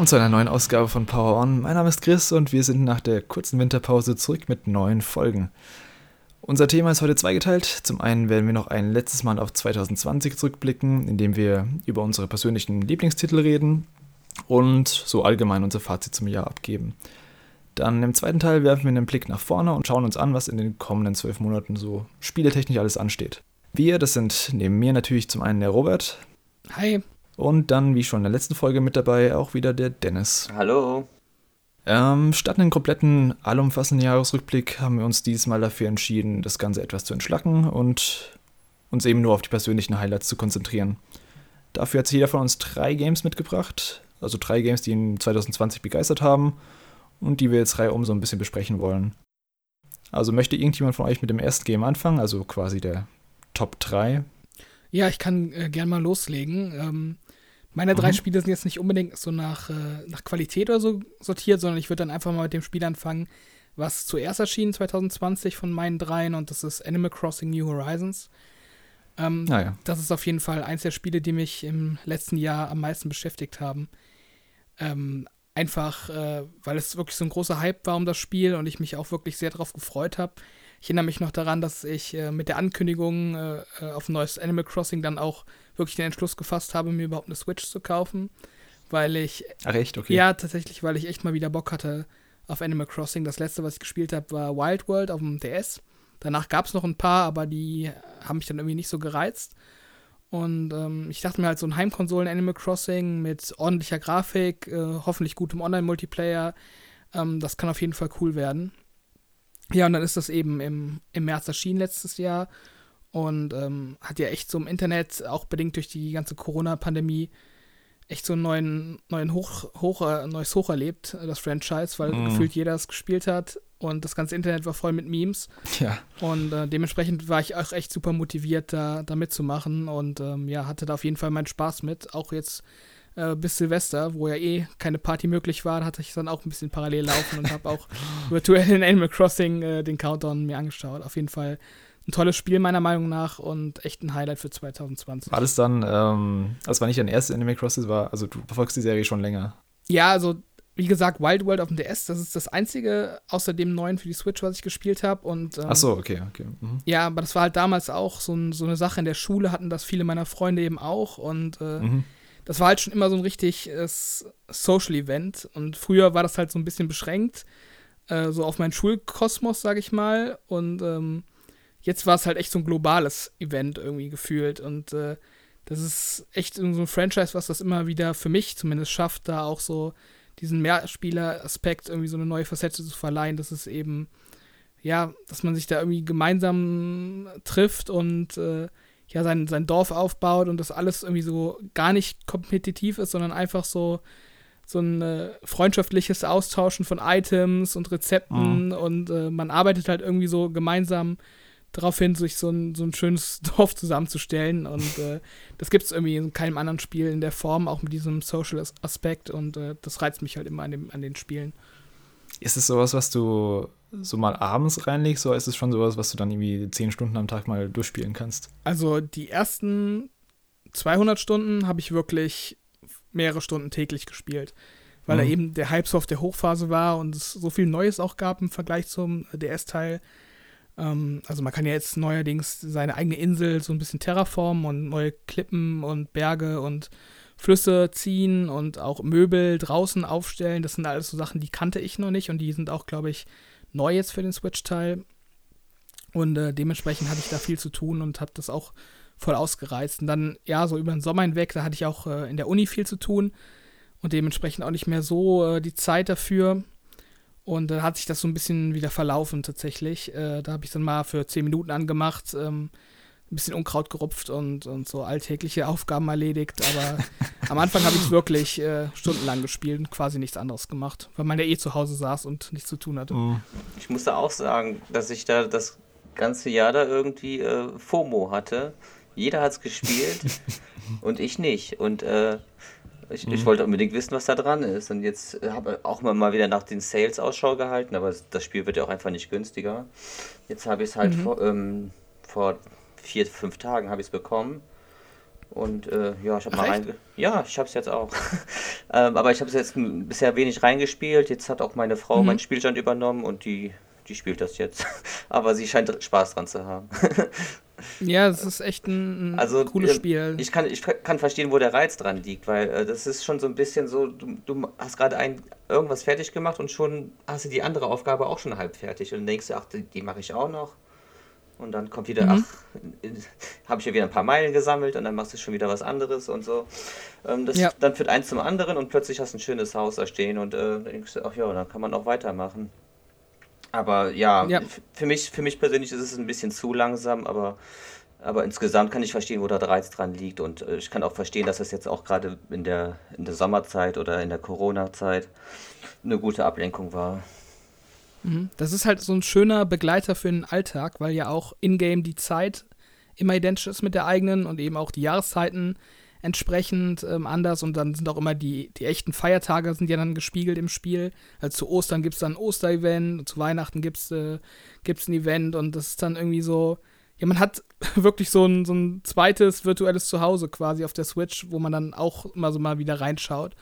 willkommen zu einer neuen Ausgabe von Power On. Mein Name ist Chris und wir sind nach der kurzen Winterpause zurück mit neuen Folgen. Unser Thema ist heute zweigeteilt. Zum einen werden wir noch ein letztes Mal auf 2020 zurückblicken, indem wir über unsere persönlichen Lieblingstitel reden und so allgemein unser Fazit zum Jahr abgeben. Dann im zweiten Teil werfen wir einen Blick nach vorne und schauen uns an, was in den kommenden zwölf Monaten so spieletechnisch alles ansteht. Wir, das sind neben mir natürlich zum einen der Robert. Hi. Und dann, wie schon in der letzten Folge mit dabei, auch wieder der Dennis. Hallo. Ähm, statt einen kompletten, allumfassenden Jahresrückblick haben wir uns diesmal dafür entschieden, das Ganze etwas zu entschlacken und uns eben nur auf die persönlichen Highlights zu konzentrieren. Dafür hat sich jeder von uns drei Games mitgebracht, also drei Games, die ihn 2020 begeistert haben und die wir jetzt Reihe um so ein bisschen besprechen wollen. Also möchte irgendjemand von euch mit dem ersten Game anfangen, also quasi der Top 3? Ja, ich kann äh, gern mal loslegen. Ähm, meine drei mhm. Spiele sind jetzt nicht unbedingt so nach, äh, nach Qualität oder so sortiert, sondern ich würde dann einfach mal mit dem Spiel anfangen, was zuerst erschien 2020 von meinen dreien und das ist Animal Crossing New Horizons. Ähm, ah, ja. Das ist auf jeden Fall eins der Spiele, die mich im letzten Jahr am meisten beschäftigt haben. Ähm, einfach, äh, weil es wirklich so ein großer Hype war um das Spiel und ich mich auch wirklich sehr darauf gefreut habe. Ich erinnere mich noch daran, dass ich äh, mit der Ankündigung äh, äh, auf ein neues Animal Crossing dann auch wirklich den Entschluss gefasst habe, mir überhaupt eine Switch zu kaufen. Weil ich. Ach, echt? Okay. Ja, tatsächlich, weil ich echt mal wieder Bock hatte auf Animal Crossing. Das letzte, was ich gespielt habe, war Wild World auf dem DS. Danach gab es noch ein paar, aber die haben mich dann irgendwie nicht so gereizt. Und ähm, ich dachte mir halt, so ein Heimkonsolen-Animal Crossing mit ordentlicher Grafik, äh, hoffentlich gutem Online-Multiplayer, ähm, das kann auf jeden Fall cool werden. Ja, und dann ist das eben im, im März erschienen letztes Jahr und ähm, hat ja echt so im Internet, auch bedingt durch die ganze Corona-Pandemie, echt so einen neuen, neuen Hoch, Hoch, äh, neues Hoch erlebt, das Franchise, weil mm. gefühlt jeder es gespielt hat und das ganze Internet war voll mit Memes. Ja. Und äh, dementsprechend war ich auch echt super motiviert, da, da mitzumachen und ähm, ja, hatte da auf jeden Fall meinen Spaß mit. Auch jetzt äh, bis Silvester, wo ja eh keine Party möglich war, hatte ich dann auch ein bisschen parallel laufen und habe auch virtuell in Animal Crossing äh, den Countdown mir angeschaut. Auf jeden Fall ein tolles Spiel meiner Meinung nach und echt ein Highlight für 2020. War das dann, ähm, das war nicht dein erstes Animal Crossing, war, also du verfolgst die Serie schon länger. Ja, also wie gesagt, Wild World auf dem DS, das ist das einzige außer dem neuen für die Switch, was ich gespielt habe. ähm, Ach so, okay, okay. Mhm. Ja, aber das war halt damals auch so, ein, so, eine Sache in der Schule, hatten das viele meiner Freunde eben auch und äh, mhm das war halt schon immer so ein richtig äh, Social Event. Und früher war das halt so ein bisschen beschränkt, äh, so auf meinen Schulkosmos, sag ich mal. Und ähm, jetzt war es halt echt so ein globales Event irgendwie gefühlt. Und äh, das ist echt so ein Franchise, was das immer wieder für mich zumindest schafft, da auch so diesen Mehrspieler-Aspekt irgendwie so eine neue Facette zu verleihen, dass es eben, ja, dass man sich da irgendwie gemeinsam trifft und äh, ja, sein, sein Dorf aufbaut und das alles irgendwie so gar nicht kompetitiv ist, sondern einfach so, so ein äh, freundschaftliches Austauschen von Items und Rezepten mhm. und äh, man arbeitet halt irgendwie so gemeinsam darauf hin, sich so ein, so ein schönes Dorf zusammenzustellen und äh, das gibt es irgendwie in keinem anderen Spiel in der Form, auch mit diesem Social Aspekt und äh, das reizt mich halt immer an, dem, an den Spielen. Ist es sowas, was du so mal abends reinlegst, oder ist es schon sowas, was du dann irgendwie zehn Stunden am Tag mal durchspielen kannst? Also die ersten 200 Stunden habe ich wirklich mehrere Stunden täglich gespielt, weil mhm. da eben der Hype so auf der Hochphase war und es so viel Neues auch gab im Vergleich zum DS-Teil. Ähm, also man kann ja jetzt neuerdings seine eigene Insel so ein bisschen terraformen und neue Klippen und Berge und Flüsse ziehen und auch Möbel draußen aufstellen. Das sind alles so Sachen, die kannte ich noch nicht und die sind auch, glaube ich, neu jetzt für den Switch-Teil. Und äh, dementsprechend hatte ich da viel zu tun und habe das auch voll ausgereizt. Und dann, ja, so über den Sommer hinweg, da hatte ich auch äh, in der Uni viel zu tun und dementsprechend auch nicht mehr so äh, die Zeit dafür. Und dann hat sich das so ein bisschen wieder verlaufen tatsächlich. Äh, da habe ich dann mal für 10 Minuten angemacht. Ähm, ein bisschen Unkraut gerupft und, und so alltägliche Aufgaben erledigt. Aber am Anfang habe ich es wirklich äh, stundenlang gespielt und quasi nichts anderes gemacht, weil man ja eh zu Hause saß und nichts zu tun hatte. Mhm. Ich musste auch sagen, dass ich da das ganze Jahr da irgendwie äh, FOMO hatte. Jeder hat es gespielt und ich nicht. Und äh, ich, mhm. ich, wollte unbedingt wissen, was da dran ist. Und jetzt habe ich auch mal wieder nach den Sales Ausschau gehalten, aber das Spiel wird ja auch einfach nicht günstiger. Jetzt habe ich es halt mhm. vor, ähm, vor vier, fünf Tagen habe ich es bekommen. Und äh, ja, ich habe mal rein. Ja, ich habe es jetzt auch. ähm, aber ich habe es jetzt bisher wenig reingespielt. Jetzt hat auch meine Frau mhm. meinen Spielstand übernommen und die, die spielt das jetzt. aber sie scheint Spaß dran zu haben. ja, es ist echt ein, ein also, cooles Spiel. Ich kann, ich kann verstehen, wo der Reiz dran liegt, weil äh, das ist schon so ein bisschen so, du, du hast gerade ein, irgendwas fertig gemacht und schon hast du die andere Aufgabe auch schon halb fertig und denkst du, ach, die, die mache ich auch noch. Und dann kommt wieder, mhm. ach, habe ich ja wieder ein paar Meilen gesammelt und dann machst du schon wieder was anderes und so. Ähm, das, ja. Dann führt eins zum anderen und plötzlich hast du ein schönes Haus da stehen und äh, dann denkst du, ach ja, dann kann man auch weitermachen. Aber ja, ja, für mich, für mich persönlich ist es ein bisschen zu langsam, aber, aber insgesamt kann ich verstehen, wo da der Reiz dran liegt. Und äh, ich kann auch verstehen, dass das jetzt auch gerade in der, in der Sommerzeit oder in der Corona-Zeit eine gute Ablenkung war. Mhm. Das ist halt so ein schöner Begleiter für den Alltag, weil ja auch in-game die Zeit immer identisch ist mit der eigenen und eben auch die Jahreszeiten entsprechend ähm, anders und dann sind auch immer die, die echten Feiertage sind ja dann gespiegelt im Spiel. Also zu Ostern gibt es dann ein Osterevent, zu Weihnachten gibt es äh, gibt's ein Event und das ist dann irgendwie so, ja, man hat wirklich so ein, so ein zweites virtuelles Zuhause quasi auf der Switch, wo man dann auch immer so mal wieder reinschaut.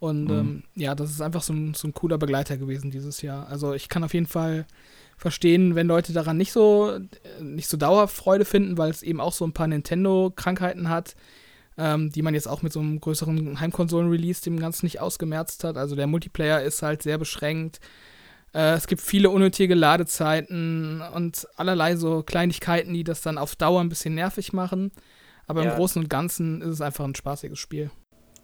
Und mhm. ähm, ja, das ist einfach so ein, so ein cooler Begleiter gewesen dieses Jahr. Also ich kann auf jeden Fall verstehen, wenn Leute daran nicht so, nicht so Dauerfreude finden, weil es eben auch so ein paar Nintendo-Krankheiten hat, ähm, die man jetzt auch mit so einem größeren Heimkonsolen-Release dem Ganzen nicht ausgemerzt hat. Also der Multiplayer ist halt sehr beschränkt. Äh, es gibt viele unnötige Ladezeiten und allerlei so Kleinigkeiten, die das dann auf Dauer ein bisschen nervig machen. Aber ja. im Großen und Ganzen ist es einfach ein spaßiges Spiel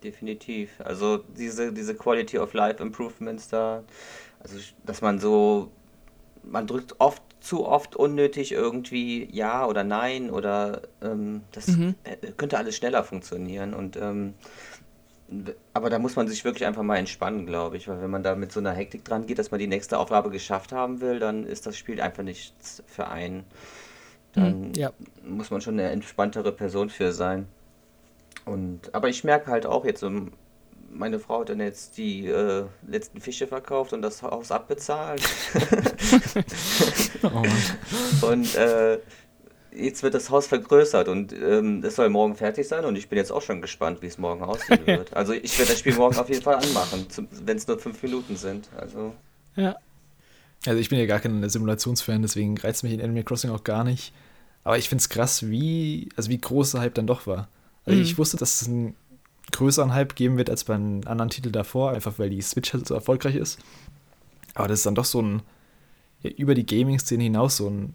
definitiv. Also diese, diese Quality of Life Improvements da, also dass man so, man drückt oft zu oft unnötig irgendwie ja oder nein oder ähm, das mhm. könnte alles schneller funktionieren und ähm, aber da muss man sich wirklich einfach mal entspannen, glaube ich, weil wenn man da mit so einer Hektik dran geht, dass man die nächste Aufgabe geschafft haben will, dann ist das Spiel einfach nichts für einen. Dann mhm, ja. muss man schon eine entspanntere Person für sein. Und, aber ich merke halt auch jetzt, meine Frau hat dann jetzt die äh, letzten Fische verkauft und das Haus abbezahlt. oh und äh, jetzt wird das Haus vergrößert und ähm, es soll morgen fertig sein und ich bin jetzt auch schon gespannt, wie es morgen aussehen wird. Also ich werde das Spiel morgen auf jeden Fall anmachen, wenn es nur fünf Minuten sind. Also. Ja. Also ich bin ja gar kein Simulationsfan, deswegen reizt mich in Animal Crossing auch gar nicht. Aber ich finde es krass, wie, also wie groß der Hype dann doch war. Also mhm. ich wusste, dass es einen größeren Hype geben wird als bei einem anderen Titel davor, einfach weil die Switch halt so erfolgreich ist. Aber das ist dann doch so ein, ja, über die Gaming-Szene hinaus so ein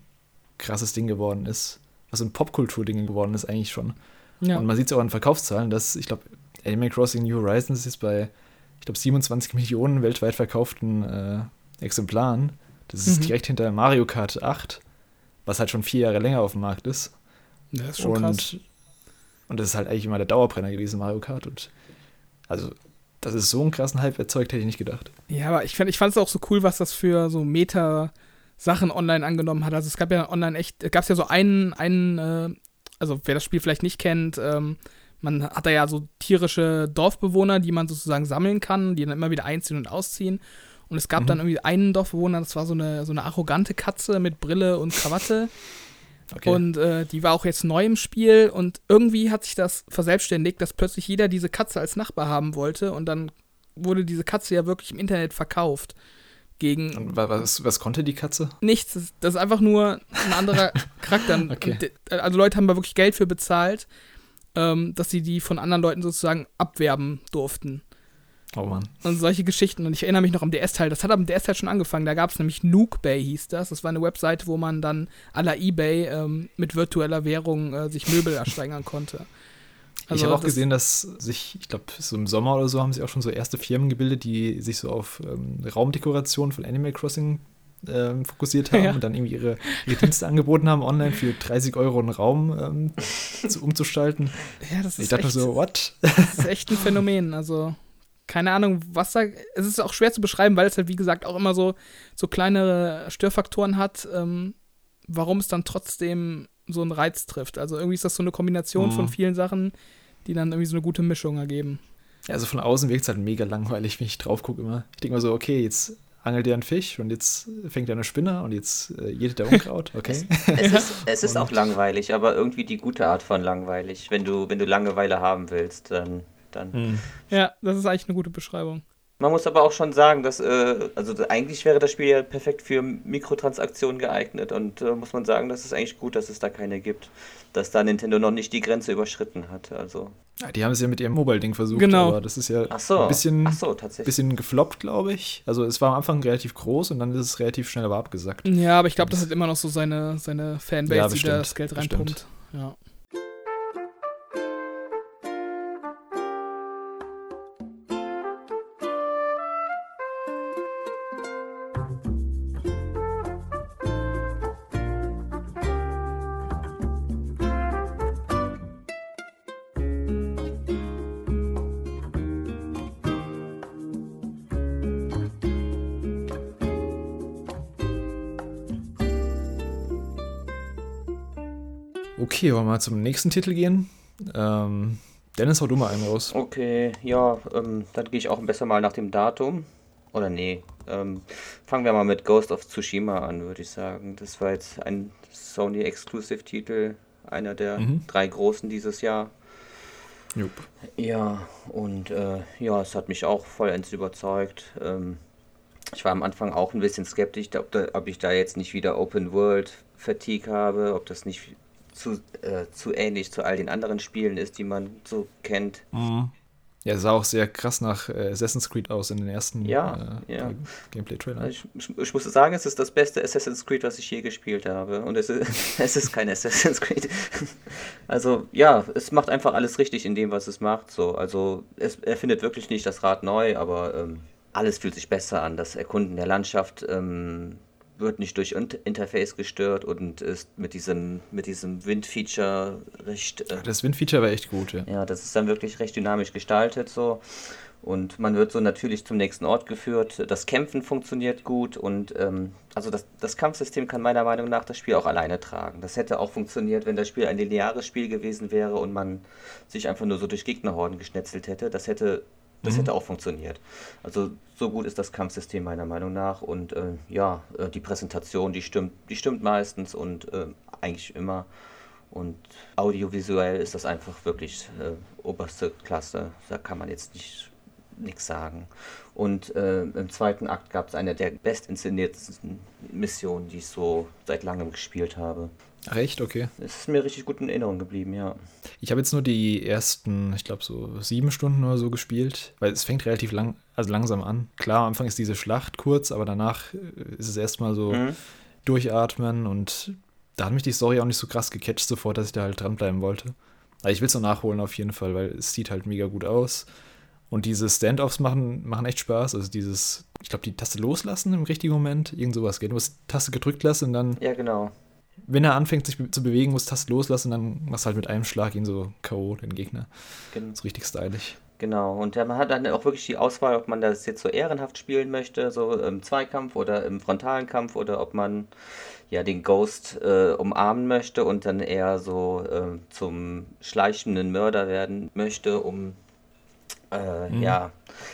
krasses Ding geworden ist. Was ein Popkultur-Ding geworden ist eigentlich schon. Ja. Und man sieht es auch an Verkaufszahlen, dass, ich glaube, Animal Crossing New Horizons ist bei, ich glaube, 27 Millionen weltweit verkauften äh, Exemplaren. Das ist mhm. direkt hinter Mario Kart 8, was halt schon vier Jahre länger auf dem Markt ist. Das ist schon und krass. Und das ist halt eigentlich immer der Dauerbrenner gewesen, Mario Kart. Und also, dass es so einen krassen Hype erzeugt, hätte ich nicht gedacht. Ja, aber ich, fand, ich fand es auch so cool, was das für so Meta-Sachen online angenommen hat. Also es gab ja online echt, gab es ja so einen, einen äh, also wer das Spiel vielleicht nicht kennt, ähm, man hat da ja so tierische Dorfbewohner, die man sozusagen sammeln kann, die dann immer wieder einziehen und ausziehen. Und es gab mhm. dann irgendwie einen Dorfbewohner, das war so eine, so eine arrogante Katze mit Brille und Krawatte. Okay. Und äh, die war auch jetzt neu im Spiel und irgendwie hat sich das verselbstständigt, dass plötzlich jeder diese Katze als Nachbar haben wollte und dann wurde diese Katze ja wirklich im Internet verkauft. Gegen. Und was, was konnte die Katze? Nichts. Das ist einfach nur ein anderer Charakter. Okay. Also Leute haben da wirklich Geld für bezahlt, ähm, dass sie die von anderen Leuten sozusagen abwerben durften. Oh Mann. Und solche Geschichten. Und ich erinnere mich noch am DS-Teil. Das hat am DS-Teil schon angefangen. Da gab es nämlich Nukebay, hieß das. Das war eine Webseite, wo man dann à la Ebay ähm, mit virtueller Währung äh, sich Möbel ersteigern konnte. Also ich habe auch das gesehen, dass sich, ich glaube, so im Sommer oder so haben sich auch schon so erste Firmen gebildet, die sich so auf ähm, Raumdekoration von Animal Crossing ähm, fokussiert haben ja. und dann irgendwie ihre, ihre Dienste angeboten haben, online für 30 Euro einen Raum ähm, zu, umzustalten. Ja, das ist ich dachte echt, so, what? Das ist echt ein Phänomen. Also keine Ahnung, was da. Es ist auch schwer zu beschreiben, weil es halt, wie gesagt, auch immer so, so kleine Störfaktoren hat, ähm, warum es dann trotzdem so einen Reiz trifft. Also irgendwie ist das so eine Kombination mhm. von vielen Sachen, die dann irgendwie so eine gute Mischung ergeben. Ja, also von außen wirkt es halt mega langweilig, wenn ich drauf gucke immer. Ich denke mal so, okay, jetzt angelt er einen Fisch und jetzt fängt er eine Spinne und jetzt äh, jedet der Unkraut. Okay. Es, es ist, es ist auch langweilig, aber irgendwie die gute Art von langweilig. Wenn du, wenn du Langeweile haben willst, dann. Dann. Mhm. Ja, das ist eigentlich eine gute Beschreibung. Man muss aber auch schon sagen, dass, äh, also eigentlich wäre das Spiel ja perfekt für Mikrotransaktionen geeignet und äh, muss man sagen, das ist eigentlich gut, dass es da keine gibt. Dass da Nintendo noch nicht die Grenze überschritten hat. Also. Ja, die haben es ja mit ihrem Mobile-Ding versucht, Genau. aber das ist ja Ach so, ein bisschen, ach so, tatsächlich. bisschen gefloppt, glaube ich. Also es war am Anfang relativ groß und dann ist es relativ schnell aber abgesackt. Ja, aber ich glaube, das hat immer noch so seine, seine Fanbase, Ja, die bestimmt, da das Geld bestimmt. reinpumpt. Ja. Okay, wollen wir mal zum nächsten Titel gehen. Ähm, Dennis, hau du mal einen raus. Okay, ja, ähm, dann gehe ich auch besser mal nach dem Datum. Oder nee, ähm, fangen wir mal mit Ghost of Tsushima an, würde ich sagen. Das war jetzt ein Sony-Exclusive-Titel, einer der Mhm. drei großen dieses Jahr. Jupp. Ja, und äh, ja, es hat mich auch vollends überzeugt. Ähm, ich war am Anfang auch ein bisschen skeptisch, ob, da, ob ich da jetzt nicht wieder Open World Fatigue habe, ob das nicht zu, äh, zu ähnlich zu all den anderen Spielen ist, die man so kennt. Ja, sah auch sehr krass nach äh, Assassin's Creed aus in den ersten Ja, äh, ja. Gameplay-Trailer. Also Ich, ich, ich muss sagen, es ist das beste Assassin's Creed, was ich je gespielt habe. Und es ist, es ist kein Assassin's Creed. Also ja, es macht einfach alles richtig in dem, was es macht. So, also es erfindet wirklich nicht das Rad neu, aber ähm, alles fühlt sich besser an. Das Erkunden der Landschaft ähm, wird nicht durch Int- Interface gestört und ist mit diesem, mit diesem Wind-Feature recht äh, Das Wind-Feature war echt gut, ja. ja, das ist dann wirklich recht dynamisch gestaltet so. Und man wird so natürlich zum nächsten Ort geführt. Das Kämpfen funktioniert gut und ähm, also das, das Kampfsystem kann meiner Meinung nach das Spiel auch alleine tragen. Das hätte auch funktioniert, wenn das Spiel ein lineares Spiel gewesen wäre und man sich einfach nur so durch Gegnerhorden geschnetzelt hätte. Das hätte, das hätte auch funktioniert. Also so gut ist das Kampfsystem meiner Meinung nach und äh, ja, äh, die Präsentation, die stimmt, die stimmt meistens und äh, eigentlich immer. Und audiovisuell ist das einfach wirklich äh, oberste Klasse. Da kann man jetzt nicht nichts sagen. Und äh, im zweiten Akt gab es eine der bestinszeniertesten Missionen, die ich so seit langem gespielt habe. Recht, okay. Es ist mir richtig gut in Erinnerung geblieben, ja. Ich habe jetzt nur die ersten, ich glaube, so sieben Stunden oder so gespielt, weil es fängt relativ lang, also langsam an. Klar, am Anfang ist diese Schlacht kurz, aber danach äh, ist es erstmal so Mhm. durchatmen und da hat mich die Story auch nicht so krass gecatcht sofort, dass ich da halt dranbleiben wollte. Aber ich will es noch nachholen auf jeden Fall, weil es sieht halt mega gut aus. Und diese Standoffs machen, machen echt Spaß. Also dieses, ich glaube, die Taste loslassen im richtigen Moment, irgend sowas geht. Du musst die Taste gedrückt lassen und dann, Ja, genau. Wenn er anfängt sich zu bewegen, musst du Taste loslassen und dann machst du halt mit einem Schlag ihn so K.O., den Gegner. Gen So richtig stylisch. genau. Und man hat dann auch wirklich die Auswahl, ob man das jetzt so ehrenhaft spielen möchte, so im Zweikampf oder im frontalen Kampf, oder ob man ja den Ghost äh, umarmen möchte und dann eher so äh, zum schleichenden Mörder werden möchte, um äh, ja,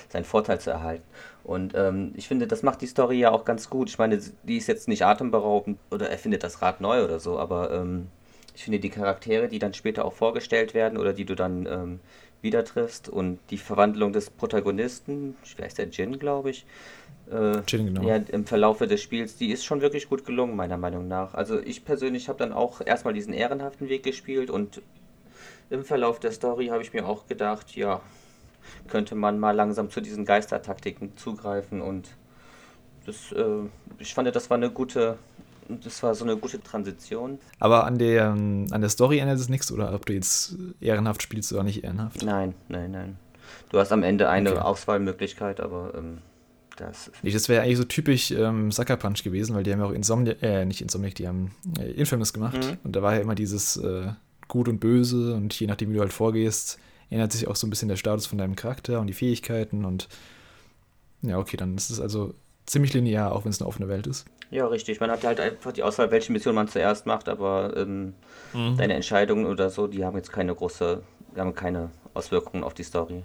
seinen Vorteil zu erhalten. Und ähm, ich finde, das macht die Story ja auch ganz gut. Ich meine, die ist jetzt nicht atemberaubend oder erfindet das Rad neu oder so, aber ähm, ich finde die Charaktere, die dann später auch vorgestellt werden oder die du dann ähm, wieder triffst und die Verwandlung des Protagonisten, wie heißt der Jin, glaube ich, äh, Jin, genau. ja, im Verlaufe des Spiels, die ist schon wirklich gut gelungen, meiner Meinung nach. Also ich persönlich habe dann auch erstmal diesen ehrenhaften Weg gespielt und im Verlauf der Story habe ich mir auch gedacht, ja, könnte man mal langsam zu diesen Geistertaktiken zugreifen und das, äh, ich fand, das war eine gute, das war so eine gute Transition. Aber an der, an der Story ändert es nichts, oder ob du jetzt ehrenhaft spielst oder nicht ehrenhaft. Nein, nein, nein. Du hast am Ende eine Okay. Auswahlmöglichkeit, aber ähm, das Nee, Das wäre eigentlich so typisch ähm, Sucker Punch gewesen, weil die haben ja auch Insomniac, äh, nicht Insomniac, die haben äh, Infamous gemacht. Mhm. Und da war ja immer dieses äh, Gut und Böse und je nachdem, wie du halt vorgehst, ändert sich auch so ein bisschen der Status von deinem Charakter und die Fähigkeiten und ja, okay, dann ist es also ziemlich linear, auch wenn es eine offene Welt ist. Ja, richtig. Man hat halt einfach die Auswahl, welche Mission man zuerst macht, aber ähm, Mhm. deine Entscheidungen oder so, die haben jetzt keine große, die haben keine Auswirkungen auf die Story.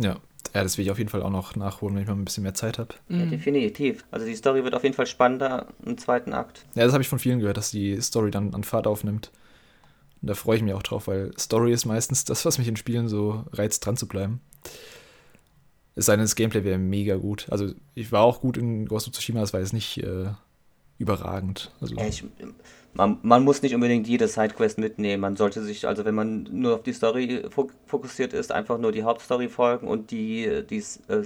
Ja, Ja, das will ich auf jeden Fall auch noch nachholen, wenn ich mal ein bisschen mehr Zeit habe. Ja, mhm. definitiv. Also die Story wird auf jeden Fall spannender im zweiten Akt. Ja, das habe ich von vielen gehört, dass die Story dann an Fahrt aufnimmt. Und da freue ich mich auch drauf, weil Story ist meistens das, was mich in Spielen so reizt, dran zu bleiben. Es sei denn, das Gameplay wäre mega gut. Also ich war auch gut in Ghost of Tsushima, das war jetzt nicht äh, überragend. Also, ich, man, man, muss nicht unbedingt jede Sidequest mitnehmen. Man sollte sich, also wenn man nur auf die Story fokussiert ist, einfach nur die Hauptstory folgen und die, die äh,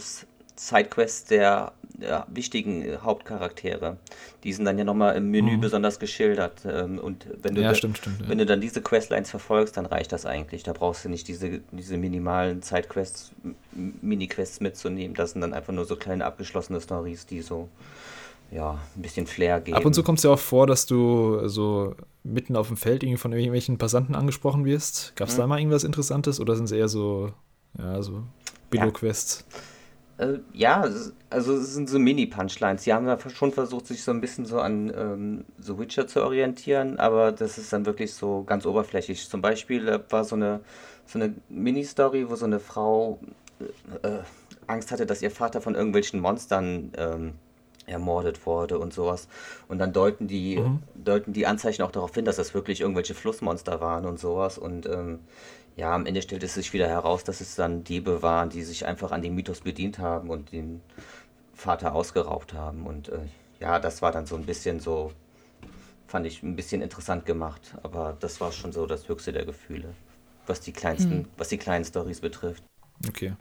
Sidequests der ja, wichtigen Hauptcharaktere. Die sind dann ja nochmal im Menü mhm. besonders geschildert. Ähm, und wenn du, ja, da, stimmt, stimmt, ja. wenn du dann diese Questlines verfolgst, dann reicht das eigentlich. Da brauchst du nicht diese, diese minimalen Sidequests, Mini-Quests mitzunehmen. Das sind dann einfach nur so kleine abgeschlossene Stories, die so ja, ein bisschen Flair geben. Ab und zu kommt es ja auch vor, dass du so mitten auf dem Feld irgendwie von irgendwelchen Passanten angesprochen wirst. Gab es hm. da mal irgendwas Interessantes oder sind es eher so, ja, so Billo-Quests? Ja. Äh, ja, also es sind so Mini-Punchlines. Die haben ja schon versucht, sich so ein bisschen so an ähm, The Witcher zu orientieren, aber das ist dann wirklich so ganz oberflächlich. Zum Beispiel äh, war so eine, so eine Mini-Story, wo so eine Frau äh, äh Angst hatte, dass ihr Vater von irgendwelchen Monstern ähm, ermordet wurde und sowas. Und dann deuten die, mhm. deuten die Anzeichen auch darauf hin, dass das wirklich irgendwelche Flussmonster waren und sowas. Und ähm, ja, am Ende stellt es sich wieder heraus, dass es dann Diebe waren, die sich einfach an dem Mythos bedient haben und den Vater ausgeraubt haben. Und äh, ja, das war dann so ein bisschen so, fand ich ein bisschen interessant gemacht. Aber das war schon so das höchste der Gefühle, was die kleinsten, mhm. was die kleinen Stories betrifft. Okay.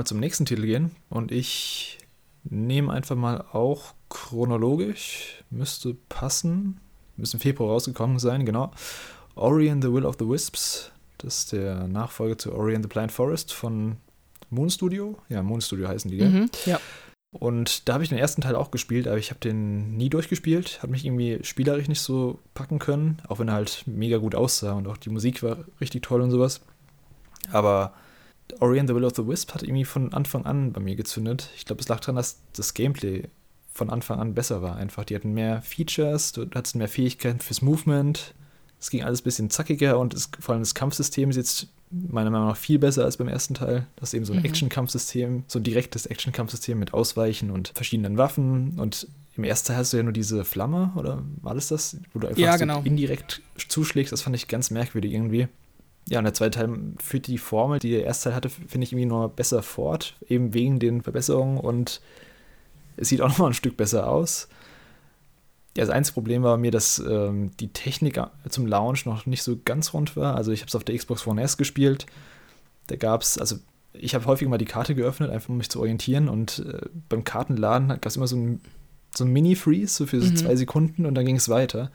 Mal zum nächsten Titel gehen und ich nehme einfach mal auch chronologisch, müsste passen, müsste im Februar rausgekommen sein, genau. Ori and the Will of the Wisps, das ist der Nachfolger zu Ori and the Blind Forest von Moon Studio. Ja, Moon Studio heißen die, gell? Mhm, ja. Und da habe ich den ersten Teil auch gespielt, aber ich habe den nie durchgespielt. Hat mich irgendwie spielerisch nicht so packen können, auch wenn er halt mega gut aussah und auch die Musik war richtig toll und sowas. Aber Ori and the Will of the Wisp hat irgendwie von Anfang an bei mir gezündet. Ich glaube, es lag daran, dass das Gameplay von Anfang an besser war. Einfach, die hatten mehr Features, du hattest mehr Fähigkeiten fürs Movement. Es ging alles ein bisschen zackiger und es, vor allem das Kampfsystem ist jetzt meiner Meinung nach viel besser als beim ersten Teil. Das ist eben so ein mhm. Action-Kampfsystem, so ein direktes Action-Kampfsystem mit Ausweichen und verschiedenen Waffen. Und im ersten Teil hast du ja nur diese Flamme, oder war das das? Wo du einfach ja, so genau. indirekt zuschlägst. Das fand ich ganz merkwürdig irgendwie. Ja, und der zweite Teil führt die Formel, die der erste Teil hatte, finde ich irgendwie nur besser fort, eben wegen den Verbesserungen und es sieht auch noch mal ein Stück besser aus. Ja, das einzige Problem war mir, dass ähm, die Technik zum Launch noch nicht so ganz rund war. Also ich habe es auf der Xbox One S gespielt. Da gab es, also ich habe häufig mal die Karte geöffnet, einfach um mich zu orientieren. Und äh, beim Kartenladen gab es immer so ein, so ein Mini-Freeze, so für so mhm. zwei Sekunden und dann ging es weiter.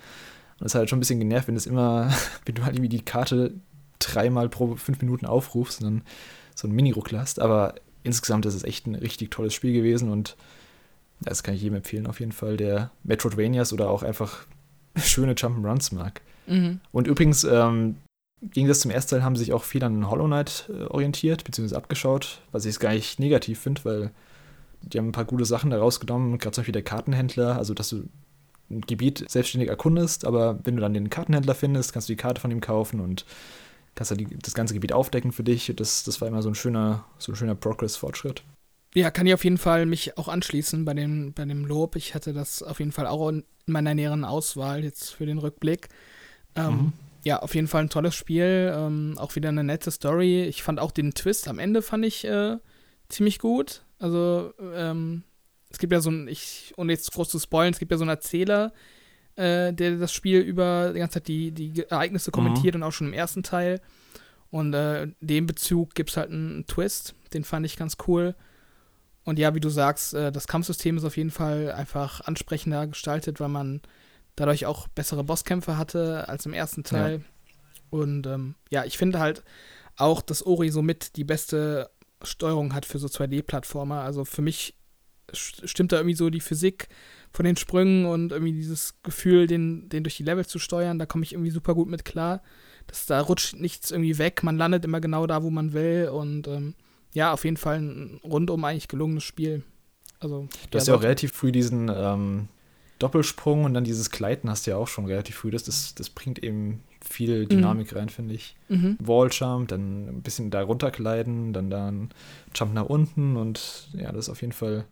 Und es hat halt schon ein bisschen genervt, wenn es immer, wenn du halt irgendwie die Karte dreimal pro fünf Minuten aufrufst und dann so einen Mini-Ruckler hast. Aber insgesamt ist es echt ein richtig tolles Spiel gewesen und das kann ich jedem empfehlen, auf jeden Fall, der Metroidvanias oder auch einfach schöne Jump'n'Runs mag. Mhm. Und übrigens, ähm, gegen das zum ersten Teil haben sich auch viele an Hollow Knight äh, orientiert, beziehungsweise abgeschaut, was ich gar nicht negativ finde, weil die haben ein paar gute Sachen da rausgenommen, gerade zum Beispiel der Kartenhändler, also dass du ein Gebiet selbstständig erkundest, aber wenn du dann den Kartenhändler findest, kannst du die Karte von ihm kaufen und kannst du die, das ganze Gebiet aufdecken für dich. Das, das war immer so ein schöner, so ein schöner Progress-Fortschritt. Ja, kann ich auf jeden Fall mich auch anschließen bei dem, bei dem Lob. Ich hatte das auf jeden Fall auch in meiner näheren Auswahl jetzt für den Rückblick. Ähm, mhm. Ja, auf jeden Fall ein tolles Spiel. Ähm, auch wieder eine nette Story. Ich fand auch den Twist am Ende fand ich äh, ziemlich gut. Also, ähm, es gibt ja so ein, ich, ohne jetzt groß zu spoilen, es gibt ja so einen Erzähler, äh, der das Spiel über die ganze Zeit die, die Ereignisse kommentiert mhm. und auch schon im ersten Teil. Und äh, dem Bezug gibt es halt einen Twist, den fand ich ganz cool. Und ja, wie du sagst, äh, das Kampfsystem ist auf jeden Fall einfach ansprechender gestaltet, weil man dadurch auch bessere Bosskämpfe hatte als im ersten Teil. Ja. Und ähm, ja, ich finde halt auch, dass Ori somit die beste Steuerung hat für so 2D-Plattformer. Also für mich stimmt da irgendwie so die Physik von den Sprüngen und irgendwie dieses Gefühl, den, den durch die Level zu steuern, da komme ich irgendwie super gut mit klar. Das, da rutscht nichts irgendwie weg, man landet immer genau da, wo man will und ähm, ja, auf jeden Fall ein rundum eigentlich gelungenes Spiel. Also, du hast ja auch relativ früh diesen ähm, Doppelsprung und dann dieses Gleiten hast du ja auch schon relativ früh. Das, das, das bringt eben viel mhm. Dynamik mhm. rein, finde ich. Mhm. Walljump, dann ein bisschen da runtergleiten, dann da ein Jump nach unten und ja, das ist auf jeden Fall.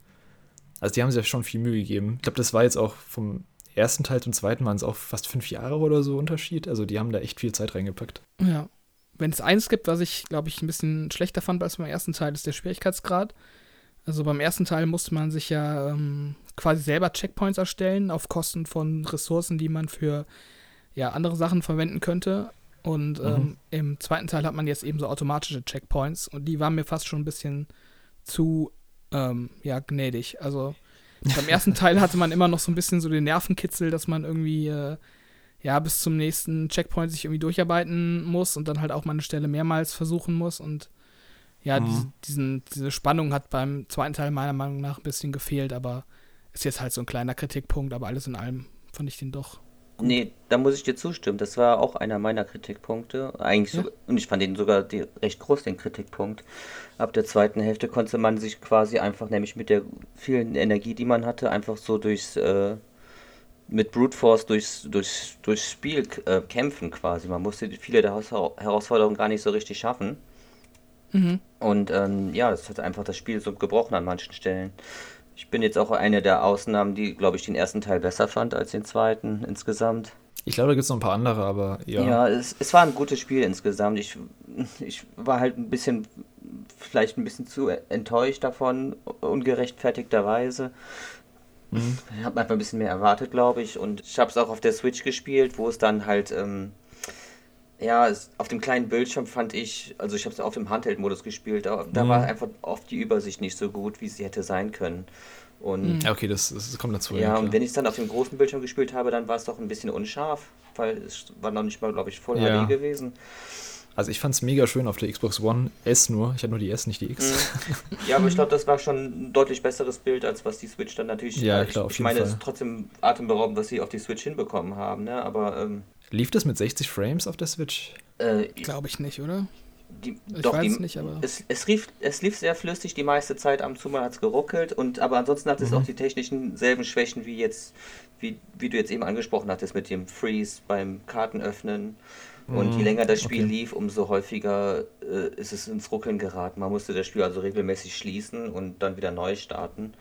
Also, die haben sich ja schon viel Mühe gegeben. Ich glaube, das war jetzt auch vom ersten Teil zum zweiten waren es auch fast fünf Jahre oder so Unterschied. Also, die haben da echt viel Zeit reingepackt. Ja. Wenn es eins gibt, was ich, glaube ich, ein bisschen schlechter fand als beim ersten Teil, ist der Schwierigkeitsgrad. Also beim ersten Teil musste man sich ja ähm, quasi selber Checkpoints erstellen auf Kosten von Ressourcen, die man für ja, andere Sachen verwenden könnte. Und mhm. ähm, im zweiten Teil hat man jetzt eben so automatische Checkpoints und die waren mir fast schon ein bisschen zu ähm, ja, gnädig. Also beim ersten Teil hatte man immer noch so ein bisschen so den Nervenkitzel, dass man irgendwie äh, ja bis zum nächsten Checkpoint sich irgendwie durcharbeiten muss und dann halt auch mal eine Stelle mehrmals versuchen muss und ja, mhm. diese, diesen, diese Spannung hat beim zweiten Teil meiner Meinung nach ein bisschen gefehlt, aber ist jetzt halt so ein kleiner Kritikpunkt, aber alles in allem fand ich den doch. Nee, da muss ich dir zustimmen. Das war auch einer meiner Kritikpunkte. Eigentlich ja. so, und ich fand den sogar die, recht groß, den Kritikpunkt. Ab der zweiten Hälfte konnte man sich quasi einfach, nämlich mit der vielen Energie, die man hatte, einfach so durchs, äh, mit Brute Force durchs, durchs, durchs Spiel äh, kämpfen quasi. Man musste viele der Herausforderungen gar nicht so richtig schaffen. Mhm. Und ähm, ja, das hat einfach das Spiel so gebrochen an manchen Stellen. Ich bin jetzt auch eine der Ausnahmen, die, glaube ich, den ersten Teil besser fand als den zweiten insgesamt. Ich glaube, da gibt es noch ein paar andere, aber ja. Ja, es, es war ein gutes Spiel insgesamt. Ich, ich war halt ein bisschen, vielleicht ein bisschen zu enttäuscht davon, ungerechtfertigterweise. Mhm. Ich habe einfach ein bisschen mehr erwartet, glaube ich. Und ich habe es auch auf der Switch gespielt, wo es dann halt ähm, ja, es, auf dem kleinen Bildschirm fand ich, also ich habe es auf dem Handheld-Modus gespielt, da, da mhm. war einfach oft die Übersicht nicht so gut, wie sie hätte sein können. Und mhm. okay, das, das kommt dazu. Ja, ja und wenn ich es dann auf dem großen Bildschirm gespielt habe, dann war es doch ein bisschen unscharf, weil es war noch nicht mal, glaube ich, voll ja. HD gewesen. Also ich fand es mega schön auf der Xbox One S nur. Ich hatte nur die S, nicht die X. Mhm. Ja, aber ich glaube, das war schon ein deutlich besseres Bild, als was die Switch dann natürlich. Ja, klar, auf ich, ich meine, Fall. es ist trotzdem atemberaubend, was sie auf die Switch hinbekommen haben, ne? Aber ähm, Lief das mit 60 Frames auf der Switch? Äh, Glaube ich nicht, oder? Die, ich doch, weiß die, nicht, aber. Es, es, lief, es lief sehr flüssig die meiste Zeit, ab und zu mal hat es geruckelt, und, aber ansonsten hat es mhm. auch die technischen selben Schwächen wie jetzt, wie, wie du jetzt eben angesprochen hattest mit dem Freeze beim Kartenöffnen. Und mhm. je länger das Spiel okay. lief, umso häufiger äh, ist es ins Ruckeln geraten. Man musste das Spiel also regelmäßig schließen und dann wieder neu starten.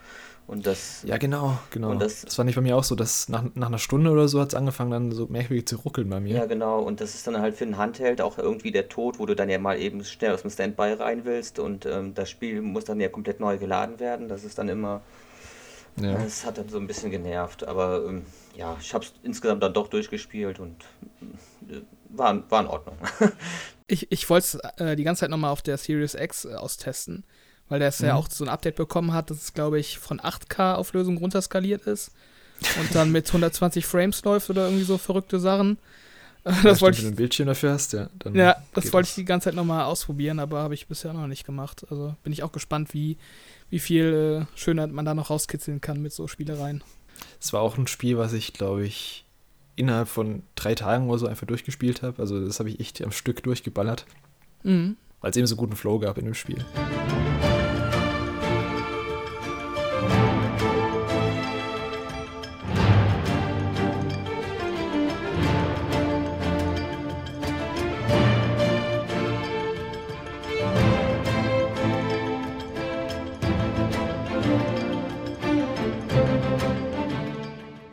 Und das. Ja, genau, genau. Und das, das war nicht bei mir auch so, dass nach, nach einer Stunde oder so hat es angefangen, dann so merkwürdig zu ruckeln bei mir. Ja, genau. Und das ist dann halt für einen Handheld auch irgendwie der Tod, wo du dann ja mal eben schnell aus dem Standby rein willst und ähm, das Spiel muss dann ja komplett neu geladen werden. Das ist dann immer. Ja. Das hat dann so ein bisschen genervt. Aber ähm, ja, ich habe es insgesamt dann doch durchgespielt und äh, war, war in Ordnung. ich ich wollte es äh, die ganze Zeit nochmal auf der Series X äh, austesten weil der mhm. ja auch so ein Update bekommen hat, dass es, glaube ich, von 8K-Auflösung runterskaliert ist und dann mit 120 Frames läuft oder irgendwie so verrückte Sachen. das ja, wollte ich. Wenn du ein Bildschirm dafür hast, ja. ja, das wollte ich die ganze Zeit nochmal ausprobieren, aber habe ich bisher noch nicht gemacht. Also bin ich auch gespannt, wie, wie viel äh, Schönheit man da noch rauskitzeln kann mit so Spielereien. Es war auch ein Spiel, was ich, glaube ich, innerhalb von drei Tagen oder so einfach durchgespielt habe. Also das habe ich echt am Stück durchgeballert. Mhm. Weil es eben so guten Flow gab in dem Spiel.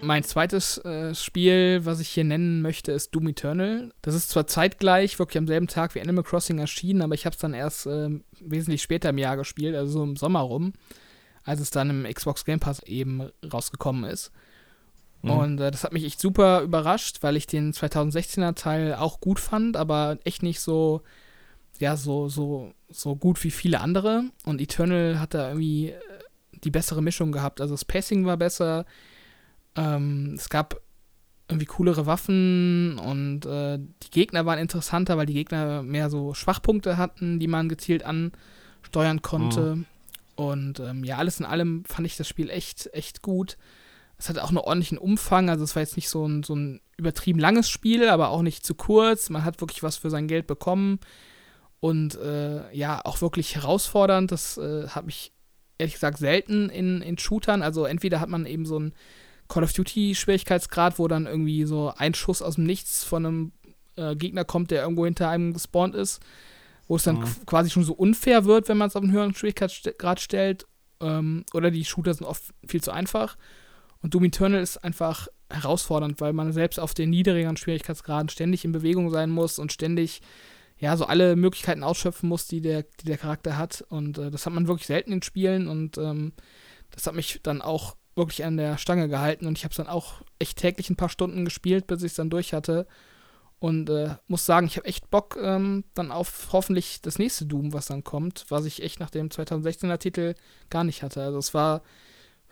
Mein zweites äh, Spiel, was ich hier nennen möchte, ist Doom Eternal. Das ist zwar zeitgleich, wirklich am selben Tag wie Animal Crossing erschienen, aber ich habe es dann erst äh, wesentlich später im Jahr gespielt, also so im Sommer rum, als es dann im Xbox Game Pass eben rausgekommen ist. Mhm. Und äh, das hat mich echt super überrascht, weil ich den 2016er Teil auch gut fand, aber echt nicht so, ja, so, so, so gut wie viele andere. Und Eternal hat da irgendwie äh, die bessere Mischung gehabt. Also das Pacing war besser, ähm, es gab irgendwie coolere Waffen und äh, die Gegner waren interessanter, weil die Gegner mehr so Schwachpunkte hatten, die man gezielt ansteuern konnte. Mhm. Und ähm, ja, alles in allem fand ich das Spiel echt, echt gut. es hatte auch einen ordentlichen Umfang, also es war jetzt nicht so ein, so ein übertrieben langes Spiel, aber auch nicht zu kurz. Man hat wirklich was für sein Geld bekommen und äh, ja, auch wirklich herausfordernd. Das äh, hat mich ehrlich gesagt selten in, in Shootern. Also entweder hat man eben so einen Call of Duty Schwierigkeitsgrad, wo dann irgendwie so ein Schuss aus dem Nichts von einem äh, Gegner kommt, der irgendwo hinter einem gespawnt ist, wo es dann mhm. quasi schon so unfair wird, wenn man es auf einen höheren Schwierigkeitsgrad stellt. Ähm, oder die Shooter sind oft viel zu einfach. Und Doom Eternal ist einfach herausfordernd, weil man selbst auf den niedrigeren Schwierigkeitsgraden ständig in Bewegung sein muss und ständig ja, so alle Möglichkeiten ausschöpfen muss, die der, die der Charakter hat. Und äh, das hat man wirklich selten in Spielen und ähm, das hat mich dann auch wirklich an der Stange gehalten und ich habe es dann auch echt täglich ein paar Stunden gespielt, bis ich es dann durch hatte. Und äh, muss sagen, ich habe echt Bock ähm, dann auf hoffentlich das nächste Doom, was dann kommt, was ich echt nach dem 2016er Titel gar nicht hatte. Also es war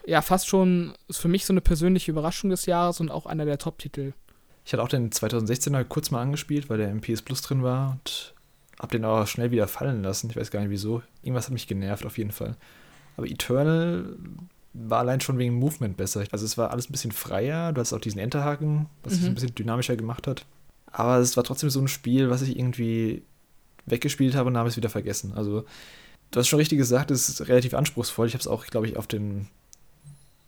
ja fast schon für mich so eine persönliche Überraschung des Jahres und auch einer der Top-Titel. Ich hatte auch den 2016er kurz mal angespielt, weil der im PS Plus drin war und hab den aber schnell wieder fallen lassen. Ich weiß gar nicht wieso. Irgendwas hat mich genervt auf jeden Fall. Aber Eternal war allein schon wegen Movement besser. Also es war alles ein bisschen freier. Du hast auch diesen Enterhaken, was mhm. es ein bisschen dynamischer gemacht hat. Aber es war trotzdem so ein Spiel, was ich irgendwie weggespielt habe und habe es wieder vergessen. Also du hast schon richtig gesagt, es ist relativ anspruchsvoll. Ich habe es auch, glaube ich, auf den,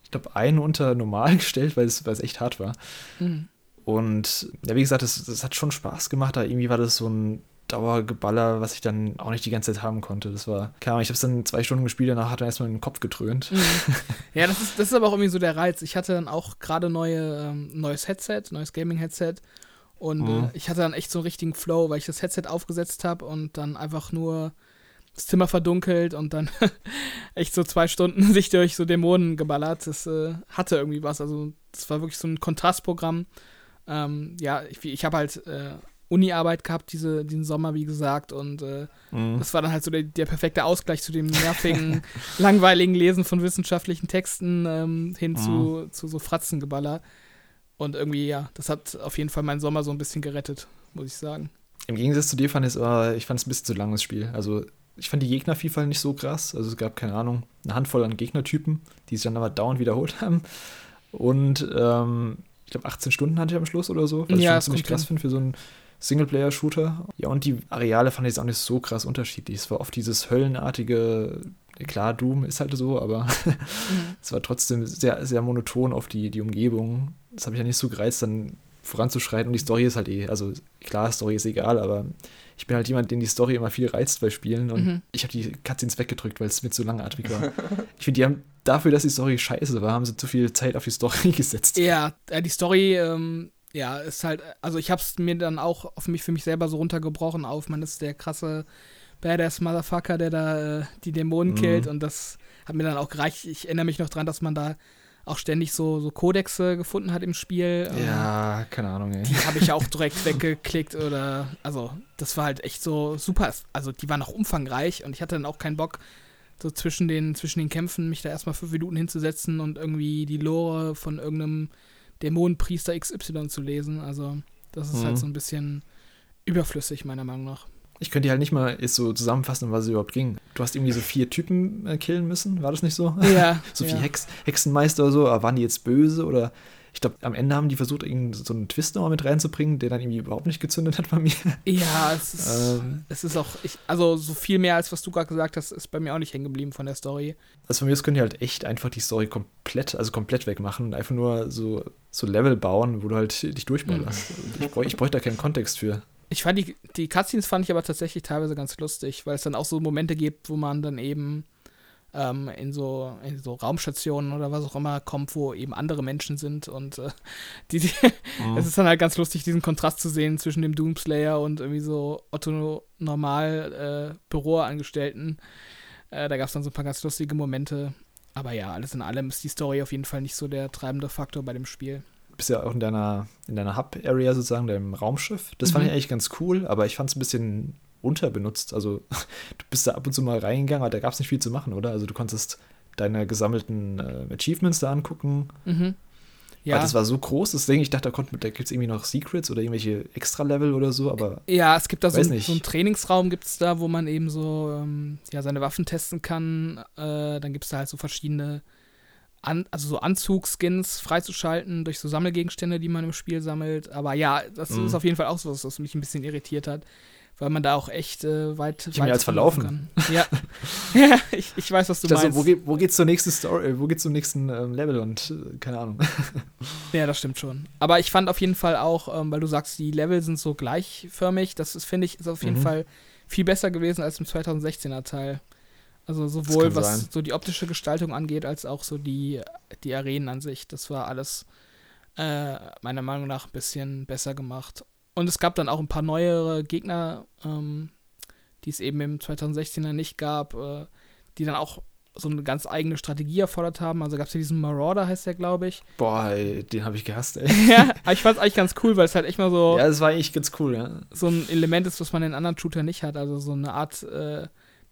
ich glaube, einen unter normal gestellt, weil es, weil es echt hart war. Mhm. Und ja, wie gesagt, das, das hat schon Spaß gemacht, aber irgendwie war das so ein Dauergeballer, was ich dann auch nicht die ganze Zeit haben konnte. Das war, klar, ich habe es dann zwei Stunden gespielt, danach hat er erstmal in den Kopf getrönt. Mhm. Ja, das ist, das ist aber auch irgendwie so der Reiz. Ich hatte dann auch gerade neue, ähm, neues Headset, neues Gaming-Headset. Und mhm. äh, ich hatte dann echt so einen richtigen Flow, weil ich das Headset aufgesetzt habe und dann einfach nur das Zimmer verdunkelt und dann echt so zwei Stunden sich durch so Dämonen geballert. Das äh, hatte irgendwie was. Also, das war wirklich so ein Kontrastprogramm ähm, ja, ich, ich habe halt äh, Uni-Arbeit gehabt diese, diesen Sommer, wie gesagt, und äh, mhm. das war dann halt so der, der perfekte Ausgleich zu dem nervigen, langweiligen Lesen von wissenschaftlichen Texten ähm, hin mhm. zu, zu so Fratzengeballer. Und irgendwie, ja, das hat auf jeden Fall meinen Sommer so ein bisschen gerettet, muss ich sagen. Im Gegensatz zu dir fand ich es aber, ich fand es ein bisschen zu lang, das Spiel. Also, ich fand die Gegnervielfalt nicht so krass. Also, es gab, keine Ahnung, eine Handvoll an Gegnertypen, die sich dann aber dauernd wiederholt haben. Und ähm, ich glaube, 18 Stunden hatte ich am Schluss oder so, was ja, ich schon ziemlich krass finde für so einen Singleplayer-Shooter. Ja, und die Areale fand ich jetzt auch nicht so krass unterschiedlich. Es war oft dieses höllenartige, klar, Doom ist halt so, aber mhm. es war trotzdem sehr, sehr monoton auf die, die Umgebung. Das habe ich ja nicht so gereizt, dann voranzuschreiten und die Story ist halt eh, also klar, Story ist egal, aber ich bin halt jemand, den die Story immer viel reizt bei Spielen und mhm. ich habe die Cutscenes weggedrückt, weil es mir zu langatmig war. ich finde, die haben dafür, dass die Story scheiße war, haben sie zu viel Zeit auf die Story gesetzt. Ja, die Story, ähm, ja, ist halt, also ich habe es mir dann auch auf mich für mich selber so runtergebrochen auf, man ist der krasse Badass Motherfucker, der da äh, die Dämonen mhm. killt und das hat mir dann auch gereicht. Ich erinnere mich noch dran, dass man da auch ständig so, so Kodexe gefunden hat im Spiel. Ja, ähm, keine Ahnung, ey. Die habe ich auch direkt weggeklickt oder, also, das war halt echt so super. Also, die waren auch umfangreich und ich hatte dann auch keinen Bock, so zwischen den, zwischen den Kämpfen mich da erstmal fünf Minuten hinzusetzen und irgendwie die Lore von irgendeinem Dämonenpriester XY zu lesen. Also, das ist halt mhm. halt so ein bisschen überflüssig, meiner Meinung nach. Ich könnte halt nicht mal jetzt so zusammenfassen, was es überhaupt ging. Du hast irgendwie so vier Typen äh, killen müssen, war das nicht so? Ja. so vier ja. Hex Hexenmeister oder so, aber waren die jetzt böse oder ich glaube, am Ende haben die versucht, so einen Twist nochmal mit reinzubringen, der dann irgendwie überhaupt nicht gezündet hat bei mir. Ja, es ist, ähm, es ist auch, ich, also so viel mehr als was du gerade gesagt hast, ist bei mir auch nicht hängen geblieben von der Story. Also von mir aus können die halt echt einfach die Story komplett, also komplett wegmachen und einfach nur so, so Level bauen, wo du halt dich durchballerst. Mhm. Ich, bräuch, ich bräuchte da keinen Kontext für. Ich fand die, die Cutscenes fand ich aber tatsächlich teilweise ganz lustig, weil es dann auch so Momente gibt, wo man dann eben ähm, in, so, in so Raumstationen oder was auch immer kommt, wo eben andere Menschen sind und äh, die, die mhm. es ist dann halt ganz lustig, diesen Kontrast zu sehen zwischen dem Doomslayer und irgendwie so Otto normal äh, Büroangestellten. Äh, da gab es dann so ein paar ganz lustige Momente. Aber ja, alles in allem ist die Story auf jeden Fall nicht so der treibende Faktor bei dem Spiel bist ja auch in deiner, in deiner Hub-Area sozusagen, deinem Raumschiff. Das mhm. fand ich eigentlich ganz cool, aber ich fand es ein bisschen unterbenutzt. Also du bist da ab und zu mal reingegangen, aber da gab es nicht viel zu machen, oder? Also du konntest deine gesammelten äh, Achievements da angucken. Mhm. Ja. Weil das war so groß, deswegen, ich dachte, da, da gibt es irgendwie noch Secrets oder irgendwelche Extra-Level oder so, aber. Ja, es gibt da so, ein, so einen Trainingsraum, gibt es da, wo man eben so ähm, ja, seine Waffen testen kann. Äh, dann gibt es da halt so verschiedene an, also so Anzugskins freizuschalten durch so Sammelgegenstände, die man im Spiel sammelt. Aber ja, das mhm. ist auf jeden Fall auch so was, was mich ein bisschen irritiert hat, weil man da auch echt äh, weit. Ich weit als verlaufen. Kann. Ja, ja ich, ich weiß, was du das meinst. So, wo, geht, wo geht's zur nächsten Story, wo geht's zum nächsten ähm, Level und äh, keine Ahnung. ja, das stimmt schon. Aber ich fand auf jeden Fall auch, ähm, weil du sagst, die Level sind so gleichförmig, das ist, finde ich, ist auf jeden mhm. Fall viel besser gewesen als im 2016er Teil. Also sowohl was sein. so die optische Gestaltung angeht, als auch so die, die Arenen an sich. Das war alles äh, meiner Meinung nach ein bisschen besser gemacht. Und es gab dann auch ein paar neuere Gegner, ähm, die es eben im 2016er nicht gab, äh, die dann auch so eine ganz eigene Strategie erfordert haben. Also gab es ja diesen Marauder, heißt der, glaube ich. Boah, ey, den habe ich gehasst, ey. ja, aber ich fand es eigentlich ganz cool, weil es halt echt mal so. Ja, das war eigentlich ganz cool, ja. So ein Element ist, was man in anderen Shooter nicht hat. Also so eine Art äh,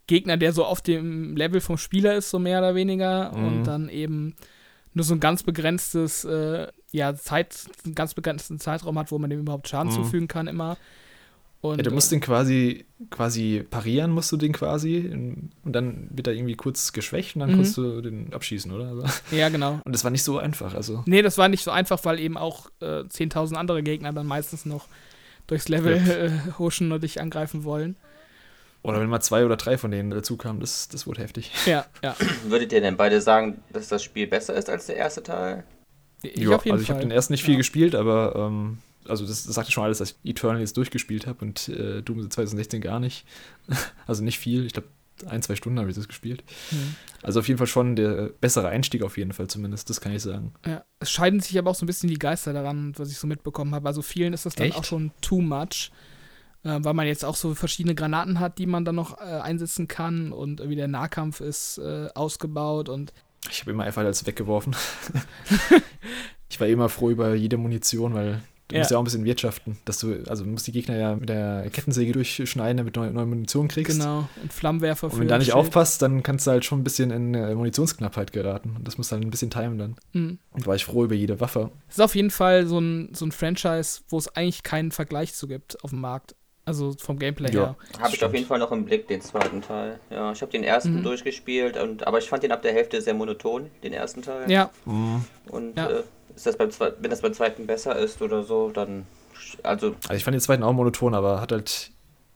Gegner, der so auf dem Level vom Spieler ist, so mehr oder weniger. Mhm. Und dann eben nur so ein ganz begrenztes, äh, ja, Zeit, einen ganz begrenzten Zeitraum hat, wo man dem überhaupt Schaden mhm. zufügen kann, immer. Und, ja, du musst äh, den quasi, quasi parieren, musst du den quasi. Und dann wird er irgendwie kurz geschwächt und dann mhm. kannst du den abschießen, oder? Also. Ja, genau. Und das war nicht so einfach. Also. Nee, das war nicht so einfach, weil eben auch äh, 10.000 andere Gegner dann meistens noch durchs Level ja. äh, huschen und dich angreifen wollen. Oder wenn mal zwei oder drei von denen dazu kamen, das, das wurde heftig. Ja, ja. Würdet ihr denn beide sagen, dass das Spiel besser ist als der erste Teil? Ich jo, also ich habe den ersten nicht viel ja. gespielt, aber ähm, also das, das sagte schon alles, dass ich Eternal jetzt durchgespielt habe und äh, Doom 2016 gar nicht. also nicht viel, ich glaube ein, zwei Stunden habe ich das gespielt. Mhm. Also auf jeden Fall schon der bessere Einstieg auf jeden Fall zumindest, das kann ich sagen. Ja, es scheiden sich aber auch so ein bisschen die Geister daran, was ich so mitbekommen habe. Also vielen ist das dann Echt? auch schon too much äh, weil man jetzt auch so verschiedene Granaten hat, die man dann noch äh, einsetzen kann und irgendwie der Nahkampf ist äh, ausgebaut und ich habe immer einfach alles weggeworfen. ich war immer froh über jede Munition, weil du ja. musst ja auch ein bisschen wirtschaften, dass du, also du musst die Gegner ja mit der Kettensäge durchschneiden, damit du neue, neue Munition kriegst. Genau, und Flammenwerfer Und wenn du da nicht Schild. aufpasst, dann kannst du halt schon ein bisschen in äh, Munitionsknappheit geraten. Und das muss dann ein bisschen timen dann. Mhm. Und war ich froh über jede Waffe. Es ist auf jeden Fall so ein, so ein Franchise, wo es eigentlich keinen Vergleich zu gibt auf dem Markt. Also vom Gameplay ja, her. Habe ich auf jeden Fall noch im Blick, den zweiten Teil. Ja, ich habe den ersten mhm. durchgespielt, und, aber ich fand den ab der Hälfte sehr monoton, den ersten Teil. Ja. Mhm. Und ja. Äh, ist das beim wenn das beim zweiten besser ist oder so, dann. Also, also ich fand den zweiten auch monoton, aber hat halt,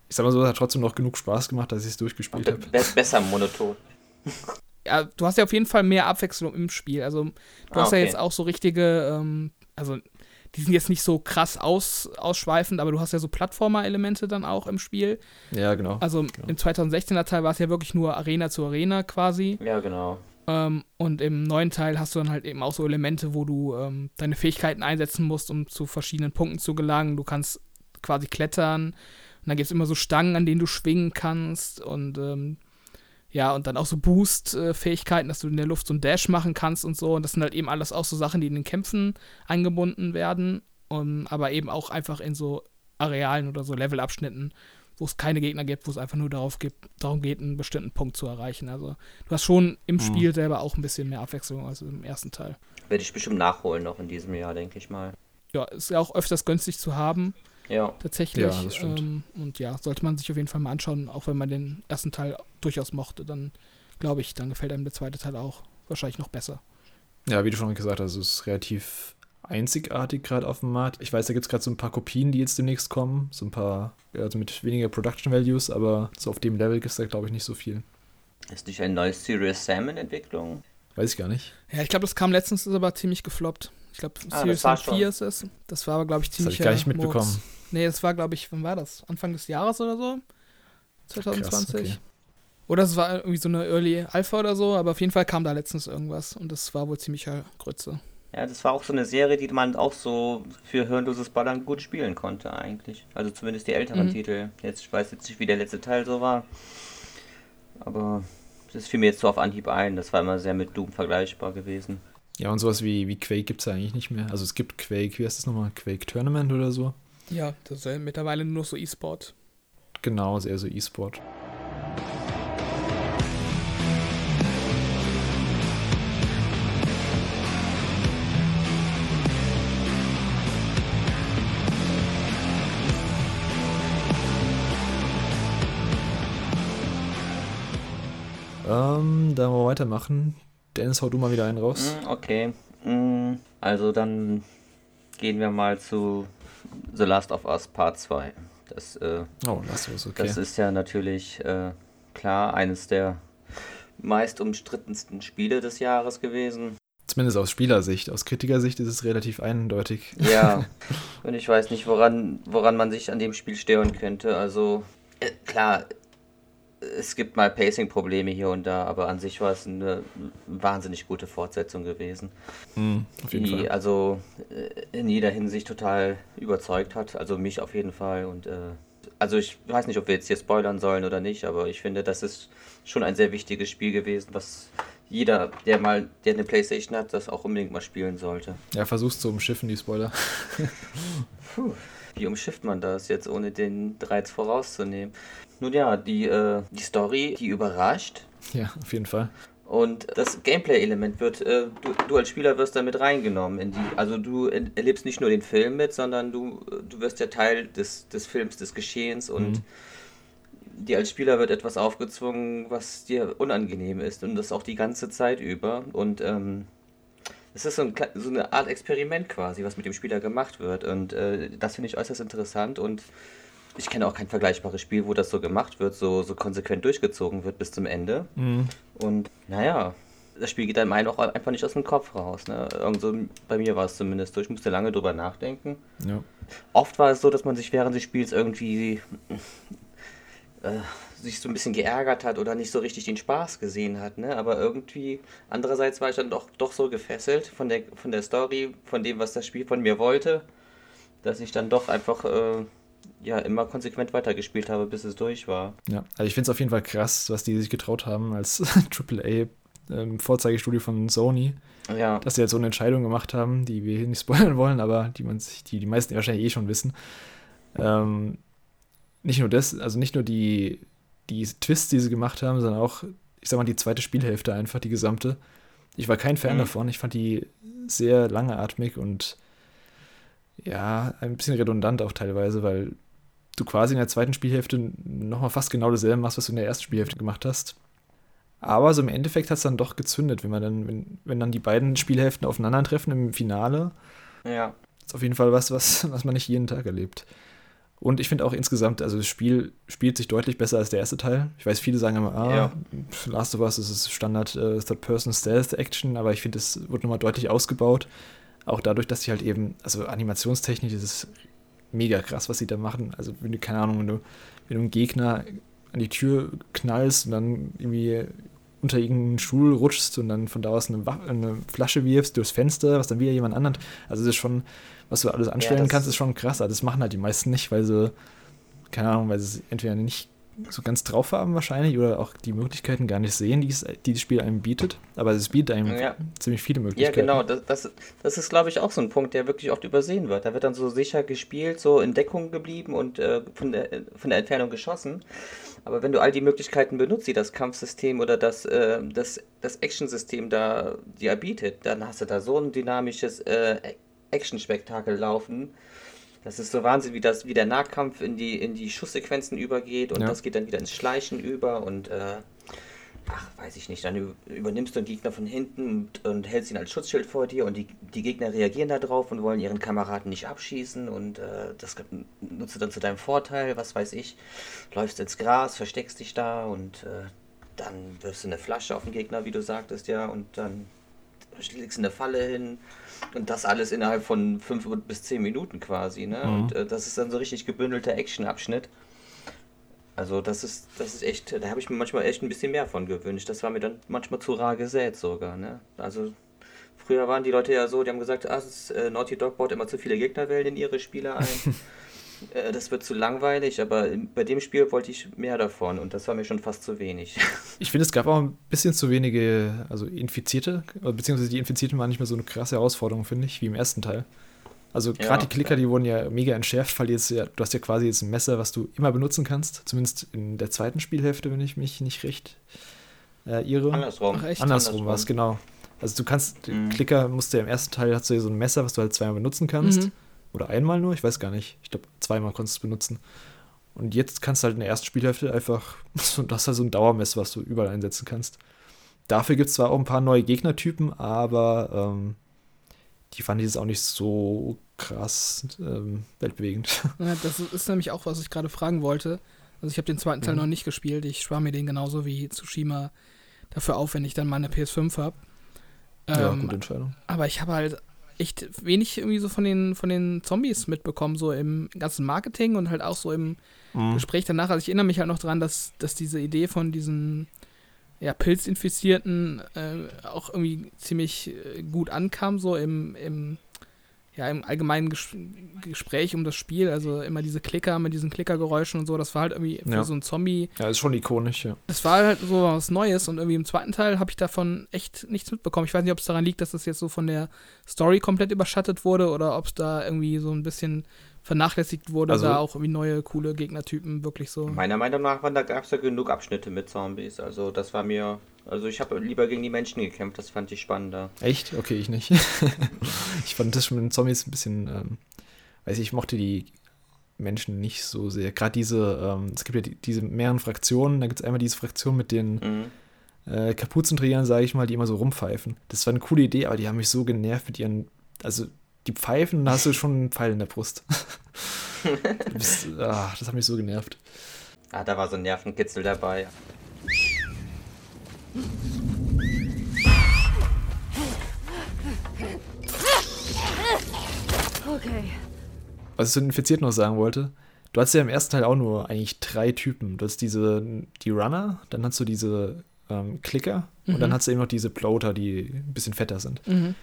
ich sag mal so, hat trotzdem noch genug Spaß gemacht, dass ich es durchgespielt habe. Be besser monoton. ja, du hast ja auf jeden Fall mehr Abwechslung im Spiel. Also du ah, hast okay. ja jetzt auch so richtige, ähm, also die sind jetzt nicht so krass aus, ausschweifend, aber du hast ja so Plattformer-Elemente dann auch im Spiel. Ja, genau. Also genau. im 2016er Teil war es ja wirklich nur Arena zu Arena quasi. Ja, genau. Ähm, und im neuen Teil hast du dann halt eben auch so Elemente, wo du ähm, deine Fähigkeiten einsetzen musst, um zu verschiedenen Punkten zu gelangen. Du kannst quasi klettern. Und dann gibt es immer so Stangen, an denen du schwingen kannst. Und ähm, ja, und dann auch so Boost-Fähigkeiten, dass du in der Luft so einen Dash machen kannst und so. Und das sind halt eben alles auch so Sachen, die in den Kämpfen eingebunden werden. Um, aber eben auch einfach in so Arealen oder so Levelabschnitten, wo es keine Gegner gibt, wo es einfach nur darauf gibt, darum geht, einen bestimmten Punkt zu erreichen. Also du hast schon im mhm. Spiel selber auch ein bisschen mehr Abwechslung als im ersten Teil. Werde ich bestimmt nachholen noch in diesem Jahr, denke ich mal. Ja, ist ja auch öfters günstig zu haben. Ja. Tatsächlich. Ja, das stimmt. Ähm, und ja, sollte man sich auf jeden Fall mal anschauen, auch wenn man den ersten Teil durchaus mochte, dann glaube ich, dann gefällt einem der zweite Teil auch wahrscheinlich noch besser. Ja, wie du schon gesagt hast, es ist relativ einzigartig gerade auf dem Markt. Ich weiß, da gibt es gerade so ein paar Kopien, die jetzt demnächst kommen. So ein paar, also mit weniger Production Values, aber so auf dem Level gibt es da, glaube ich, nicht so viel. Ist nicht ein neues Serious Sam in Entwicklung? Weiß ich gar nicht. Ja, ich glaube, das kam letztens, ist aber ziemlich gefloppt. Ich glaube, ah, Serious Sam 4 ist es. Das war aber, glaube ich, ziemlich. Das habe ich gar nicht mitbekommen. Murks. Nee, das war, glaube ich, wann war das? Anfang des Jahres oder so? 2020? Krass, okay. Oder es war irgendwie so eine Early Alpha oder so, aber auf jeden Fall kam da letztens irgendwas und das war wohl ziemlicher Grütze. Ja, das war auch so eine Serie, die man auch so für hirnloses Ballern gut spielen konnte eigentlich. Also zumindest die älteren mhm. Titel. Jetzt, ich weiß jetzt nicht, wie der letzte Teil so war. Aber das fiel mir jetzt so auf Anhieb ein. Das war immer sehr mit Doom vergleichbar gewesen. Ja, und sowas wie, wie Quake gibt es eigentlich nicht mehr. Also es gibt Quake, wie heißt das nochmal? Quake Tournament oder so? Ja, das ist ja mittlerweile nur noch so E-Sport. Genau, sehr so E-Sport. Ähm, da wollen wir weitermachen. Dennis, hau du mal wieder einen raus. Mm, okay. Mm, also dann gehen wir mal zu The Last of Us Part 2. Das, äh, oh, of Us, okay. Das ist ja natürlich äh, klar eines der meist umstrittensten Spiele des Jahres gewesen. Zumindest aus Spielersicht. Aus Kritikersicht ist es relativ eindeutig. Ja, und ich weiß nicht, woran, woran man sich an dem Spiel stören könnte. Also, äh, klar, es gibt mal Pacing-Probleme hier und da, aber an sich war es eine wahnsinnig gute Fortsetzung gewesen. Mm, die Fall. also äh, in jeder Hinsicht total überzeugt hat. Also mich auf jeden Fall. Und äh, also ich weiß nicht, ob wir jetzt hier spoilern sollen oder nicht, aber ich finde, das ist schon ein sehr wichtiges Spiel gewesen, was jeder, der mal, der eine Playstation hat, das auch unbedingt mal spielen sollte. Ja, versuchst du umschiffen, die Spoiler. Puh. Wie umschifft man das jetzt, ohne den Reiz vorauszunehmen? Nun ja, die, äh, die Story, die überrascht. Ja, auf jeden Fall. Und das Gameplay-Element wird, äh, du, du, als Spieler wirst damit reingenommen. In die, also du erlebst nicht nur den Film mit, sondern du, du wirst ja Teil des, des Films, des Geschehens und mhm. dir als Spieler wird etwas aufgezwungen, was dir unangenehm ist. Und das auch die ganze Zeit über. Und ähm, es ist so, ein, so, eine Art Experiment quasi, was mit dem Spieler gemacht wird. Und äh, das finde ich äußerst interessant. Und ich kenne auch kein vergleichbares Spiel, wo das so gemacht wird, so, so konsequent durchgezogen wird bis zum Ende. Mhm. Und naja, das Spiel geht einem auch einfach nicht aus dem Kopf raus. Ne? Irgendso, bei mir war es zumindest so. Ich musste lange drüber nachdenken. Ja. Oft war es so, dass man sich während des Spiels irgendwie äh, sich so ein bisschen geärgert hat oder nicht so richtig den Spaß gesehen hat, ne? Aber irgendwie, andererseits war ich dann doch, doch so gefesselt von der, von der Story, von dem, was das Spiel von mir wollte, dass ich dann doch einfach äh, ja immer konsequent weitergespielt habe, bis es durch war. Ja, also ich finde es auf jeden Fall krass, was die sich getraut haben als AAA ähm, Vorzeigestudio von Sony. Ja. Dass sie jetzt so eine Entscheidung gemacht haben, die wir hier nicht spoilern wollen, aber die man sich, die die meisten wahrscheinlich eh schon wissen. Ähm, nicht nur das, also nicht nur die die Twists, die sie gemacht haben, sondern auch, ich sag mal, die zweite Spielhälfte einfach, die gesamte. Ich war kein Fan mhm. davon. Ich fand die sehr langatmig und ja, ein bisschen redundant auch teilweise, weil du quasi in der zweiten Spielhälfte nochmal fast genau dasselbe machst, was du in der ersten Spielhälfte gemacht hast. Aber so im Endeffekt hat es dann doch gezündet, wenn man dann, wenn, wenn dann die beiden Spielhälften aufeinandertreffen im Finale. Ja. Ist auf jeden Fall was, was, was man nicht jeden Tag erlebt. Und ich finde auch insgesamt, also das Spiel spielt sich deutlich besser als der erste Teil. Ich weiß, viele sagen immer, ah, ja. Last of Us ist Standard äh, Third-Person-Stealth-Action, aber ich finde, es wird nochmal deutlich ausgebaut. Auch dadurch, dass sie halt eben, also animationstechnisch ist es mega krass, was sie da machen. Also, wenn du, keine Ahnung, wenn du, wenn du einen Gegner an die Tür knallst und dann irgendwie unter irgendeinen Stuhl rutschst und dann von da aus eine, eine, Flasche wirfst durchs Fenster, was dann wieder jemand anderen. Also das ist schon, was du alles anstellen ja, kannst, ist schon krass. Das machen halt die meisten nicht, weil sie, keine Ahnung, weil sie es entweder nicht so ganz drauf haben wahrscheinlich oder auch die Möglichkeiten gar nicht sehen, die, es, die das Spiel einem bietet. Aber es bietet einem ja. ziemlich viele Möglichkeiten. Ja, genau. Das, das, das ist, glaube ich, auch so ein Punkt, der wirklich oft übersehen wird. Da wird dann so sicher gespielt, so in Deckung geblieben und äh, von, der, von der Entfernung geschossen. Aber wenn du all die Möglichkeiten benutzt, die das Kampfsystem oder das, äh, das, das Action-System da dir bietet, dann hast du da so ein dynamisches äh, Action-Spektakel laufen. Das ist so Wahnsinn, wie, das, wie der Nahkampf in die, in die Schusssequenzen übergeht und ja. das geht dann wieder ins Schleichen über und äh, ach, weiß ich nicht, dann übernimmst du einen Gegner von hinten und, und hältst ihn als Schutzschild vor dir und die, die Gegner reagieren darauf und wollen ihren Kameraden nicht abschießen und äh, das nutzt du dann zu deinem Vorteil, was weiß ich, läufst ins Gras, versteckst dich da und äh, dann wirfst du eine Flasche auf den Gegner, wie du sagtest, ja, und dann legst eine Falle hin und das alles innerhalb von fünf bis zehn Minuten quasi, ne? Mhm. Und äh, das ist dann so richtig gebündelter Action-Abschnitt. Also das ist, das ist echt, da habe ich mir manchmal echt ein bisschen mehr von gewünscht. Das war mir dann manchmal zu rar gesät sogar, ne? Also früher waren die Leute ja so, die haben gesagt, ah, ist, äh, Naughty Dog baut immer zu viele Gegnerwellen in ihre Spiele ein. äh, das wird zu langweilig, aber bei dem Spiel wollte ich mehr davon und das war mir schon fast zu wenig. Ich finde, es gab auch ein bisschen zu wenige, also Infizierte, beziehungsweise die Infizierten waren nicht mehr so eine krasse Herausforderung, finde ich, wie im ersten Teil. Also gerade ja, die Klicker, die wurden ja mega entschärft, weil jetzt ja, du hast ja quasi jetzt ein Messer, was du immer benutzen kannst, zumindest in der zweiten Spielhälfte, wenn ich mich nicht recht äh, irre. Andersrum. Ach, echt? Andersrum, Andersrum. war es, genau. Also du kannst, mhm. Klicker musst du ja im ersten Teil, hast du ja so ein Messer, was du halt zweimal benutzen kannst. Mhm. Oder einmal nur, ich weiß gar nicht. Ich glaube, zweimal konntest du es benutzen. Und jetzt kannst du halt in der ersten Spielhälfte einfach, das ist halt so ein Dauermesser, was du überall einsetzen kannst. dafür gibt es zwar auch ein paar neue Gegnertypen, aber ähm, die fand ich jetzt auch nicht so krass ähm, weltbewegend. Ja, das ist nämlich auch, was ich gerade fragen wollte. Also ich habe den zweiten Teil mhm. noch nicht gespielt. Ich spare mir den genauso wie Tsushima dafür auf, wenn ich dann meine PS5 habe. Ähm, ja, gute Entscheidung. Aber ich habe halt echt wenig irgendwie so von den, von den Zombies mitbekommen, so im ganzen Marketing und halt auch so im mhm. Gespräch danach. Also ich erinnere mich halt noch daran, dass, dass diese Idee von diesen ja, Pilzinfizierten äh, auch irgendwie ziemlich äh, gut ankam, so im, im ja, im allgemeinen Ges Gespräch um das Spiel, also immer diese Klicker mit diesen Klickergeräuschen und so, das war halt irgendwie für ja. so ein Zombie. Ja, ist schon ikonisch, ja. Das war halt so was Neues und irgendwie im zweiten Teil habe ich davon echt nichts mitbekommen. Ich weiß nicht, ob es daran liegt, dass das jetzt so von der Story komplett überschattet wurde oder ob es da irgendwie so ein bisschen vernachlässigt wurde, also, da auch irgendwie neue coole Gegnertypen wirklich so. Meiner Meinung nach da gab es ja genug Abschnitte mit Zombies. Also das war mir. Also ich habe lieber gegen die Menschen gekämpft, das fand ich spannender. Echt? Okay, ich nicht. ich fand das schon mit den Zombies ein bisschen. Ähm, weiß ich, ich mochte die Menschen nicht so sehr. Gerade diese, ähm, es gibt ja die, diese mehreren Fraktionen, da gibt es einmal diese Fraktion mit den mhm. äh, Kapuzenträgern, sage ich mal, die immer so rumpfeifen. Das war eine coole Idee, aber die haben mich so genervt mit ihren, also die Pfeifen, da hast du schon einen Pfeil in der Brust. bist, ach, das hat mich so genervt. Ah, da war so ein Nervenkitzel dabei. Okay. Was ich zu den Infizierten noch sagen wollte, du hast ja im ersten Teil auch nur eigentlich drei Typen. Du hast diese, die Runner, dann hast du diese ähm, Klicker mhm. und dann mhm. hast du eben noch diese Bloater, die ein bisschen fetter sind. Mhm.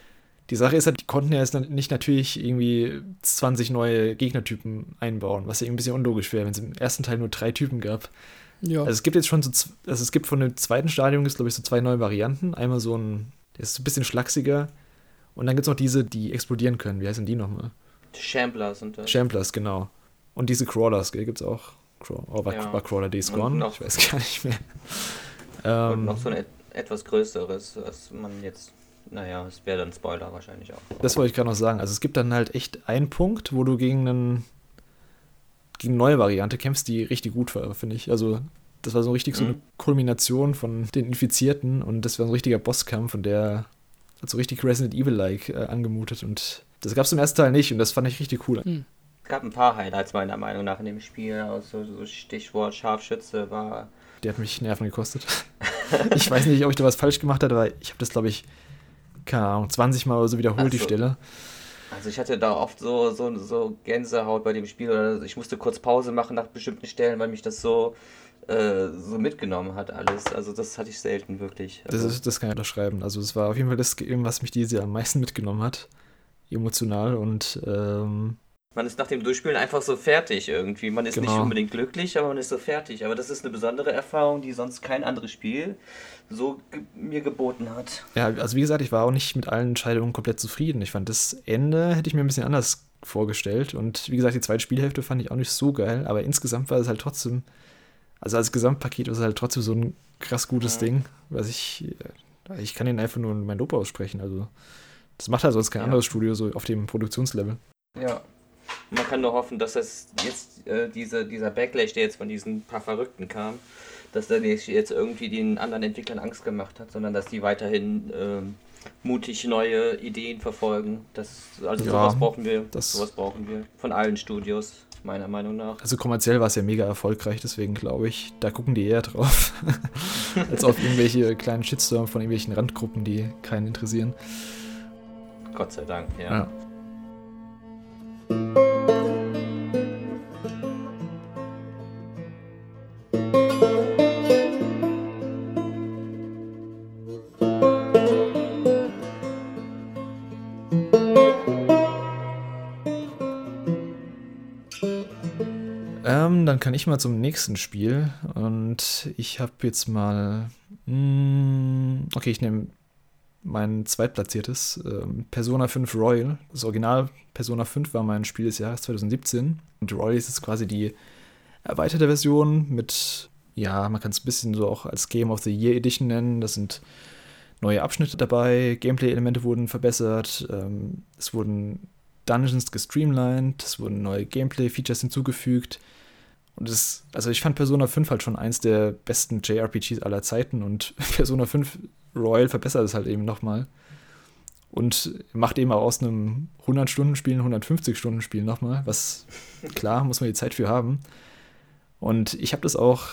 Die Sache ist halt, die konnten ja jetzt nicht natürlich irgendwie 20 neue Gegnertypen einbauen, was ja irgendwie ein bisschen unlogisch wäre, wenn es im ersten Teil nur drei Typen gab. Ja. Also es gibt jetzt schon so, also es gibt von dem zweiten Stadium, glaube ich, so zwei neue Varianten. Einmal so ein, der ist so ein bisschen schlachsiger. Und dann gibt es noch diese, die explodieren können. Wie heißen die nochmal? Shamblers und das. Shamblers, genau. Und diese Crawlers, gibt es auch. Oh, war, ja. war Crawler Days Gone? Ich weiß gar nicht mehr. Und ähm, noch so ein et etwas größeres, was man jetzt naja, es wäre dann Spoiler wahrscheinlich auch. Das wollte ich gerade noch sagen. Also es gibt dann halt echt einen Punkt, wo du gegen einen gegen eine neue Variante kämpfst, die richtig gut war, finde ich. Also das war so richtig mhm. so eine mhm. Kulmination von den Infizierten und das war ein richtiger Bosskampf und der hat so richtig Resident Evil-like äh, angemutet und das gab es im ersten Teil nicht und das fand ich richtig cool. Mhm. Es gab ein paar Highlights meiner Meinung nach in dem Spiel. Also so Stichwort Scharfschütze war. Der hat mich Nerven gekostet. ich weiß nicht, ob ich da was falsch gemacht habe, aber ich habe das, glaube ich, keine Ahnung, 20 Mal oder so wiederholt, also, die Stelle. Also ich hatte da oft so, so, so Gänsehaut bei dem Spiel. Oder ich musste kurz Pause machen nach bestimmten Stellen, weil mich das so, äh, so mitgenommen hat alles. Also das hatte ich selten wirklich. Also das, ist, das kann ich unterschreiben. Also es war auf jeden Fall das Game, was mich dieses Jahr am meisten mitgenommen hat. Emotional und ähm, man ist nach dem Durchspielen einfach so fertig irgendwie. Man ist genau. nicht unbedingt glücklich, aber man ist so fertig. Aber das ist eine besondere Erfahrung, die sonst kein anderes Spiel so ge mir geboten hat. Ja, also wie gesagt, ich war auch nicht mit allen Entscheidungen komplett zufrieden. Ich fand das Ende hätte ich mir ein bisschen anders vorgestellt. Und wie gesagt, die zweite Spielhälfte fand ich auch nicht so geil. Aber insgesamt war es halt trotzdem, also als Gesamtpaket war es halt trotzdem so ein krass gutes ja. Ding, was ich, äh, ich kann den einfach nur in mein Lob aussprechen. Also das macht halt sonst kein ja. anderes Studio so auf dem Produktionslevel. Ja, man kann nur hoffen, dass das jetzt äh, diese, dieser Backlash, der jetzt von diesen paar Verrückten kam, dass der nicht jetzt irgendwie den anderen Entwicklern Angst gemacht hat, sondern dass die weiterhin äh, mutig neue Ideen verfolgen. Das, also ja, sowas brauchen wir. Das sowas brauchen wir von allen Studios, meiner Meinung nach. Also kommerziell war es ja mega erfolgreich, deswegen glaube ich, da gucken die eher drauf, als auf irgendwelche kleinen Shitstorm von irgendwelchen Randgruppen, die keinen interessieren. Gott sei Dank, ja. ja. Ich mal zum nächsten Spiel. Und ich habe jetzt mal. Mh, hm, okay, ich nehme mein zweitplatziertes, ähm, Persona 5 Royal. Das Original Persona 5 war mein Spiel des Jahres 2017. Und Royal ist jetzt quasi die erweiterte Version mit, ja, man kann es ein bisschen so auch als Game of the Year Edition nennen. Das sind neue Abschnitte dabei, Gameplay-Elemente wurden verbessert, ähm, es wurden Dungeons gestreamlined, es wurden neue Gameplay-Features hinzugefügt. Und das, also ich fand Persona 5 halt schon eins der besten JRPGs aller Zeiten und Persona 5 Royal verbessert es halt eben nochmal. Und macht eben auch aus einem 100-Stunden-Spiel ein 150-Stunden-Spiel nochmal, was klar, muss man die Zeit für haben. Und ich habe das auch,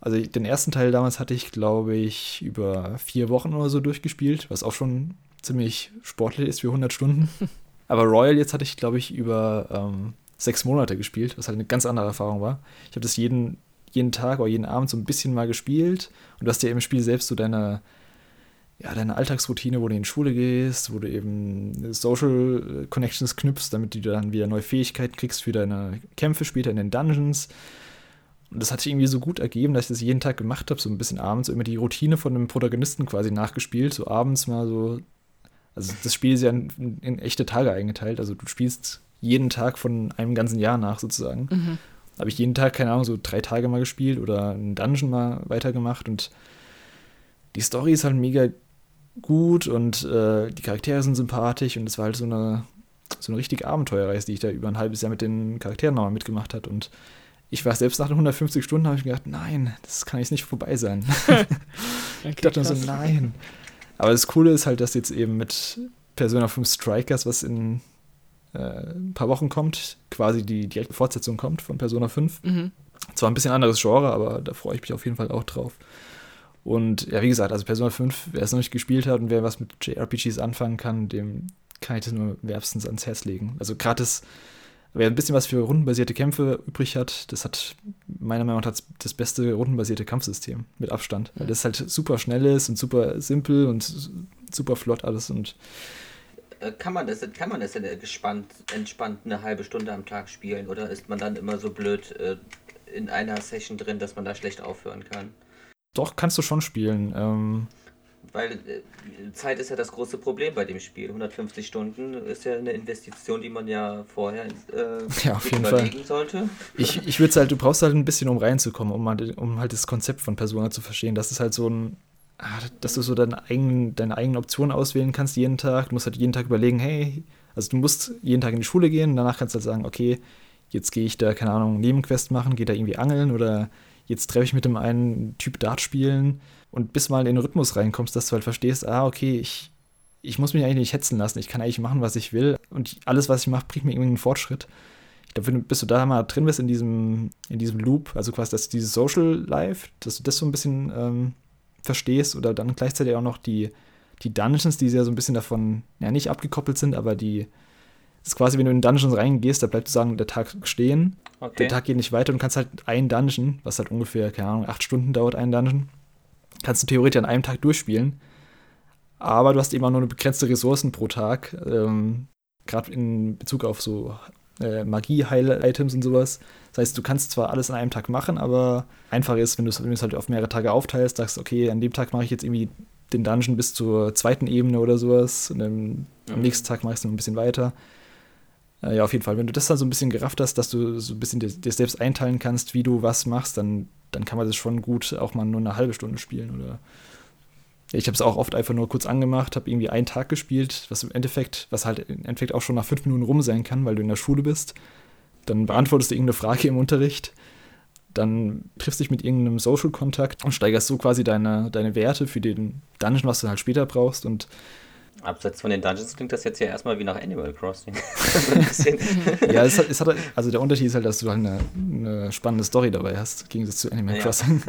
also den ersten Teil damals hatte ich, glaube ich, über vier Wochen oder so durchgespielt, was auch schon ziemlich sportlich ist für 100 Stunden. Aber Royal jetzt hatte ich, glaube ich, über ähm, sechs Monate gespielt, was halt eine ganz andere Erfahrung war. Ich habe das jeden, jeden Tag oder jeden Abend so ein bisschen mal gespielt und du hast ja im Spiel selbst so deine, ja, deine Alltagsroutine, wo du in die Schule gehst, wo du eben Social Connections knüpfst, damit du dann wieder neue Fähigkeiten kriegst für deine Kämpfe später in den Dungeons. Und das hat sich irgendwie so gut ergeben, dass ich das jeden Tag gemacht habe, so ein bisschen abends, so immer die Routine von einem Protagonisten quasi nachgespielt, so abends mal so. Also das Spiel ist ja in, in echte Tage eingeteilt, also du spielst jeden Tag von einem ganzen Jahr nach sozusagen. Mhm. Habe ich jeden Tag, keine Ahnung, so drei Tage mal gespielt oder einen Dungeon mal weitergemacht und die Story ist halt mega gut und äh, die Charaktere sind sympathisch und es war halt so eine, so eine richtige Abenteuerreise, die ich da über ein halbes Jahr mit den Charakteren nochmal mitgemacht hat und ich war selbst nach den 150 Stunden, habe ich gedacht, nein, das kann jetzt nicht vorbei sein. okay, ich dachte nur so, nein. Aber das Coole ist halt, dass jetzt eben mit Persona 5 Strikers, was in äh, ein paar Wochen kommt, quasi die direkte Fortsetzung kommt von Persona 5. Mhm. Zwar ein bisschen anderes Genre, aber da freue ich mich auf jeden Fall auch drauf. Und ja, wie gesagt, also Persona 5, wer es noch nicht gespielt hat und wer was mit JRPGs anfangen kann, dem kann ich das nur wärmstens ans Herz legen. Also gerade das Wer ein bisschen was für rundenbasierte Kämpfe übrig hat, das hat meiner Meinung nach das beste rundenbasierte Kampfsystem mit Abstand. Weil das halt super schnell ist und super simpel und super flott alles und äh, kann man das, kann man das denn gespannt, entspannt eine halbe Stunde am Tag spielen oder ist man dann immer so blöd äh, in einer Session drin, dass man da schlecht aufhören kann? Doch, kannst du schon spielen. Ähm, weil äh, Zeit ist ja das große Problem bei dem Spiel. 150 Stunden ist ja eine Investition, die man ja vorher äh, ja, auf jeden Fall. sollte. Ich, ich würde halt, du brauchst halt ein bisschen, um reinzukommen, um halt, um halt das Konzept von Persona zu verstehen. Das ist halt so ein, dass du so deine eigenen, deine eigenen Optionen auswählen kannst jeden Tag. Du musst halt jeden Tag überlegen, hey, also du musst jeden Tag in die Schule gehen danach kannst du halt sagen, okay, jetzt gehe ich da, keine Ahnung, Nebenquest machen, gehe da irgendwie angeln oder jetzt treffe ich mit dem einen Typ Dart spielen und bis mal in den Rhythmus reinkommst, dass du halt verstehst, ah, okay, ich, ich muss mich eigentlich nicht hetzen lassen, ich kann eigentlich machen, was ich will und alles, was ich mache, bringt mir irgendwie einen Fortschritt. Ich glaube, bis du da mal drin bist in diesem, in diesem Loop, also quasi dass dieses Social Life, dass du das so ein bisschen ähm, verstehst oder dann gleichzeitig auch noch die, die Dungeons, die ja so ein bisschen davon, ja, nicht abgekoppelt sind, aber die, ist quasi, wenn du in Dungeons reingehst, da bleibt sozusagen der Tag stehen. Okay. Der Tag geht nicht weiter und kannst halt ein Dungeon, was halt ungefähr, keine Ahnung, acht Stunden dauert, ein Dungeon, kannst du theoretisch an einem Tag durchspielen. Aber du hast eben auch nur eine begrenzte Ressourcen pro Tag. Ähm, Gerade in Bezug auf so äh, Magie-Heil-Items und sowas. Das heißt, du kannst zwar alles an einem Tag machen, aber einfach ist, wenn du es halt auf mehrere Tage aufteilst, sagst, okay, an dem Tag mache ich jetzt irgendwie den Dungeon bis zur zweiten Ebene oder sowas. Und dann, mhm. am nächsten Tag mache ich es noch ein bisschen weiter. Äh, ja, auf jeden Fall. Wenn du das dann so ein bisschen gerafft hast, dass du so ein bisschen dir, dir selbst einteilen kannst, wie du was machst, dann dann kann man das schon gut auch mal nur eine halbe Stunde spielen oder ich habe es auch oft einfach nur kurz angemacht, habe irgendwie einen Tag gespielt, was im Endeffekt, was halt im Endeffekt auch schon nach fünf Minuten rum sein kann, weil du in der Schule bist. Dann beantwortest du irgendeine Frage im Unterricht, dann triffst dich mit irgendeinem Social-Kontakt und steigerst so quasi deine, deine Werte für den Dungeon, was du halt später brauchst und Abseits von den Dungeons klingt das jetzt ja erstmal wie nach Animal Crossing. ja, es hat, es hat, also der Unterschied ist halt, dass du halt eine, eine spannende Story dabei hast, im Gegensatz zu Animal ja. Crossing.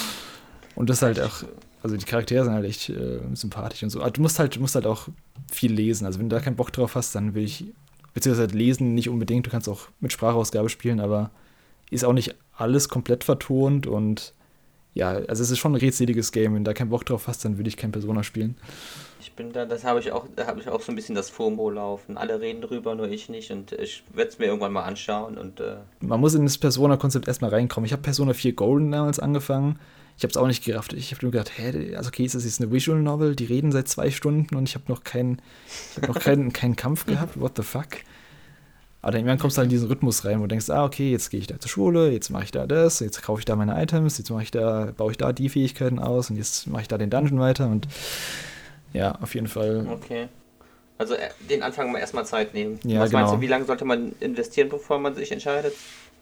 und das halt auch, also die Charaktere sind halt echt äh, sympathisch und so. Aber du musst halt, musst halt auch viel lesen. Also wenn du da keinen Bock drauf hast, dann will ich, beziehungsweise lesen nicht unbedingt, du kannst auch mit Sprachausgabe spielen, aber ist auch nicht alles komplett vertont und ja, also es ist schon ein redseliges Game. Wenn du da keinen Bock drauf hast, dann würde ich kein Persona spielen. Ich bin da, das habe ich auch, da habe ich auch so ein bisschen das FOMO laufen. Alle reden drüber, nur ich nicht und ich werde es mir irgendwann mal anschauen und äh Man muss in das Persona-Konzept erstmal reinkommen. Ich habe Persona 4 Golden damals angefangen. Ich habe es auch nicht gerafft. Ich habe nur gedacht, hä, also okay, ist das jetzt eine Visual Novel? Die reden seit zwei Stunden und ich habe noch keinen, ich habe noch keinen, keinen Kampf gehabt. What the fuck? Aber dann irgendwann kommst du halt in diesen Rhythmus rein, wo du denkst, ah, okay, jetzt gehe ich da zur Schule, jetzt mache ich da das, jetzt kaufe ich da meine Items, jetzt mache ich da, baue ich da die Fähigkeiten aus und jetzt mache ich da den Dungeon weiter und ja, auf jeden Fall. Okay. Also äh, den Anfang mal erstmal Zeit nehmen. Ja, Was genau. meinst du, wie lange sollte man investieren, bevor man sich entscheidet?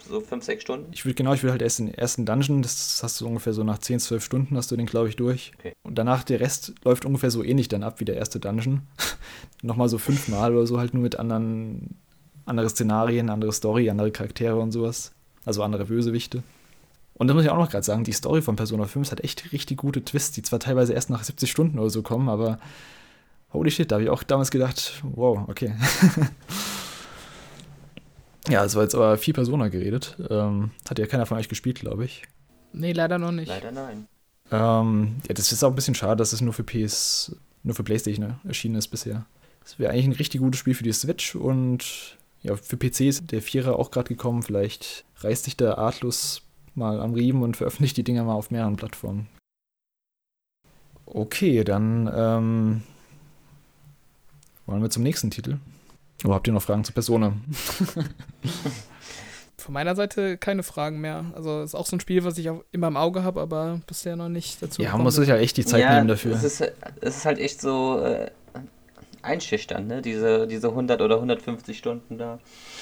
So fünf, sechs Stunden? Ich würde genau, ich würde halt erst den ersten Dungeon, das hast du ungefähr so nach 10, 12 Stunden hast du den, glaube ich, durch. Okay. Und danach der Rest läuft ungefähr so ähnlich dann ab wie der erste Dungeon. Nochmal so fünfmal oder so, halt nur mit anderen, andere Szenarien, andere Story, andere Charaktere und sowas. Also andere Bösewichte. Und da muss ich auch noch gerade sagen, die Story von Persona 5 hat echt richtig gute Twists, die zwar teilweise erst nach 70 Stunden oder so kommen, aber holy shit, da habe ich auch damals gedacht, wow, okay. ja, es war jetzt aber viel Persona geredet. Ähm, hat ja keiner von euch gespielt, glaube ich. Nee, leider noch nicht. Leider nein. Ähm, ja, das ist auch ein bisschen schade, dass es nur für PS, nur für PlayStation ne, erschienen ist bisher. Das wäre eigentlich ein richtig gutes Spiel für die Switch und ja, für PC ist der Vierer auch gerade gekommen. Vielleicht reißt sich der Artlus mal am Riemen und veröffentlicht die Dinger mal auf mehreren Plattformen. Okay, dann ähm, wollen wir zum nächsten Titel. Oder habt ihr noch Fragen zur Persona? Von meiner Seite keine Fragen mehr. Also ist auch so ein Spiel, was ich auch immer im Auge habe, aber bisher noch nicht dazu. Ja, man muss sich ja echt die Zeit ja, nehmen dafür. Es ist, es ist halt echt so äh, einschüchternd, ne? Diese, diese 100 oder 150 Stunden da.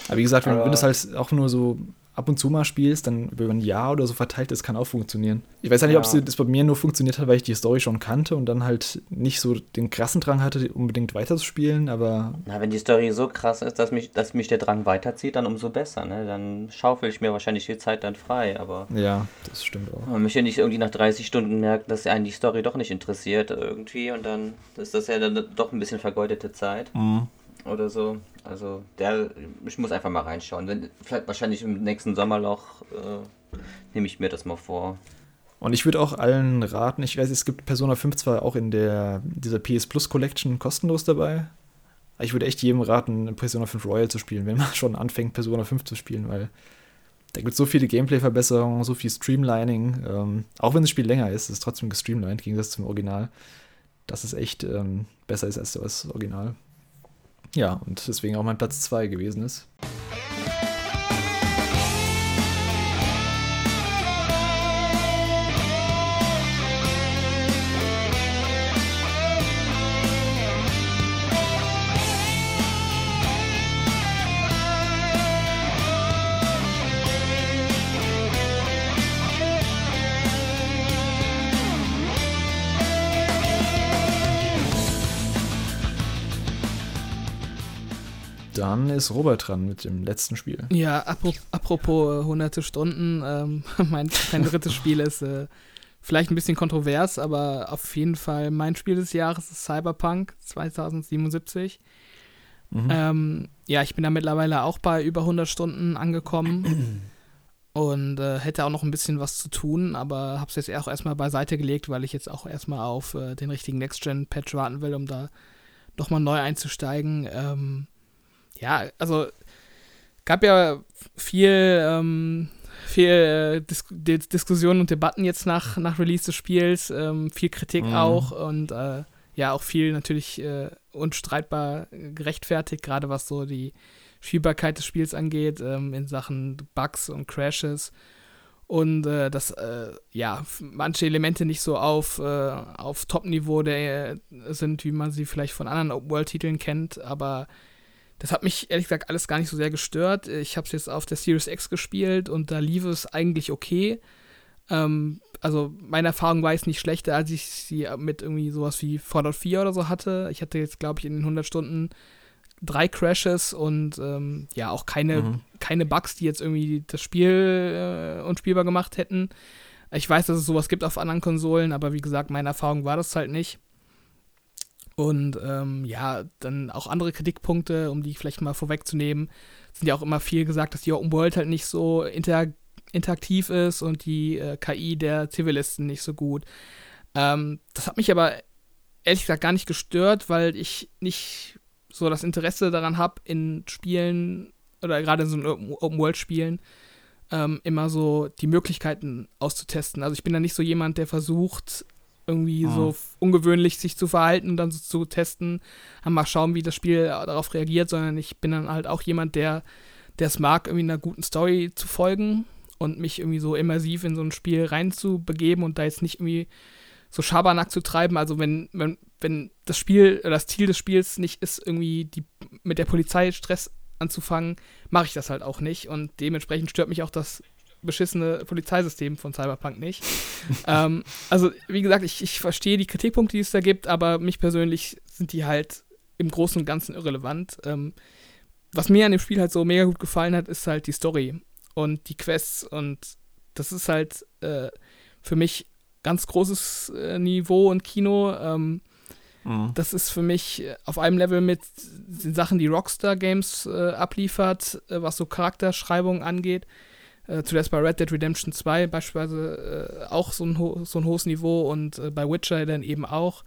Aber wie gesagt, wenn, wenn das halt auch nur so ab und zu mal spielst, dann über ein Jahr oder so verteilt, das kann auch funktionieren. Ich weiß ja nicht, ob das bei mir nur funktioniert hat, weil ich die Story schon kannte und dann halt nicht so den krassen Drang hatte, unbedingt weiterzuspielen, aber. Na, wenn die Story so krass ist, dass mich, dass mich der Drang weiterzieht, dann umso besser, ne? Dann schaufel ich mir wahrscheinlich die Zeit dann frei, aber. Ja, das stimmt auch. Man möchte nicht irgendwie nach 30 Stunden merken, dass einen die Story doch nicht interessiert irgendwie und dann ist das ja dann doch ein bisschen vergeudete Zeit. Mhm oder so. Also der, ich muss einfach mal reinschauen. Wenn, vielleicht wahrscheinlich im nächsten Sommerloch äh, nehme ich mir das mal vor. Und ich würde auch allen raten, ich weiß, es gibt Persona 5 zwar auch in der dieser PS Plus Collection kostenlos dabei. Aber ich würde echt jedem raten, Persona 5 Royal zu spielen, wenn man schon anfängt, Persona 5 zu spielen, weil da gibt es so viele Gameplay-Verbesserungen, so viel Streamlining. Ähm, auch wenn das Spiel länger ist, ist es trotzdem gestreamlined, im Gegensatz zum Original. Dass es echt ähm, besser ist als das Original. Ja, und deswegen auch mein Platz 2 gewesen ist. Dann ist Robert dran mit dem letzten Spiel. Ja, apropos, äh, hunderte Stunden, ähm, mein, mein drittes Spiel ist äh, vielleicht ein bisschen kontrovers, aber auf jeden Fall mein Spiel des Jahres ist Cyberpunk 2077. Mhm. Ähm, ja, ich bin da mittlerweile auch bei über 100 Stunden angekommen und äh, hätte auch noch ein bisschen was zu tun, aber habe es jetzt auch erstmal beiseite gelegt, weil ich jetzt auch erstmal auf äh, den richtigen Next-Gen-Patch warten will, um da nochmal neu einzusteigen. Ähm, ja, also gab ja viel, ähm, viel äh, Dis Dis Diskussionen und Debatten jetzt nach, nach Release des Spiels, ähm, viel Kritik mhm. auch und äh, ja, auch viel natürlich äh, unstreitbar gerechtfertigt, gerade was so die Spielbarkeit des Spiels angeht, ähm, in Sachen Bugs und Crashes. Und äh, dass äh, ja manche Elemente nicht so auf, äh, auf Top-Niveau sind, wie man sie vielleicht von anderen Open-World-Titeln kennt, aber das hat mich ehrlich gesagt alles gar nicht so sehr gestört. Ich habe es jetzt auf der Series X gespielt und da lief es eigentlich okay. Ähm, also meine Erfahrung war jetzt nicht schlechter, als ich sie mit irgendwie sowas wie Fallout 4 oder so hatte. Ich hatte jetzt, glaube ich, in den 100 Stunden drei Crashes und ähm, ja, auch keine, mhm. keine Bugs, die jetzt irgendwie das Spiel äh, unspielbar gemacht hätten. Ich weiß, dass es sowas gibt auf anderen Konsolen, aber wie gesagt, meine Erfahrung war das halt nicht. Und ähm, ja, dann auch andere Kritikpunkte, um die vielleicht mal vorwegzunehmen, sind ja auch immer viel gesagt, dass die Open World halt nicht so inter interaktiv ist und die äh, KI der Zivilisten nicht so gut. Ähm, das hat mich aber ehrlich gesagt gar nicht gestört, weil ich nicht so das Interesse daran habe, in Spielen oder gerade in so Open-World-Spielen ähm, immer so die Möglichkeiten auszutesten. Also ich bin da nicht so jemand, der versucht, irgendwie ah. so ungewöhnlich sich zu verhalten und dann so zu testen, mal schauen, wie das Spiel darauf reagiert, sondern ich bin dann halt auch jemand, der der es mag, irgendwie einer guten Story zu folgen und mich irgendwie so immersiv in so ein Spiel reinzubegeben und da jetzt nicht irgendwie so Schabernack zu treiben. Also wenn, wenn, wenn das Spiel oder das Ziel des Spiels nicht ist, irgendwie die, mit der Polizei Stress anzufangen, mache ich das halt auch nicht. Und dementsprechend stört mich auch das beschissene Polizeisystem von Cyberpunk nicht. ähm, also, wie gesagt, ich, ich verstehe die Kritikpunkte, die es da gibt, aber mich persönlich sind die halt im Großen und Ganzen irrelevant. Ähm, was mir an dem Spiel halt so mega gut gefallen hat, ist halt die Story und die Quests und das ist halt äh, für mich ganz großes äh, Niveau und Kino. Ähm, mhm. Das ist für mich auf einem Level mit den Sachen, die Rockstar Games äh, abliefert, äh, was so Charakterschreibung angeht. Äh, zuletzt bei Red Dead Redemption 2 beispielsweise äh, auch so ein, so ein hohes Niveau und bei Witcher dann eben auch.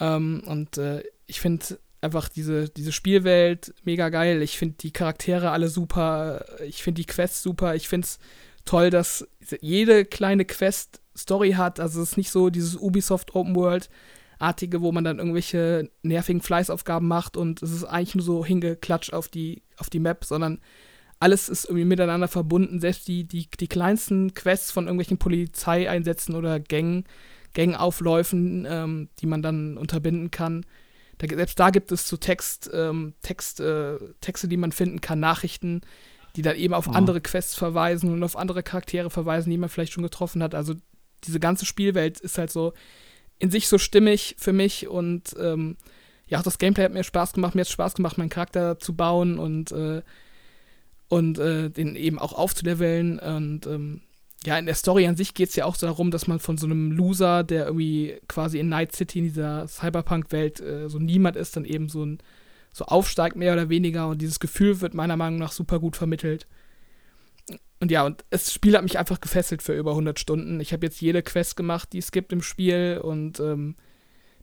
Ähm, und ich finde einfach diese, diese Spielwelt mega geil. Ich finde die Charaktere alle super. Ich finde die Quests super. Ich finde es toll, dass jede kleine Quest Story hat. Also es ist nicht so dieses Ubisoft Open World artige, wo man dann irgendwelche nervigen Fleißaufgaben macht und es ist eigentlich nur so hingeklatscht auf die auf die Map, sondern alles ist irgendwie miteinander verbunden. Selbst die, die, die kleinsten Quests von irgendwelchen Polizeieinsätzen oder Gang, Gangaufläufen, ähm, die man dann unterbinden kann. Da, selbst da gibt es so Text, ähm, Text, äh, Texte, die man finden kann, Nachrichten, die dann eben auf oh. andere Quests verweisen und auf andere Charaktere verweisen, die man vielleicht schon getroffen hat. Also diese ganze Spielwelt ist halt so in sich so stimmig für mich und ähm, ja, auch das Gameplay hat mir Spaß gemacht. Mir hat Spaß gemacht, meinen Charakter zu bauen und, äh, und äh, den eben auch aufzuleveln. Und ähm, ja, in der Story an sich geht es ja auch so darum, dass man von so einem Loser, der irgendwie quasi in Night City, in dieser Cyberpunk-Welt, äh, so niemand ist, dann eben so ein so aufsteigt, mehr oder weniger. Und dieses Gefühl wird meiner Meinung nach super gut vermittelt. Und ja, und das Spiel hat mich einfach gefesselt für über 100 Stunden. Ich habe jetzt jede Quest gemacht, die es gibt im Spiel und ähm,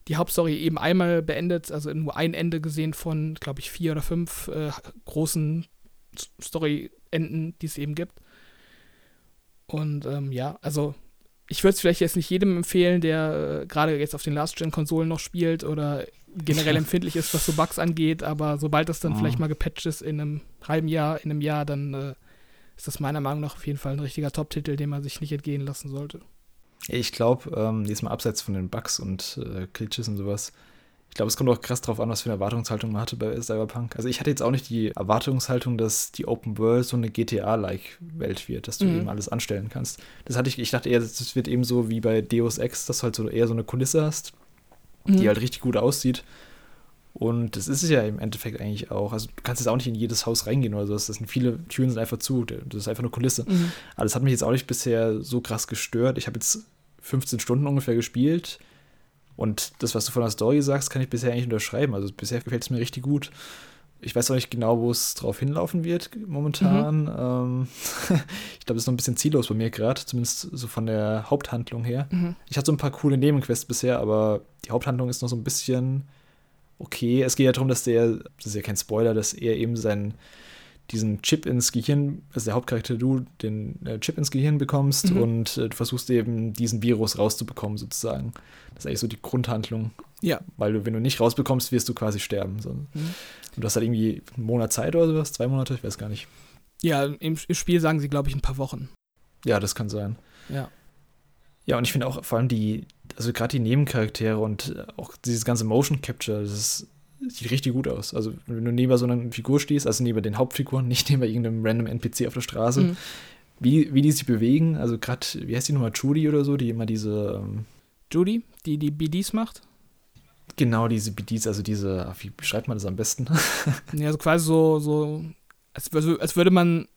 die Hauptstory eben einmal beendet, also nur ein Ende gesehen von, glaube ich, vier oder fünf äh, großen Story-Enden, die es eben gibt. Und ähm, ja, also ich würde es vielleicht jetzt nicht jedem empfehlen, der äh, gerade jetzt auf den Last-Gen-Konsolen noch spielt oder generell empfindlich ist, was so Bugs angeht, aber sobald das dann oh. vielleicht mal gepatcht ist in einem halben Jahr, in einem Jahr, dann äh, ist das meiner Meinung nach auf jeden Fall ein richtiger Top-Titel, den man sich nicht entgehen lassen sollte. Ich glaube, ähm, diesmal abseits von den Bugs und äh, Glitches und sowas, ich glaube, es kommt auch krass drauf an, was für eine Erwartungshaltung man hatte bei Cyberpunk. Also ich hatte jetzt auch nicht die Erwartungshaltung, dass die Open World so eine GTA-like Welt wird, dass du mhm. eben alles anstellen kannst. Das hatte ich, ich dachte eher, das wird eben so wie bei Deus Ex, dass du halt so eher so eine Kulisse hast, mhm. die halt richtig gut aussieht. Und das ist es ja im Endeffekt eigentlich auch. Also du kannst jetzt auch nicht in jedes Haus reingehen oder so. Das sind viele Türen sind einfach zu. Das ist einfach eine Kulisse. Mhm. Aber das hat mich jetzt auch nicht bisher so krass gestört. Ich habe jetzt 15 Stunden ungefähr gespielt und das, was du von der Story sagst, kann ich bisher eigentlich unterschreiben. Also bisher gefällt es mir richtig gut. Ich weiß auch nicht genau, wo es drauf hinlaufen wird momentan. Mhm. Ähm, ich glaube, das ist noch ein bisschen ziellos bei mir gerade, zumindest so von der Haupthandlung her. Mhm. Ich hatte so ein paar coole Nebenquests bisher, aber die Haupthandlung ist noch so ein bisschen okay. Es geht ja darum, dass der, das ist ja kein Spoiler, dass er eben seinen diesen Chip ins Gehirn, also der Hauptcharakter du, den äh, Chip ins Gehirn bekommst mhm. und äh, du versuchst eben diesen Virus rauszubekommen, sozusagen. Das ist eigentlich so die Grundhandlung. Ja. Weil du, wenn du nicht rausbekommst, wirst du quasi sterben. So. Mhm. Und du hast halt irgendwie einen Monat Zeit oder sowas, zwei Monate, ich weiß gar nicht. Ja, im, im Spiel sagen sie, glaube ich, ein paar Wochen. Ja, das kann sein. Ja. Ja, und ich finde auch vor allem die, also gerade die Nebencharaktere und auch dieses ganze Motion Capture, das ist sieht richtig gut aus. Also, wenn du neben so einer Figur stehst, also neben den Hauptfiguren, nicht neben irgendeinem random NPC auf der Straße, mhm. wie, wie die sich bewegen, also gerade, wie heißt die nochmal, Judy oder so, die immer diese. Ähm, Judy, die die BDs macht? Genau, diese BDs, also diese, wie beschreibt man das am besten? ja, also quasi so, so als, als würde man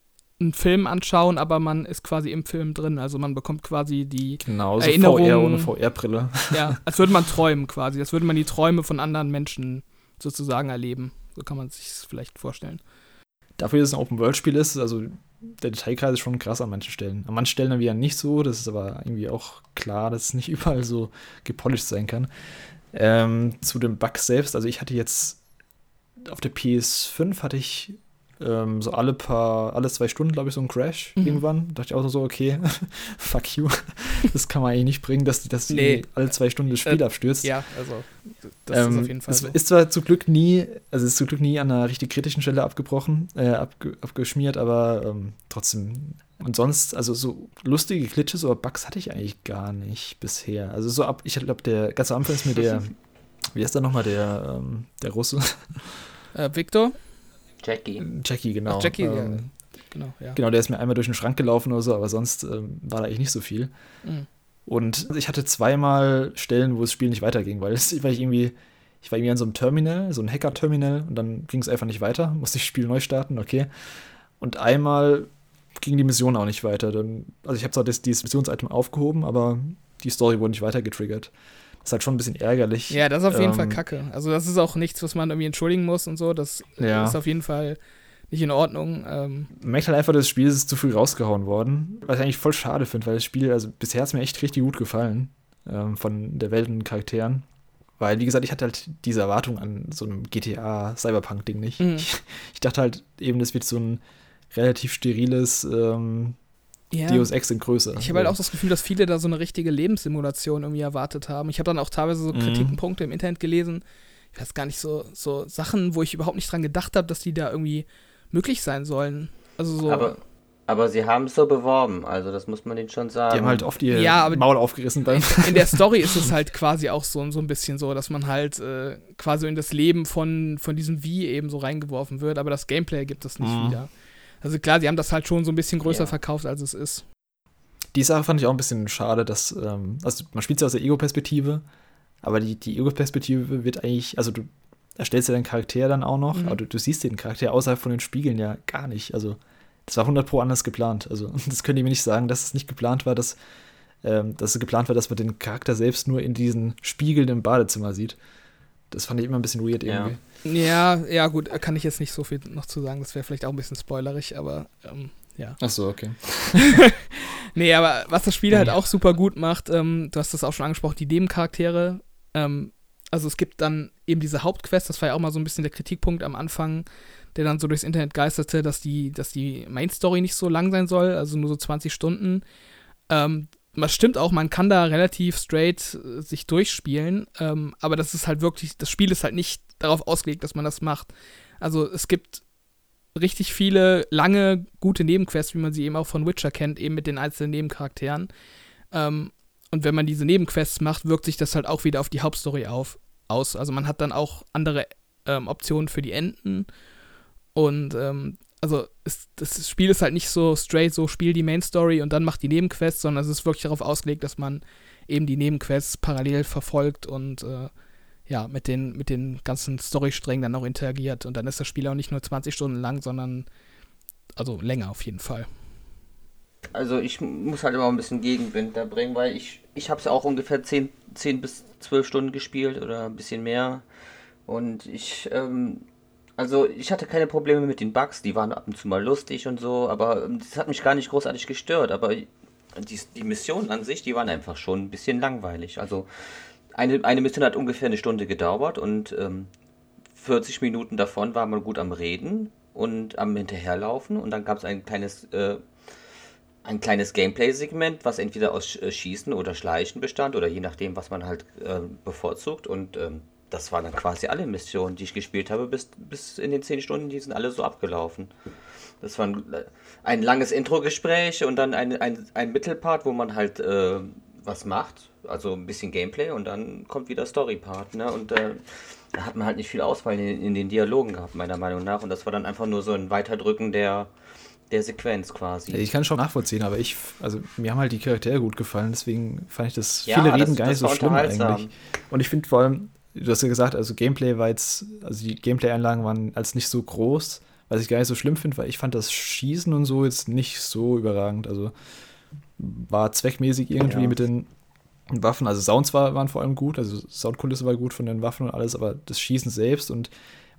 einen Film anschauen, aber man ist quasi im Film drin. Also man bekommt quasi die genau, so Erinnerung. VR ohne VR-Brille. Ja, als würde man träumen quasi. Als würde man die Träume von anderen Menschen sozusagen erleben. So kann man sich vielleicht vorstellen. Dafür, dass es ein Open-World-Spiel ist, also der Detailkreis ist schon krass an manchen Stellen. An manchen Stellen dann wieder nicht so, das ist aber irgendwie auch klar, dass es nicht überall so gepolished sein kann. Ähm, zu dem Bug selbst, also ich hatte jetzt auf der PS5 hatte ich ähm, so alle paar, alle zwei Stunden, glaube ich, so ein Crash mhm. irgendwann. Da dachte ich auch so, okay, fuck you. Das kann man eigentlich nicht bringen, dass, dass nee. alle zwei Stunden das Spiel äh, abstürzt. Ja, also das ähm, ist auf jeden Fall. Es so. ist zwar zu Glück nie, also ist zu Glück nie an einer richtig kritischen Stelle abgebrochen, äh, abge, abgeschmiert, aber ähm, trotzdem. Und sonst, also so lustige Glitches oder Bugs hatte ich eigentlich gar nicht bisher. Also so ab, ich glaube, der ganz am Anfang ist mir der, wie heißt der nochmal, der, ähm, der Russe? Äh, Victor? Jackie. Jackie, genau. Ach, Jackie, ähm, ja. Genau, ja. Genau, der ist mir einmal durch den Schrank gelaufen oder so, aber sonst ähm, war da eigentlich nicht so viel. Mhm. Und ich hatte zweimal Stellen, wo das Spiel nicht weiterging, weil, es, weil ich irgendwie, ich war irgendwie an so einem Terminal, so ein Hacker-Terminal, und dann ging es einfach nicht weiter, musste ich das Spiel neu starten, okay. Und einmal ging die Mission auch nicht weiter. Dann, also ich habe zwar das, dieses Missionsitem aufgehoben, aber die Story wurde nicht weiter getriggert. Ist halt schon ein bisschen ärgerlich. Ja, das ist auf jeden ähm, Fall kacke. Also das ist auch nichts, was man irgendwie entschuldigen muss und so. Das ja. ist auf jeden Fall nicht in Ordnung. Ähm. Man merkt halt einfach, das Spiel ist zu früh rausgehauen worden. Was ich eigentlich voll schade finde, weil das Spiel, also bisher hat es mir echt richtig gut gefallen. Ähm, von der Welt und Charakteren. Weil, wie gesagt, ich hatte halt diese Erwartung an so einem GTA-Cyberpunk-Ding nicht. Mhm. Ich, ich, dachte halt eben, das wird so ein relativ steriles ähm, ja. Deus Ex in Größe. Ich habe halt auch das Gefühl, dass viele da so eine richtige Lebenssimulation irgendwie erwartet haben. Ich habe dann auch teilweise so mhm. Kritikpunkte im Internet gelesen. Ich weiß gar nicht, so, so Sachen, wo ich überhaupt nicht dran gedacht habe, dass die da irgendwie möglich sein sollen. Also so. Aber, aber sie haben es so beworben, also das muss man denen schon sagen. Die haben halt oft ihr ja, Maul aufgerissen. Beim in der Story ist es halt quasi auch so, so ein bisschen so, dass man halt äh, quasi in das Leben von, von diesem Wie eben so reingeworfen wird, aber das Gameplay gibt es nicht mhm. wieder. Also klar, sie haben das halt schon so ein bisschen größer ja. verkauft, als es ist. Die Sache fand ich auch ein bisschen schade, dass, ähm, also man spielt ja aus der Ego-Perspektive, aber die, die Ego-Perspektive wird eigentlich, also du erstellst ja deinen Charakter dann auch noch, mhm. aber du, du, siehst den Charakter außerhalb von den Spiegeln ja gar nicht. Also das war 100 pro anders geplant. Also das könnt ihr mir nicht sagen, dass es nicht geplant war, dass, ähm, dass es geplant war, dass man den Charakter selbst nur in diesen Spiegeln im Badezimmer sieht. Das fand ich immer ein bisschen weird irgendwie. Ja, ja, gut, kann ich jetzt nicht so viel noch zu sagen. Das wäre vielleicht auch ein bisschen spoilerig, aber ähm, ja. Ach so, okay. nee, aber was das Spiel halt auch super gut macht, ähm, du hast das auch schon angesprochen, die Nebencharaktere. Ähm, also es gibt dann eben diese Hauptquest, das war ja auch mal so ein bisschen der Kritikpunkt am Anfang, der dann so durchs Internet geisterte, dass die, dass die Main Story nicht so lang sein soll, also nur so 20 Stunden. Ähm, das stimmt auch, man kann da relativ straight äh, sich durchspielen, ähm, aber das ist halt wirklich, das Spiel ist halt nicht darauf ausgelegt, dass man das macht. Also es gibt richtig viele lange, gute Nebenquests, wie man sie eben auch von Witcher kennt, eben mit den einzelnen Nebencharakteren. Ähm, und wenn man diese Nebenquests macht, wirkt sich das halt auch wieder auf die Hauptstory auf, aus. Also man hat dann auch andere ähm, Optionen für die Enden. Und ähm, also ist, das Spiel ist halt nicht so straight, so spiel die Main Story und dann macht die Nebenquests, sondern es ist wirklich darauf ausgelegt, dass man eben die Nebenquests parallel verfolgt und äh, ja, mit den, mit den ganzen Storysträngen dann auch interagiert. Und dann ist das Spiel auch nicht nur 20 Stunden lang, sondern also länger auf jeden Fall. Also ich muss halt immer ein bisschen Gegenwind da bringen, weil ich, ich habe es auch ungefähr 10, 10 bis 12 Stunden gespielt oder ein bisschen mehr. Und ich ähm, also ich hatte keine Probleme mit den Bugs, die waren ab und zu mal lustig und so, aber ähm, das hat mich gar nicht großartig gestört. Aber die, die Missionen an sich, die waren einfach schon ein bisschen langweilig. Also eine, eine Mission hat ungefähr eine Stunde gedauert und ähm, 40 Minuten davon war man gut am Reden und am Hinterherlaufen und dann gab es ein kleines äh, ein kleines Gameplay-Segment, was entweder aus äh, Schießen oder Schleichen bestand oder je nachdem, was man halt äh, bevorzugt und ähm, das waren dann quasi alle Missionen, die ich gespielt habe, bis, bis in den 10 Stunden, die sind alle so abgelaufen. Das war ein, ein langes Intro-Gespräch und dann ein, ein, ein Mittelpart, wo man halt äh, was macht, also ein bisschen Gameplay und dann kommt wieder Story-Part, ne? Und äh, da hat man halt nicht viel Auswahl in, in, den Dialogen gehabt, meiner Meinung nach. Und das war dann einfach nur so ein Weiterdrücken der, der Sequenz quasi. Ich kann schon nachvollziehen, aber ich, also mir haben halt die Charaktere gut gefallen, deswegen fand ich das viele ja, Reden das, gar nicht so schlimm eigentlich. Und ich finde vor allem, du hast ja gesagt, also Gameplay war jetzt, also die Gameplay-Einlagen waren als nicht so groß, was ich gar nicht so schlimm finde, weil ich fand das Schießen und so jetzt nicht so überragend. Also war zweckmäßig irgendwie ja. mit den Waffen. Also Sounds war, waren vor allem gut, also Soundkulisse war gut von den Waffen und alles, aber das Schießen selbst und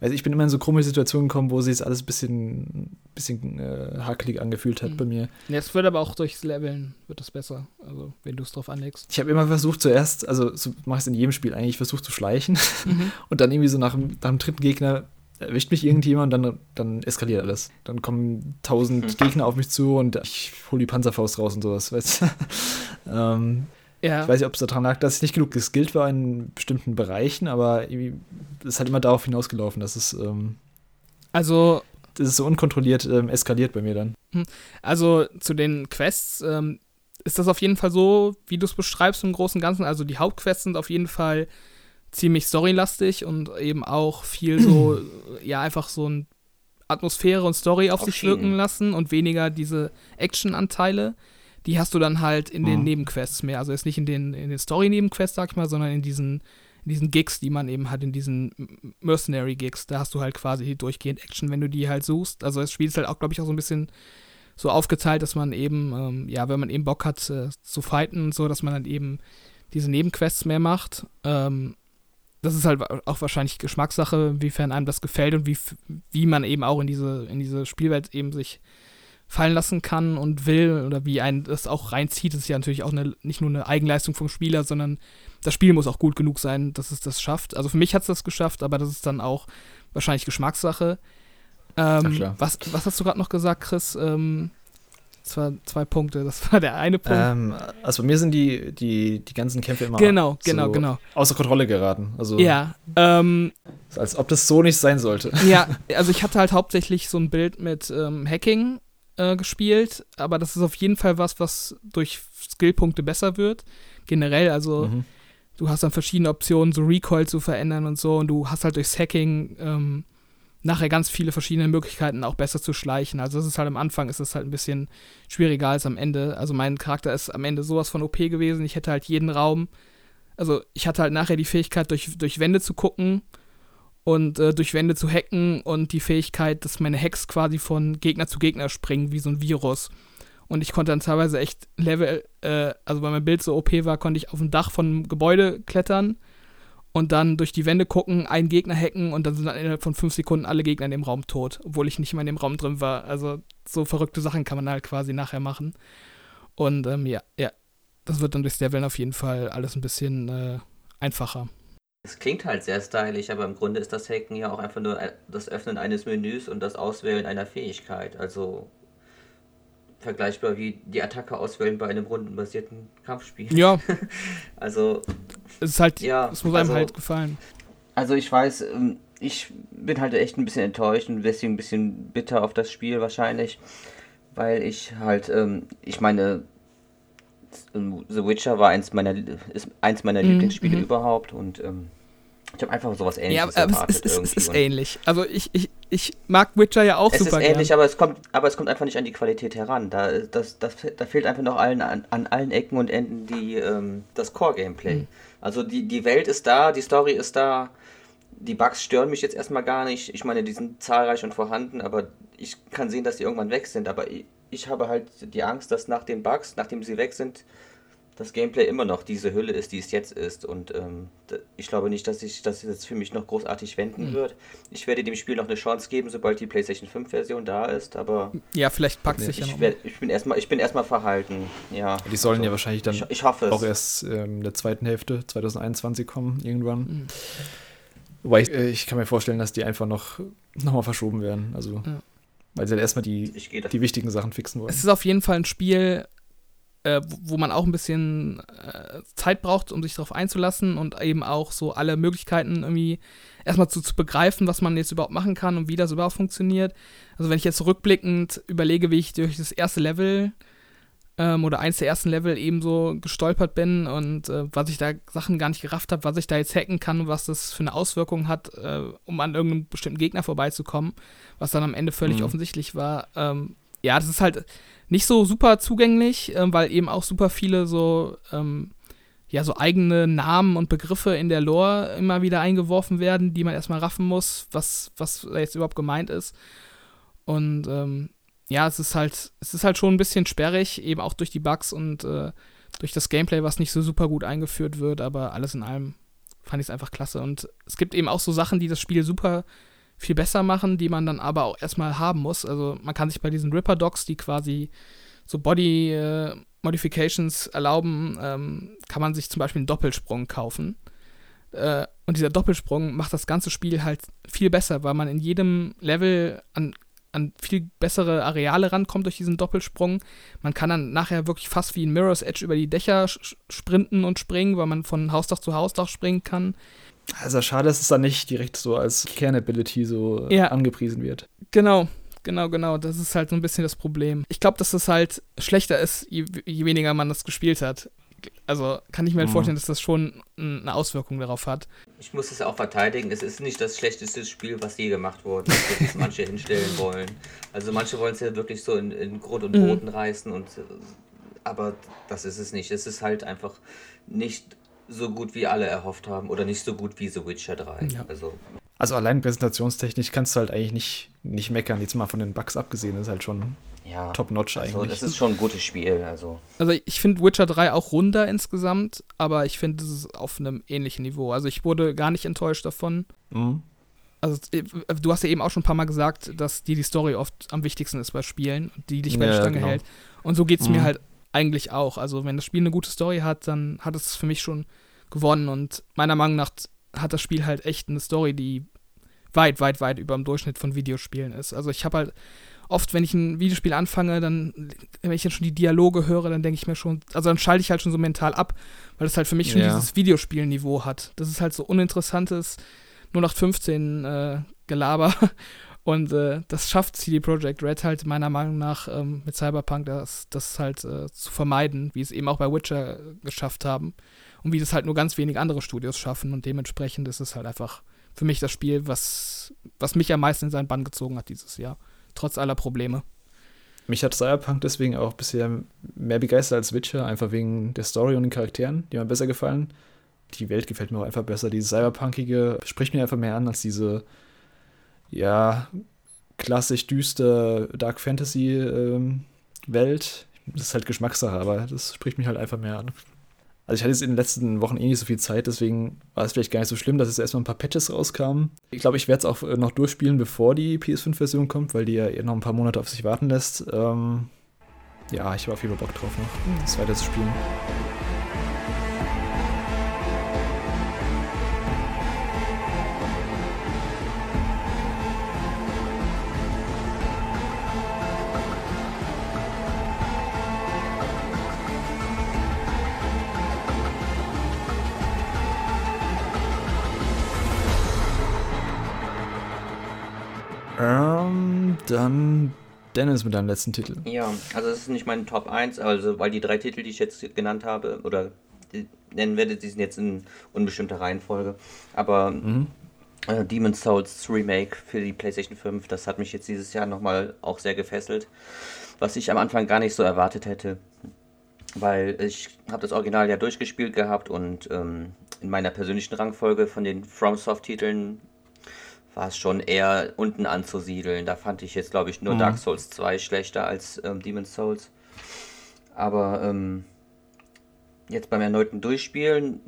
also ich bin immer in so komische Situationen gekommen, wo sich jetzt alles ein bisschen, bisschen äh, hakelig angefühlt hat mhm. bei mir. Ja, es wird aber auch durchs Leveln wird das besser, also wenn du es drauf anlegst. Ich habe immer versucht zuerst, also so mache ich es in jedem Spiel eigentlich, versucht zu schleichen mhm. und dann irgendwie so nach, nach dem dritten Gegner erwischt mich irgendjemand und dann, dann eskaliert alles. Dann kommen tausend mhm. Gegner auf mich zu und ich hole die Panzerfaust raus und sowas, weißt du? ähm, ja. Ich weiß nicht, ob es daran lag, dass ich nicht genug geskillt war in bestimmten Bereichen, aber ist halt immer darauf hinausgelaufen, dass es ähm, also das ist so unkontrolliert ähm, eskaliert bei mir dann. Hm. Also zu den Quests ähm, ist das auf jeden Fall so, wie du es beschreibst im Großen und Ganzen. Also die Hauptquests sind auf jeden Fall ziemlich storylastig und eben auch viel so, ja, einfach so ein Atmosphäre und Story auf, auf sich wirken lassen und weniger diese Action-Anteile. Die hast du dann halt in mhm. den Nebenquests mehr. Also jetzt nicht in den, in den Story-Nebenquests, sag ich mal, sondern in diesen, in diesen Gigs, die man eben hat, in diesen Mercenary-Gigs. Da hast du halt quasi durchgehend Action, wenn du die halt suchst. Also das Spiel ist halt auch, glaube ich, auch so ein bisschen so aufgeteilt, dass man eben, ähm, ja, wenn man eben Bock hat äh, zu fighten und so, dass man dann eben diese Nebenquests mehr macht. Ähm, das ist halt auch wahrscheinlich Geschmackssache, inwiefern einem das gefällt und wie, wie man eben auch in diese, in diese Spielwelt eben sich fallen lassen kann und will oder wie einen das auch reinzieht. Das ist ja natürlich auch eine, nicht nur eine Eigenleistung vom Spieler, sondern das Spiel muss auch gut genug sein, dass es das schafft. Also für mich hat es das geschafft, aber das ist dann auch wahrscheinlich Geschmackssache. Ähm, was, was hast du gerade noch gesagt, Chris? Ähm, zwei, zwei Punkte. Das war der eine Punkt. Ähm, also bei mir sind die, die, die ganzen Kämpfe immer genau, genau, so genau. außer Kontrolle geraten. Also ja. Ähm, als ob das so nicht sein sollte. Ja, also ich hatte halt hauptsächlich so ein Bild mit ähm, Hacking äh, gespielt, aber das ist auf jeden Fall was, was durch Skillpunkte besser wird. Generell, also mhm. du hast dann verschiedene Optionen, so Recoil zu verändern und so, und du hast halt durchs Hacking ähm, nachher ganz viele verschiedene Möglichkeiten auch besser zu schleichen. Also das ist halt am Anfang ist es halt ein bisschen schwieriger als am Ende. Also mein Charakter ist am Ende sowas von OP gewesen. Ich hätte halt jeden Raum, also ich hatte halt nachher die Fähigkeit durch, durch Wände zu gucken und äh, durch Wände zu hacken und die Fähigkeit, dass meine Hacks quasi von Gegner zu Gegner springen, wie so ein Virus. Und ich konnte dann teilweise echt Level, äh, also weil mein Bild so OP war, konnte ich auf dem Dach von einem Gebäude klettern und dann durch die Wände gucken, einen Gegner hacken und dann sind dann innerhalb von fünf Sekunden alle Gegner in dem Raum tot, obwohl ich nicht mehr in dem Raum drin war. Also so verrückte Sachen kann man halt quasi nachher machen. Und ähm, ja, ja, das wird dann durchs Leveln auf jeden Fall alles ein bisschen äh, einfacher. Es klingt halt sehr stylisch, aber im Grunde ist das Hacken ja auch einfach nur das Öffnen eines Menüs und das Auswählen einer Fähigkeit. Also vergleichbar wie die Attacke auswählen bei einem rundenbasierten Kampfspiel. Ja. also. Es ist halt, ja, es muss einem also, halt gefallen. Also ich weiß, ähm, ich bin halt echt ein bisschen enttäuscht und deswegen ein bisschen bitter auf das Spiel wahrscheinlich, weil ich halt, ähm, ich meine, The Witcher war eins meiner, ist eins meiner mhm. Lieblingsspiele mhm. überhaupt und ähm, ich habe einfach sowas ähnliches ja, aber erwartet. Es, es, es ist ähnlich. Also ich, ich, ich mag Witcher ja auch es super. Es ist ähnlich, gern. aber es, kommt, aber es kommt einfach nicht an die Qualität heran. Da, das, das, da fehlt einfach noch allen, an, an allen Ecken und Enden die, ähm, das Core-Gameplay. Mhm. Also die, die Welt ist da, die Story ist da. Die Bugs stören mich jetzt erstmal gar nicht. Ich meine, die sind zahlreich und vorhanden, aber ich kann sehen, dass die irgendwann weg sind. Aber ich, ich habe halt die Angst, dass nach den Bugs, nachdem sie weg sind, das Gameplay immer noch diese Hülle ist, die es jetzt ist. Und ähm, ich glaube nicht, dass sich das jetzt für mich noch großartig wenden mhm. wird. Ich werde dem Spiel noch eine Chance geben, sobald die PlayStation 5 Version da ist, aber. Ja, vielleicht packt sich ja noch. Werd, ich bin erstmal, ich bin erstmal verhalten. Ja. Die sollen also, ja wahrscheinlich dann ich, ich hoffe auch erst ähm, in der zweiten Hälfte 2021 kommen, irgendwann. Mhm. Wobei ich, äh, ich kann mir vorstellen, dass die einfach noch, noch mal verschoben werden. Also. Ja. Weil sie dann erstmal die, die wichtigen Sachen fixen wollen. Es ist auf jeden Fall ein Spiel, äh, wo man auch ein bisschen äh, Zeit braucht, um sich darauf einzulassen und eben auch so alle Möglichkeiten irgendwie erstmal zu, zu begreifen, was man jetzt überhaupt machen kann und wie das überhaupt funktioniert. Also wenn ich jetzt rückblickend überlege, wie ich durch das erste Level ähm, oder eins der ersten Level eben so gestolpert bin und äh, was ich da Sachen gar nicht gerafft habe, was ich da jetzt hacken kann und was das für eine Auswirkung hat, äh, um an irgendeinem bestimmten Gegner vorbeizukommen, was dann am Ende völlig mhm. offensichtlich war. Ähm, ja, das ist halt nicht so super zugänglich, äh, weil eben auch super viele so, ähm, ja, so eigene Namen und Begriffe in der Lore immer wieder eingeworfen werden, die man erstmal raffen muss, was, was jetzt überhaupt gemeint ist. Und ähm, ja, es ist halt, es ist halt schon ein bisschen sperrig, eben auch durch die Bugs und äh, durch das Gameplay, was nicht so super gut eingeführt wird, aber alles in allem fand ich es einfach klasse. Und es gibt eben auch so Sachen, die das Spiel super viel besser machen, die man dann aber auch erstmal haben muss. Also man kann sich bei diesen Ripper-Docs, die quasi so Body äh, Modifications erlauben, ähm, kann man sich zum Beispiel einen Doppelsprung kaufen. Äh, und dieser Doppelsprung macht das ganze Spiel halt viel besser, weil man in jedem Level an, an viel bessere Areale rankommt durch diesen Doppelsprung. Man kann dann nachher wirklich fast wie ein Mirror's Edge über die Dächer sprinten und springen, weil man von Hausdach zu Hausdach springen kann. Also schade, dass es dann nicht direkt so als Kernability so ja. angepriesen wird. Genau, genau, genau. Das ist halt so ein bisschen das Problem. Ich glaube, dass es halt schlechter ist, je, je, weniger man das gespielt hat. also kann ich mir halt mhm. vorstellen, dass das schon eine Auswirkung darauf hat. Ich muss es auch verteidigen. Es ist nicht das schlechteste Spiel, was je gemacht wurde, was manche hinstellen wollen. Also manche wollen es ja wirklich so in, in Grund und mhm. Boden mhm. reißen und aber das ist es nicht. Es ist halt einfach nicht so gut, wie alle erhofft haben oder nicht so gut wie The Witcher 3. Ja. Also also allein präsentationstechnisch kannst du halt eigentlich nicht, nicht meckern. Jetzt mal von den Bugs abgesehen, ist halt schon ja, top-notch also eigentlich. Das ist schon ein gutes Spiel. Also, also ich finde Witcher 3 auch runder insgesamt, aber ich finde, es ist auf einem ähnlichen Niveau. Also ich wurde gar nicht enttäuscht davon. Mhm. Also äh, du hast ja eben auch schon ein paar Mal gesagt, dass dir die Story oft am wichtigsten ist bei Spielen, die dich bei der Stange genau. hält. Und so geht es mhm. mir halt eigentlich auch. Also wenn das Spiel eine gute Story hat, dann hat es für mich schon gewonnen. Und meiner Meinung nach hat das Spiel halt echt eine Story, die weit, weit, weit über dem Durchschnitt von Videospielen ist. Also ich habe halt oft, wenn ich ein Videospiel anfange, dann, wenn ich dann schon die Dialoge höre, dann denke ich mir schon, also dann schalte ich halt schon so mental ab, weil es halt für mich schon ja. dieses Videospielniveau hat. Das ist halt so uninteressantes 0815 äh, Gelaber. Und äh, das schafft CD Projekt Red halt meiner Meinung nach ähm, mit Cyberpunk, das, das halt äh, zu vermeiden, wie es eben auch bei Witcher geschafft haben und wie das halt nur ganz wenig andere Studios schaffen und dementsprechend ist es halt einfach für mich das Spiel, was, was mich am meisten in seinen Bann gezogen hat dieses Jahr, trotz aller Probleme. Mich hat Cyberpunk deswegen auch bisher mehr begeistert als Witcher, einfach wegen der Story und den Charakteren, die mir besser gefallen. Die Welt gefällt mir auch einfach besser. Diese Cyberpunkige spricht mir einfach mehr an als diese, ja, klassisch düster Dark Fantasy ähm, Welt. Das ist halt Geschmackssache, aber das spricht mich halt einfach mehr an. Also ich hatte jetzt in den letzten Wochen eh nicht so viel Zeit, deswegen war es vielleicht gar nicht so schlimm, dass jetzt erstmal ein paar Patches rauskamen. Ich glaube, ich werde es auch äh, noch durchspielen, bevor die PS5-Version kommt, weil die ja eh noch ein paar Monate auf sich warten lässt. Ähm, ja, ich habe auf jeden Fall Bock drauf noch, das weiter zu spielen. Dann Dennis mit deinem letzten Titel. Ja, also das ist nicht mein Top 1, also weil die drei Titel, die ich jetzt genannt habe, oder nennen werde, die sind jetzt in unbestimmter Reihenfolge. Aber mhm. äh, Demon's Souls Remake für die PlayStation 5, das hat mich jetzt dieses Jahr nochmal auch sehr gefesselt. Was ich am Anfang gar nicht so erwartet hätte. Weil ich habe das Original ja durchgespielt gehabt und ähm, in meiner persönlichen Rangfolge von den FromSoft-Titeln war es schon eher unten anzusiedeln. Da fand ich jetzt, glaube ich, nur mhm. Dark Souls 2 schlechter als ähm, Demon's Souls. Aber ähm, jetzt beim erneuten Durchspielen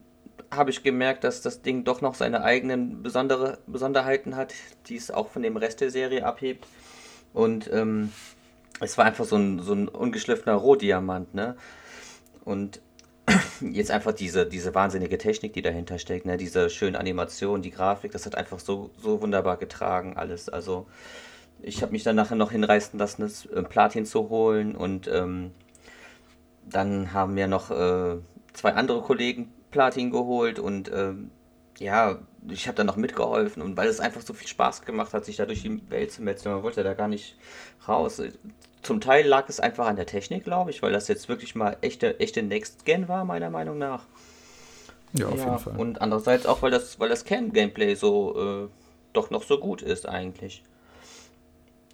habe ich gemerkt, dass das Ding doch noch seine eigenen besondere Besonderheiten hat, die es auch von dem Rest der Serie abhebt. Und ähm, es war einfach so ein, so ein ungeschliffener Rohdiamant, ne? Und jetzt einfach diese, diese wahnsinnige Technik, die dahinter steckt, ne? diese schöne Animation, die Grafik, das hat einfach so, so wunderbar getragen, alles. Also ich habe mich dann nachher noch hinreißen lassen, das äh, Platin zu holen und ähm, dann haben mir noch äh, zwei andere Kollegen Platin geholt und ähm, ja, ich habe dann noch mitgeholfen und weil es einfach so viel Spaß gemacht hat, sich da durch die Welt zu metzen, man wollte da gar nicht raus. Zum Teil lag es einfach an der Technik, glaube ich, weil das jetzt wirklich mal echte, echte Next-Gen war, meiner Meinung nach. Ja, auf ja, jeden Fall. Und andererseits auch, weil das, weil das Cam-Gameplay so äh, doch noch so gut ist eigentlich.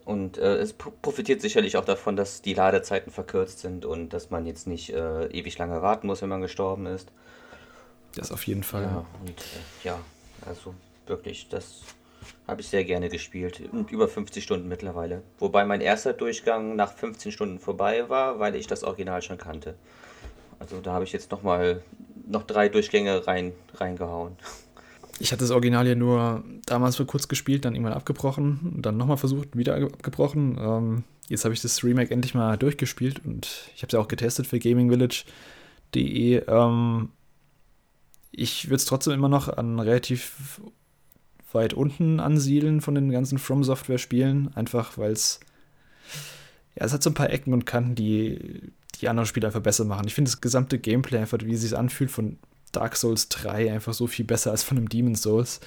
Und äh, es profitiert sicherlich auch davon, dass die Ladezeiten verkürzt sind und dass man jetzt nicht äh, ewig lange warten muss, wenn man gestorben ist. Das auf jeden Fall. Ja, und äh, ja, also wirklich, das habe ich sehr gerne gespielt. Und über 50 Stunden mittlerweile. Wobei mein erster Durchgang nach 15 Stunden vorbei war, weil ich das Original schon kannte. Also da habe ich jetzt nochmal noch drei Durchgänge rein, reingehauen. Ich hatte das Original ja nur damals für kurz gespielt, dann irgendwann abgebrochen, dann nochmal versucht, wieder abgebrochen. Ähm, jetzt habe ich das Remake endlich mal durchgespielt und ich habe es ja auch getestet für gamingvillage.de. Ähm, ich würde es trotzdem immer noch an relativ weit unten ansiedeln von den ganzen From Software Spielen, einfach weil es ja, es hat so ein paar Ecken und Kanten, die die anderen Spiele einfach besser machen. Ich finde das gesamte Gameplay einfach, wie es sich anfühlt von Dark Souls 3 einfach so viel besser als von einem Demon Souls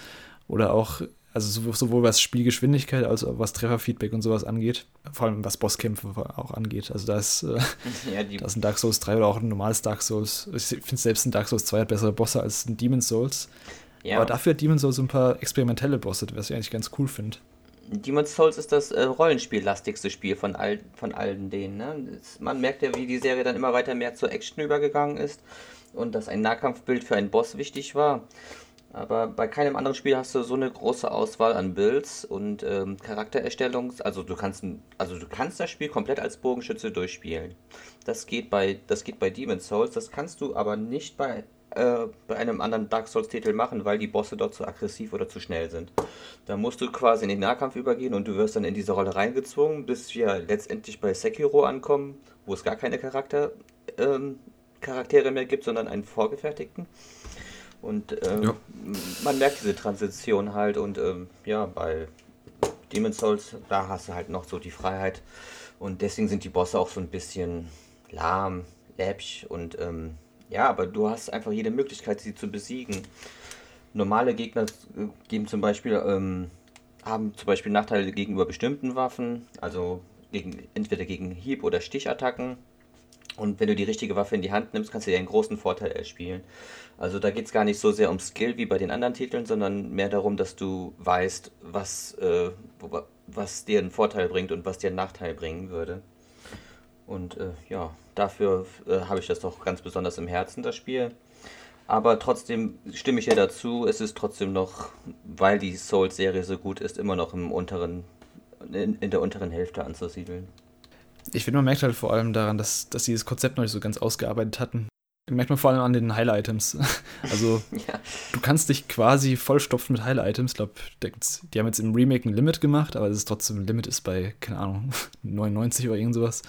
oder auch Also sowohl was Spielgeschwindigkeit als auch was Trefferfeedback und sowas angeht. Vor allem was Bosskämpfe auch angeht. Also da ist, äh, ja, da ist ein Dark Souls 3 oder auch ein normales Dark Souls. Ich finde selbst ein Dark Souls 2 hat bessere Bosse als ein Demon's Souls. Ja. Aber dafür hat Demon's Souls ein paar experimentelle Bosse, was ich eigentlich ganz cool finde. Demon's Souls ist das äh, Rollenspiellastigste Spiel von, all, von allen denen. Ne? Man merkt ja, wie die Serie dann immer weiter mehr zur Action übergegangen ist und dass ein Nahkampfbild für einen Boss wichtig war. Aber bei keinem anderen Spiel hast du so eine große Auswahl an Builds und ähm, Charaktererstellung. Also du kannst also du kannst das Spiel komplett als Bogenschütze durchspielen. Das geht bei das geht bei Demon's Souls. Das kannst du aber nicht bei äh, bei einem anderen Dark Souls-Titel machen, weil die Bosse dort zu aggressiv oder zu schnell sind. Da musst du quasi in den Nahkampf übergehen und du wirst dann in diese Rolle reingezwungen, bis wir letztendlich bei Sekiro ankommen, wo es gar keine Charakter, ähm, Charaktere mehr gibt, sondern einen vorgefertigten. Und ähm, ja. man merkt diese Transition halt und ähm, ja, bei Demon's Souls, da hast du halt noch so die Freiheit und deswegen sind die Bosse auch so ein bisschen lahm, läppsch und ähm, ja, aber du hast einfach jede Möglichkeit, sie zu besiegen. Normale Gegner äh, geben zum Beispiel, ähm, haben zum Beispiel Nachteile gegenüber bestimmten Waffen, also gegen, entweder gegen Hieb- oder Stichattacken. Und wenn du die richtige Waffe in die Hand nimmst, kannst du dir einen großen Vorteil erspielen. Also da geht es gar nicht so sehr um Skill wie bei den anderen Titeln, sondern mehr darum, dass du weißt, was, äh, was dir einen Vorteil bringt und was dir einen Nachteil bringen würde. Und äh, ja, dafür äh, habe ich das doch ganz besonders im Herzen, das Spiel. Aber trotzdem stimme ich ja dazu, es ist trotzdem noch, weil die Souls-Serie so gut ist, immer noch im unteren, in, in der unteren Hälfte anzusiedeln. Ich finde, man merkt halt vor allem daran, dass, dass sie das Konzept noch nicht so ganz ausgearbeitet hatten. Merkt man vor allem an den Heil-Items. Also, ja. du kannst dich quasi vollstopfen mit Heil-Items. Ich glaube, die haben jetzt im Remake ein Limit gemacht, aber das ist trotzdem, ein Limit ist bei, keine Ahnung, 99 oder irgend sowas.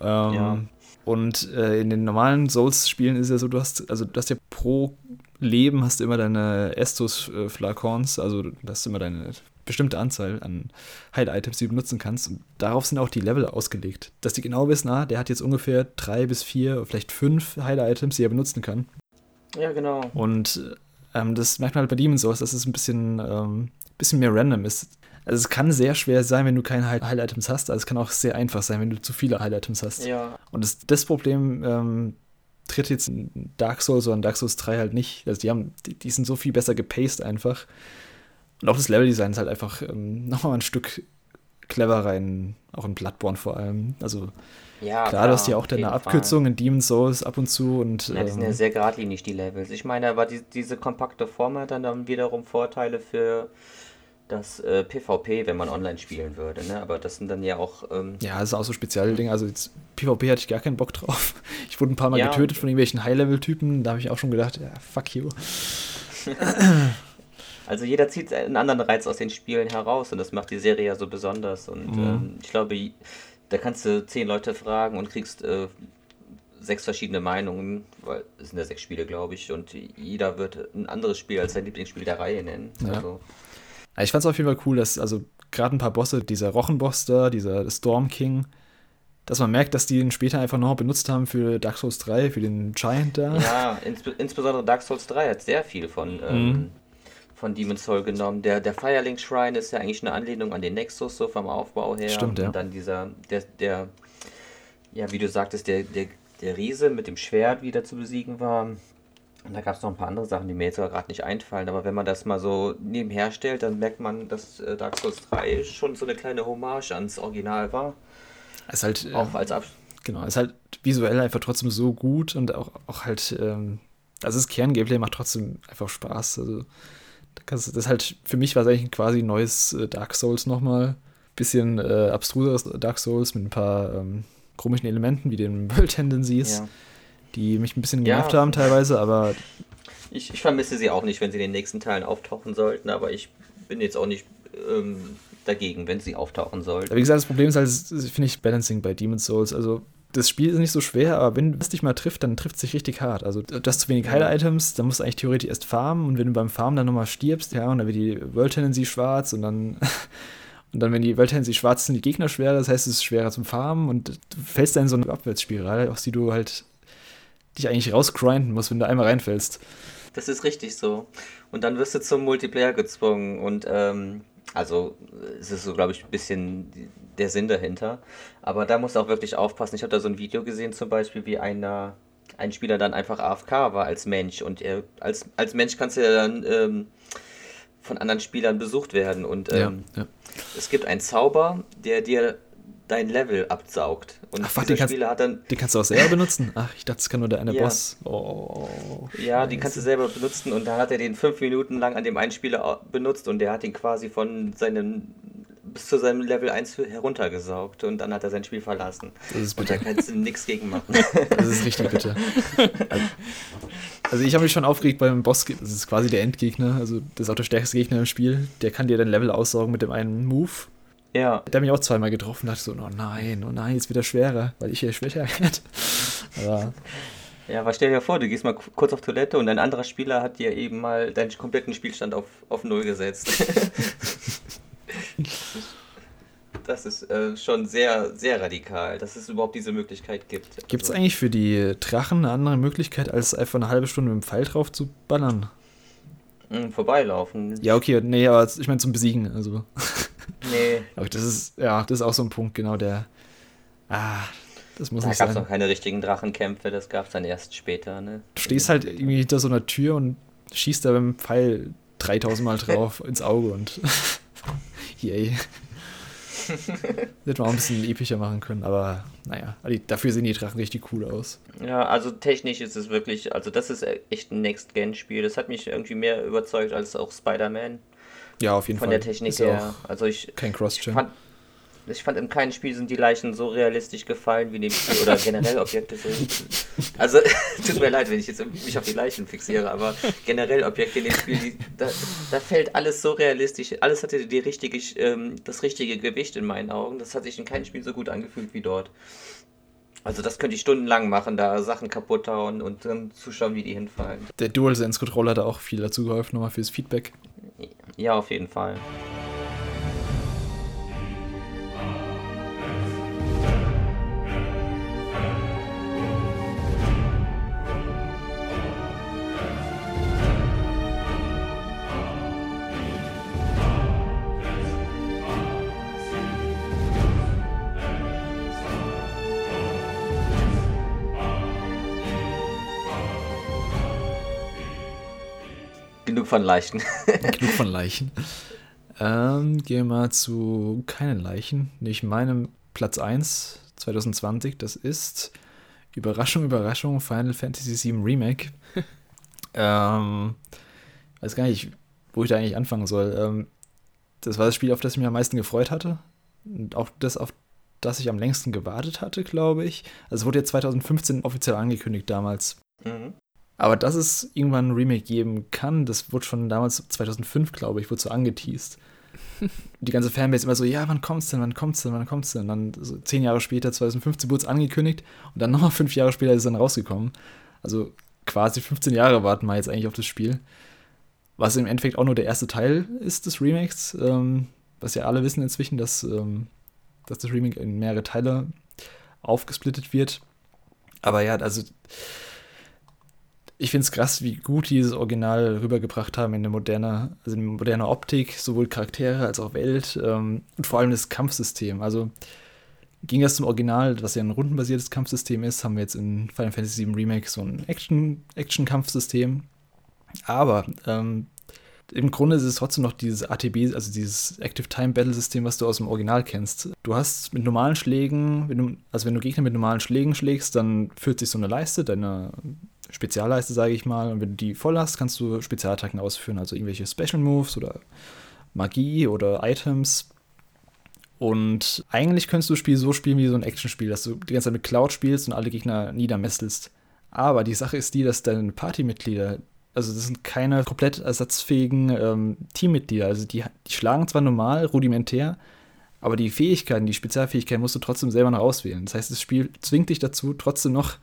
Ähm, ja. Und äh, in den normalen Souls-Spielen ist ja so, du hast, also du hast ja pro Leben hast du immer deine Estus-Flakons, also du hast immer deine bestimmte Anzahl an Heil-Items, die du benutzen kannst. Und darauf sind auch die Level ausgelegt. Dass die genau wissen, ah, der hat jetzt ungefähr drei bis vier, vielleicht fünf Heil-Items, die er benutzen kann. Ja, genau. Und ähm, das merkt man halt bei Demon's Souls, dass es ein bisschen, ähm, bisschen mehr random ist. Also es kann sehr schwer sein, wenn du keine Heil-Items hast. Also es kann auch sehr einfach sein, wenn du zu viele Heil-Items hast. Ja. Und das, das Problem ähm, tritt jetzt in Dark Souls oder in Dark Souls 3 halt nicht. Also die haben, die, die sind so viel besser gepaced einfach. Und auch das Level-Design ist halt einfach ähm, nochmal ein Stück clever rein, auch in Bloodborne vor allem. Also ja, klar, du hast ja auch deine Abkürzung Fall. in Demon's Souls ab und zu und. Ja, die sind ja ähm, sehr geradlinig, die Levels. Ich meine, aber die, diese kompakte Form hat dann wiederum Vorteile für das äh, PvP, wenn man online spielen würde. Ne? Aber das sind dann ja auch. Ähm ja, das ist auch so spezielle Dinge. Also jetzt, PvP hatte ich gar keinen Bock drauf. Ich wurde ein paar Mal ja, getötet von irgendwelchen High-Level-Typen. Da habe ich auch schon gedacht, ja, fuck you. also jeder zieht einen anderen Reiz aus den Spielen heraus und das macht die Serie ja so besonders. Und mhm. ähm, ich glaube, da kannst du zehn Leute fragen und kriegst äh, sechs verschiedene Meinungen, weil es sind ja sechs Spiele, glaube ich, und jeder wird ein anderes Spiel als sein Lieblingsspiel der Reihe nennen. Ja. Also, ich fand es auf jeden Fall cool, dass, also gerade ein paar Bosse, dieser Rochenboss da, dieser Storm King, dass man merkt, dass die ihn später einfach noch benutzt haben für Dark Souls 3, für den Giant da. Ja, insb insbesondere Dark Souls 3 hat sehr viel von, ähm, mhm. von Demon's Soul genommen. Der, der Firelink Shrine ist ja eigentlich eine Anlehnung an den Nexus, so vom Aufbau her. Stimmt, ja. Und dann dieser, der, der, ja, wie du sagtest, der, der, der Riese mit dem Schwert wieder zu besiegen war. Und da gab es noch ein paar andere Sachen, die mir jetzt gerade nicht einfallen. Aber wenn man das mal so nebenher stellt, dann merkt man, dass äh, Dark Souls 3 schon so eine kleine Hommage ans Original war. Es ist halt. Äh, auch als Ab Genau, es ist halt visuell einfach trotzdem so gut und auch, auch halt. Ähm, also das Kerngameplay macht trotzdem einfach Spaß. Also, das ist halt, für mich war es eigentlich quasi ein neues äh, Dark Souls nochmal. Bisschen äh, abstruseres Dark Souls mit ein paar ähm, komischen Elementen wie den World Tendencies. Ja die mich ein bisschen genervt ja. haben teilweise, aber. Ich, ich, vermisse sie auch nicht, wenn sie in den nächsten Teilen auftauchen sollten, aber ich bin jetzt auch nicht ähm, dagegen, wenn sie auftauchen sollten. Wie gesagt, das Problem ist halt, finde ich, Balancing bei Demon's Souls. Also, das Spiel ist nicht so schwer, aber wenn es dich mal trifft, dann trifft es dich richtig hart. Also, du hast zu wenig Heil-Items, dann musst du eigentlich theoretisch erst farmen und wenn du beim Farmen dann nochmal stirbst, ja, und dann wird die World Tendency schwarz und dann. Und dann, wenn die World Tendency schwarz ist, sind die Gegner schwerer, das heißt, es ist schwerer zum Farmen und du fällst dann in so eine Abwärtsspirale, aus die du halt dich eigentlich rausgrinden musst, wenn du einmal reinfällst. Das ist richtig so. Und dann wirst du zum Multiplayer gezwungen und ähm, also es ist so, glaube ich, ein bisschen der Sinn dahinter. Aber da musst du auch wirklich aufpassen. Ich habe da so ein Video gesehen zum Beispiel, wie einer, ein Spieler dann einfach AFK war als Mensch. Und er, als, als Mensch kannst du ja dann ähm, von anderen Spielern besucht werden. Und ähm, ja, ja. es gibt einen Zauber, der dir dein Level absaugt. Und Ach, warte, den, kannst, hat dann, den kannst du auch selber benutzen? Ach, ich dachte, es kann nur der eine ja. Boss. Oh, ja, den kannst du selber benutzen und dann hat er den fünf Minuten lang an dem einen Spieler benutzt und der hat ihn quasi von seinem bis zu seinem Level 1 heruntergesaugt und dann hat er sein Spiel verlassen. Das ist bitter. Und da kannst du nichts gegen machen. Das ist richtig bitter. Also ich habe mich schon aufgeregt beim Boss, das ist quasi der Endgegner, also das ist auch der stärkste Gegner im Spiel. Der kann dir dein Level aussaugen mit dem einen Move ja. Der hat mich auch zweimal getroffen, dachte so, oh nein, oh nein, jetzt wieder schwerer, weil ich hier schwächer werde. Aber ja, aber stell dir vor, du gehst mal kurz auf Toilette und ein anderer Spieler hat dir eben mal deinen kompletten Spielstand auf, auf Null gesetzt. das ist äh, schon sehr, sehr radikal, dass es überhaupt diese Möglichkeit gibt. Gibt es also, eigentlich für die Drachen eine andere Möglichkeit, als einfach eine halbe Stunde mit dem Pfeil drauf zu ballern? Hm, vorbeilaufen. Ja, okay, nee, aber ich meine zum Besiegen, also. Nee. Aber das ist, ja, das ist auch so ein Punkt, genau, der. Ah, das muss da nicht sein. Da gab es noch keine richtigen Drachenkämpfe, das gab es dann erst später, ne? Du stehst halt irgendwie hinter so einer Tür und schießt da beim Pfeil 3000 Mal drauf ins Auge und. Yay. Hätte man auch ein bisschen epischer machen können, aber naja, dafür sehen die Drachen richtig cool aus. Ja, also technisch ist es wirklich, also das ist echt ein Next-Gen-Spiel. Das hat mich irgendwie mehr überzeugt als auch Spider-Man. Ja, auf jeden Von Fall. Von der Technik her. Also ich, kein Cross-Gen. Fand, ich fand in keinem Spiel sind die Leichen so realistisch gefallen wie in dem Spiel oder generell Objekte sind. Also tut mir leid, wenn ich jetzt mich auf die Leichen fixiere, aber generell Objekte in dem Spiel, die, da, da, fällt alles so realistisch. Alles hatte die richtige, ähm, das richtige Gewicht in meinen Augen. Das hat sich in keinem Spiel so gut angefühlt wie dort. Also das könnte ich stundenlang machen, da Sachen kaputt hauen und ähm, zuschauen, wie die hinfallen. Der DualSense-Controller hat auch viel dazu geholfen, nochmal fürs Feedback. Ja, auf jeden Fall. Genug von Leichen. Genug von Leichen. Ähm, gehen wir mal zu keinen Leichen. Nicht meinem Platz 1 2020. Das ist Überraschung, Überraschung, Final Fantasy VII Remake. ähm, weiß gar nicht, wo ich da eigentlich anfangen soll. Ähm, das war das Spiel, auf das ich mich am meisten gefreut hatte. Und auch das, auf das ich am längsten gewartet hatte, glaube ich. Also es wurde ja 2015 offiziell angekündigt damals. Mhm. Aber dass es irgendwann ein Remake geben kann, das wurde schon damals 2005, glaube ich, wurde so angeteased. Die ganze Fanbase immer so, ja, wann kommt's denn, wann kommt's denn, wann kommt's denn? Und dann so zehn Jahre später, 2015, wurde es angekündigt und dann nochmal fünf Jahre später ist es dann rausgekommen. Also quasi 15 Jahre warten wir jetzt eigentlich auf das Spiel. Was im Endeffekt auch nur der erste Teil ist des Remakes. Ähm, was ja alle wissen inzwischen, dass, ähm, dass das Remake in mehrere Teile aufgesplittet wird. Aber ja, also ich finde es krass, wie gut die dieses Original rübergebracht haben in eine moderne, also moderne Optik, sowohl Charaktere als auch Welt ähm, und vor allem das Kampfsystem. Also ging das zum Original, was ja ein rundenbasiertes Kampfsystem ist, haben wir jetzt in Final Fantasy VII Remake so ein Action-Kampfsystem. Aber ähm, im Grunde ist es trotzdem noch dieses ATB, also dieses Active Time Battle System, was du aus dem Original kennst. Du hast mit normalen Schlägen, wenn du, also wenn du Gegner mit normalen Schlägen schlägst, dann führt sich so eine Leiste, deine Spezialleiste, sage ich mal. Und wenn du die voll hast, kannst du Spezialattacken ausführen, also irgendwelche Special Moves oder Magie oder Items. Und eigentlich könntest du das Spiel so spielen wie so ein Actionspiel, dass du die ganze Zeit mit Cloud spielst und alle Gegner niedermesselst. Aber die Sache ist die, dass deine Partymitglieder, also das sind keine komplett ersatzfähigen ähm, Teammitglieder. Also die, die schlagen zwar normal, rudimentär, aber die Fähigkeiten, die Spezialfähigkeiten musst du trotzdem selber noch auswählen. Das heißt, das Spiel zwingt dich dazu, trotzdem noch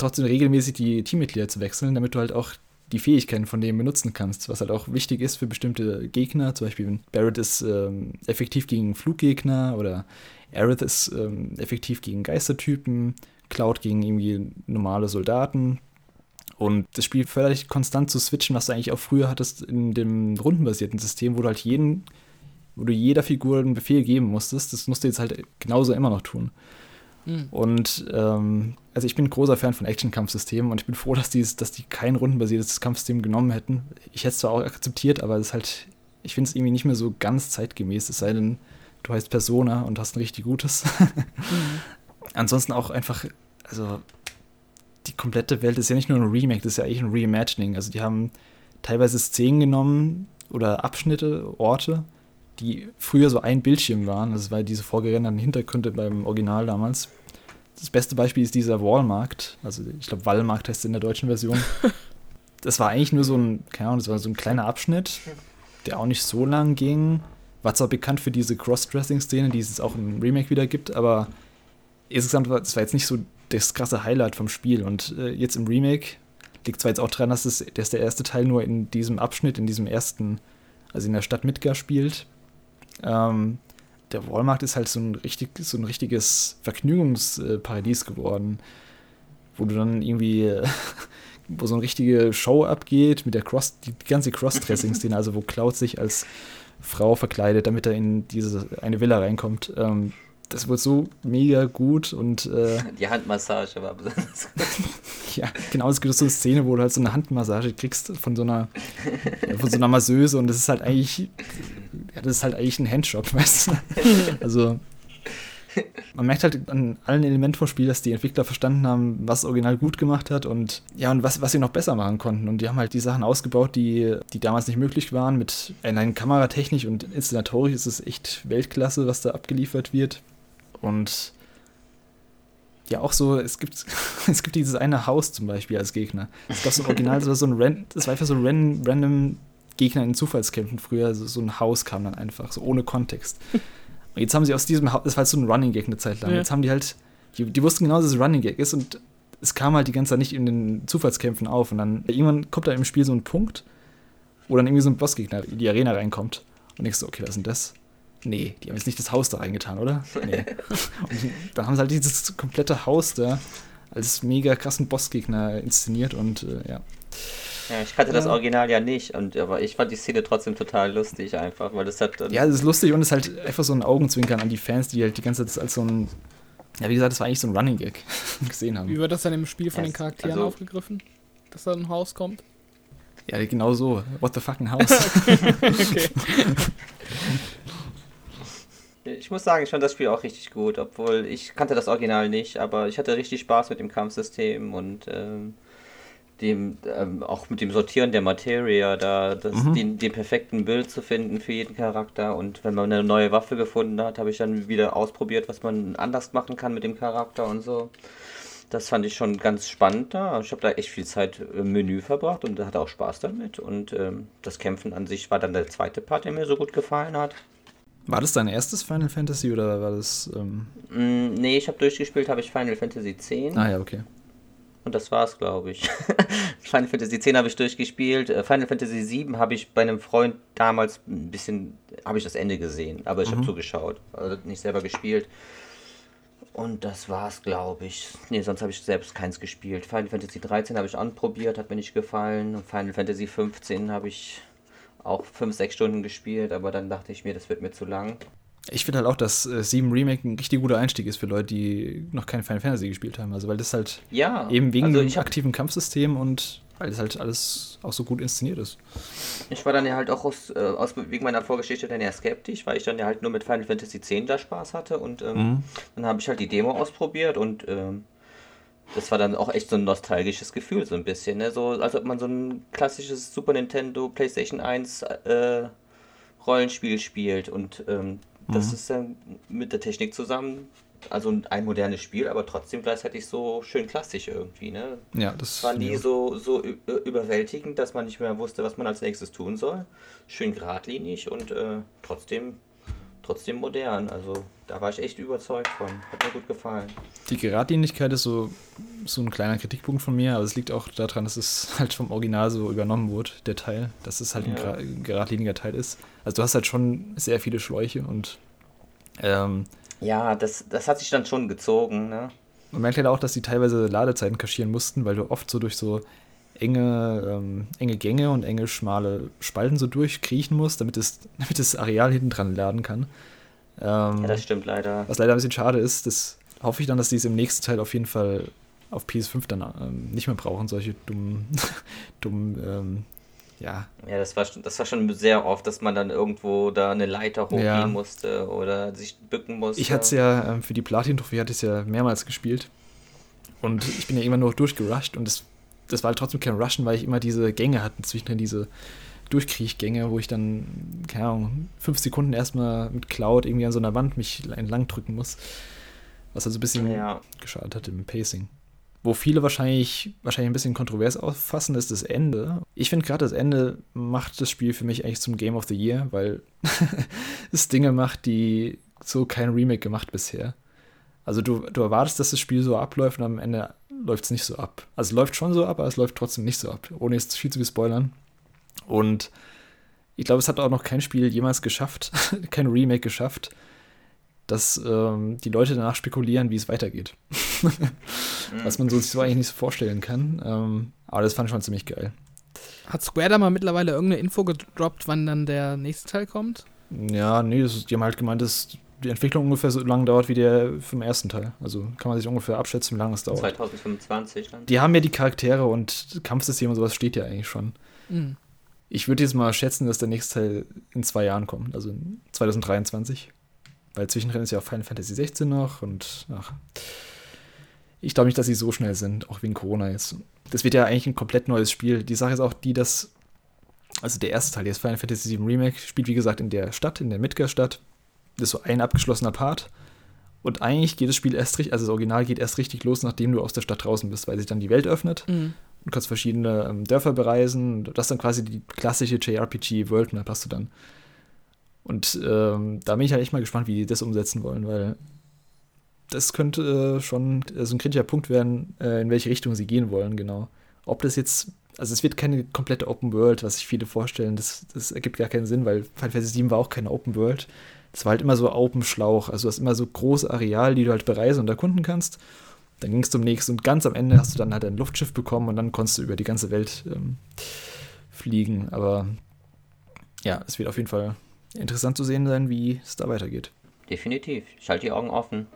trotzdem regelmäßig die Teammitglieder zu wechseln, damit du halt auch die Fähigkeiten von denen benutzen kannst, was halt auch wichtig ist für bestimmte Gegner. Zum Beispiel, wenn Barrett ist ähm, effektiv gegen Fluggegner oder Aerith ist ähm, effektiv gegen Geistertypen, Cloud gegen irgendwie normale Soldaten. Und das Spiel fördert konstant zu switchen, was du eigentlich auch früher hattest in dem rundenbasierten System, wo du halt jeden, wo du jeder Figur einen Befehl geben musstest. Das musst du jetzt halt genauso immer noch tun. Mhm. Und ähm, also ich bin ein großer Fan von Action-Kampfsystemen und ich bin froh, dass die, dass die kein rundenbasiertes Kampfsystem genommen hätten. Ich hätte es zwar auch akzeptiert, aber es ist halt, ich finde es irgendwie nicht mehr so ganz zeitgemäß, es sei denn, du heißt Persona und hast ein richtig gutes. mhm. Ansonsten auch einfach, also die komplette Welt ist ja nicht nur ein Remake, das ist ja eigentlich ein Reimagining. Also die haben teilweise Szenen genommen oder Abschnitte, Orte, die früher so ein Bildschirm waren. Das war diese vorgerenderten Hintergründe beim Original damals. Das beste Beispiel ist dieser Wallmarkt, also ich glaube Wallmarkt heißt es in der deutschen Version. Das war eigentlich nur so ein, keine Ahnung, das war so ein kleiner Abschnitt, der auch nicht so lang ging. War zwar bekannt für diese Cross-Dressing-Szene, die es auch im Remake wieder gibt, aber insgesamt war das war jetzt nicht so das krasse Highlight vom Spiel. Und äh, jetzt im Remake liegt zwar jetzt auch dran, dass, es, dass der erste Teil nur in diesem Abschnitt, in diesem ersten, also in der Stadt Midgar spielt. Ähm, der Walmart ist halt so ein, richtig, so ein richtiges Vergnügungsparadies geworden, wo du dann irgendwie, wo so eine richtige Show abgeht mit der Cross, die ganze Cross-Dressing-Szene, also wo Cloud sich als Frau verkleidet, damit er in diese eine Villa reinkommt. Ähm, das wird so mega gut und äh, die Handmassage war besonders gut. ja, genau, es gibt so eine Szene, wo du halt so eine Handmassage kriegst von so einer von so einer Masseuse und das ist halt eigentlich ja, das ist halt eigentlich ein Handshop, weißt du? Also man merkt halt an allen Elementen vom Spiel, dass die Entwickler verstanden haben, was Original gut gemacht hat und ja, und was, was sie noch besser machen konnten. Und die haben halt die Sachen ausgebaut, die, die damals nicht möglich waren. Mit allein Kameratechnik und Inszenatorisch ist es echt Weltklasse, was da abgeliefert wird. Und ja, auch so, es gibt, es gibt dieses eine Haus zum Beispiel als Gegner. Es gab so ein Original, das war so ein Ran, das war einfach so ein random Gegner in Zufallskämpfen früher. Also so ein Haus kam dann einfach, so ohne Kontext. Und jetzt haben sie aus diesem Haus, das war halt so ein Running Gag eine Zeit lang. Ja. Jetzt haben die halt, die, die wussten genau, dass es Running Gag ist und es kam halt die ganze Zeit nicht in den Zufallskämpfen auf. Und dann irgendwann kommt da im Spiel so ein Punkt, wo dann irgendwie so ein Bossgegner in die Arena reinkommt. Und denkst so, okay, was ist denn das? Nee, die haben jetzt nicht das Haus da reingetan, oder? Nee. und dann haben sie halt dieses komplette Haus da als mega krassen Bossgegner inszeniert und äh, ja. Ja, ich kannte das Original ja nicht, und, aber ich fand die Szene trotzdem total lustig einfach, weil das hat. ja, es ist lustig und es ist halt einfach so ein Augenzwinkern an die Fans, die halt die ganze Zeit als so ein. Ja, wie gesagt, das war eigentlich so ein Running Gag gesehen haben. Wie wird das dann im Spiel von yes. den Charakteren also, aufgegriffen? Dass da ein Haus kommt? Ja, genau so. What the fucking house? okay. Ich muss sagen, ich fand das Spiel auch richtig gut, obwohl ich kannte das Original nicht, aber ich hatte richtig Spaß mit dem Kampfsystem und ähm, dem, ähm, auch mit dem Sortieren der Materie, da das, mhm. den, den, perfekten Bild zu finden für jeden Charakter. Und wenn man eine neue Waffe gefunden hat, habe ich dann wieder ausprobiert, was man anders machen kann mit dem Charakter und so. Das fand ich schon ganz spannend da. Ich habe da echt viel Zeit im Menü verbracht und hatte auch Spaß damit. Und ähm, das Kämpfen an sich war dann der zweite Part, der mir so gut gefallen hat. War das dein erstes Final Fantasy oder war das. Ähm mm, nee, ich habe durchgespielt, habe ich Final Fantasy X. Ah ja, okay. Und das war's, glaube ich. Final Fantasy X habe ich durchgespielt. Äh, Final Fantasy VII habe ich bei einem Freund damals ein bisschen, habe ich das Ende gesehen, aber ich mhm. habe zugeschaut, also nicht selber gespielt. Und das war's, glaube ich. Nee, sonst habe ich selbst keins gespielt. Final Fantasy 13 habe ich anprobiert, hat mir nicht gefallen. Und Final Fantasy 15 habe ich auch 5, 6 Stunden gespielt, aber dann dachte ich mir, das wird mir zu lang. Ich finde halt auch, dass äh, 7 Remake ein richtig guter Einstieg ist für Leute, die noch kein Final Fantasy gespielt haben. Also weil das halt ja, eben wegen also dem aktiven Kampfsystem und weil das halt alles auch so gut inszeniert ist. Ich war dann ja halt auch aus, äh, aus wegen meiner Vorgeschichte dann ja skeptisch, weil ich dann ja halt nur mit Final Fantasy X da Spaß hatte und ähm, mhm. dann habe ich halt die Demo ausprobiert und ähm, das war dann auch echt so ein nostalgisches Gefühl, so ein bisschen. Ne? So, als ob man so ein klassisches Super Nintendo, PlayStation 1 äh, Rollenspiel spielt. Und ähm, mhm. das ist dann mit der Technik zusammen, also ein modernes Spiel, aber trotzdem gleichzeitig so schön klassisch irgendwie. Ne? Ja, das war nie ja. so, so überwältigend, dass man nicht mehr wusste, was man als nächstes tun soll. Schön geradlinig und äh, trotzdem trotzdem modern. Also da war ich echt überzeugt von. Hat mir gut gefallen. Die Geradlinigkeit ist so, so ein kleiner Kritikpunkt von mir, aber es liegt auch daran, dass es halt vom Original so übernommen wurde, der Teil, dass es halt ja. ein geradliniger Teil ist. Also du hast halt schon sehr viele Schläuche und ähm, ja, das, das hat sich dann schon gezogen, ne? Man merkt halt auch, dass die teilweise Ladezeiten kaschieren mussten, weil du oft so durch so enge, ähm, enge Gänge und enge, schmale Spalten so durchkriechen muss, damit es, damit das Areal hinten dran laden kann. Ähm, ja, das stimmt leider. Was leider ein bisschen schade ist, das hoffe ich dann, dass die es im nächsten Teil auf jeden Fall auf PS5 dann ähm, nicht mehr brauchen, solche dummen, dummen ähm, ja. Ja, das war, das war schon sehr oft, dass man dann irgendwo da eine Leiter hochgehen ja. musste oder sich bücken musste. Ich hatte es ja, ähm, für die Platin-Trophäe hatte ich es ja mehrmals gespielt. Und ich bin ja immer nur durchgerusht und das, das war halt trotzdem kein Rushen, weil ich immer diese Gänge hatte, zwischendrin diese Durchkriechgänge, wo ich dann, keine Ahnung, fünf Sekunden erstmal mit Cloud irgendwie an so einer Wand mich entlang drücken muss. Was also ein bisschen ja. geschadet hat im Pacing wo viele wahrscheinlich, wahrscheinlich ein bisschen kontrovers auffassen, ist das Ende. Ich finde gerade das Ende macht das Spiel für mich eigentlich zum Game of the Year, weil es Dinge macht, die so kein Remake gemacht bisher. Also du, du erwartest, dass das Spiel so abläuft und am Ende läuft es nicht so ab. Also es läuft schon so ab, aber es läuft trotzdem nicht so ab, ohne jetzt viel zu viel spoilern. Und ich glaube, es hat auch noch kein Spiel jemals geschafft, kein Remake geschafft, dass ähm, die Leute danach spekulieren, wie es weitergeht. Was man so, sich so eigentlich nicht so vorstellen kann. Ähm, aber das fand ich schon ziemlich geil. Hat Square da mal mittlerweile irgendeine Info gedroppt, wann dann der nächste Teil kommt? Ja, nee, das ist, die haben halt gemeint, dass die Entwicklung ungefähr so lange dauert wie der vom ersten Teil. Also kann man sich ungefähr abschätzen, wie lange es dauert. 2025 dann. Die haben ja die Charaktere und Kampfsystem und sowas steht ja eigentlich schon. Mhm. Ich würde jetzt mal schätzen, dass der nächste Teil in zwei Jahren kommt, also 2023. Weil zwischendrin ist ja auch Final Fantasy 16 noch und ach. Ich glaube nicht, dass sie so schnell sind, auch wegen Corona jetzt. Das wird ja eigentlich ein komplett neues Spiel. Die Sache ist auch die, dass. Also der erste Teil, jetzt Final Fantasy VII Remake, spielt wie gesagt in der Stadt, in der Midgar-Stadt. Das ist so ein abgeschlossener Part. Und eigentlich geht das Spiel erst richtig, also das Original geht erst richtig los, nachdem du aus der Stadt draußen bist, weil sich dann die Welt öffnet. Mhm. Du kannst verschiedene ähm, Dörfer bereisen. Das ist dann quasi die klassische JRPG World Map hast du dann. Und ähm, da bin ich halt echt mal gespannt, wie die das umsetzen wollen, weil das könnte äh, schon äh, so ein kritischer Punkt werden, äh, in welche Richtung sie gehen wollen, genau. Ob das jetzt, also es wird keine komplette Open World, was sich viele vorstellen, das, das ergibt gar keinen Sinn, weil Final Fantasy 7 war auch keine Open World. Das war halt immer so Open Schlauch, also du hast immer so große Areale, die du halt bereisen und erkunden kannst. Dann ging es zum nächsten und ganz am Ende hast du dann halt ein Luftschiff bekommen und dann konntest du über die ganze Welt ähm, fliegen. Aber ja, es wird auf jeden Fall interessant zu sehen sein, wie es da weitergeht. Definitiv. Ich halte die Augen offen.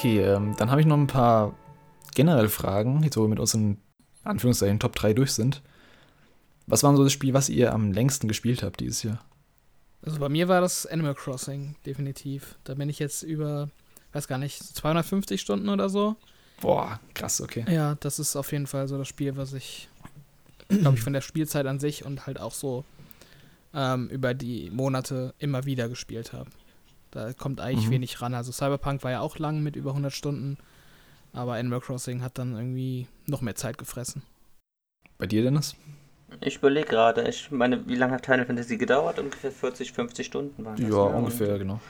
Okay, ähm, dann habe ich noch ein paar generelle Fragen, jetzt wo wir mit unseren Anführungszeichen Top 3 durch sind. Was war so das Spiel, was ihr am längsten gespielt habt dieses Jahr? Also bei mir war das Animal Crossing, definitiv. Da bin ich jetzt über, weiß gar nicht, 250 Stunden oder so. Boah, krass, okay. Ja, das ist auf jeden Fall so das Spiel, was ich, glaube ich, von der Spielzeit an sich und halt auch so ähm, über die Monate immer wieder gespielt habe. Da kommt eigentlich mhm. wenig ran. Also Cyberpunk war ja auch lang mit über 100 Stunden, aber Animal Crossing hat dann irgendwie noch mehr Zeit gefressen. Bei dir, Dennis? Ich überlege gerade, ich meine, wie lange hat Final Fantasy gedauert? Ungefähr 40, 50 Stunden waren das. Ja, ne? ungefähr, genau.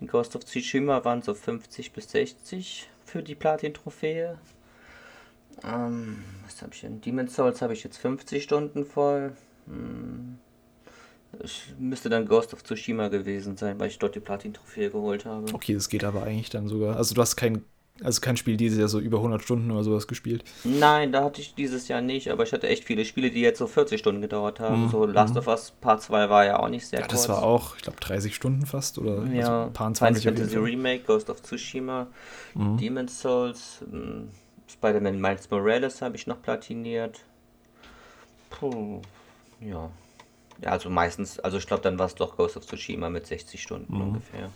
In Ghost of Tsushima waren so 50 bis 60 für die Platin-Trophäe. Ähm, was habe ich denn? Demon's Souls habe ich jetzt 50 Stunden voll. Hm. Ich müsste dann Ghost of Tsushima gewesen sein, weil ich dort die Platin-Trophäe geholt habe. Okay, das geht aber eigentlich dann sogar. Also du hast kein, also kein Spiel dieses Jahr so über 100 Stunden oder sowas gespielt? Nein, da hatte ich dieses Jahr nicht, aber ich hatte echt viele Spiele, die jetzt so 40 Stunden gedauert haben. Mhm. So Last mhm. of Us Part 2 war ja auch nicht sehr ja, kurz. das war auch, ich glaube, 30 Stunden fast oder ja, also paar 20 Final Fantasy Remake, Ghost of Tsushima, mhm. Demon's Souls, hm, Spider-Man Miles Morales habe ich noch platiniert. Puh, ja. Ja, also meistens, also ich glaube, dann war es doch Ghost of Tsushima mit 60 Stunden mhm. ungefähr.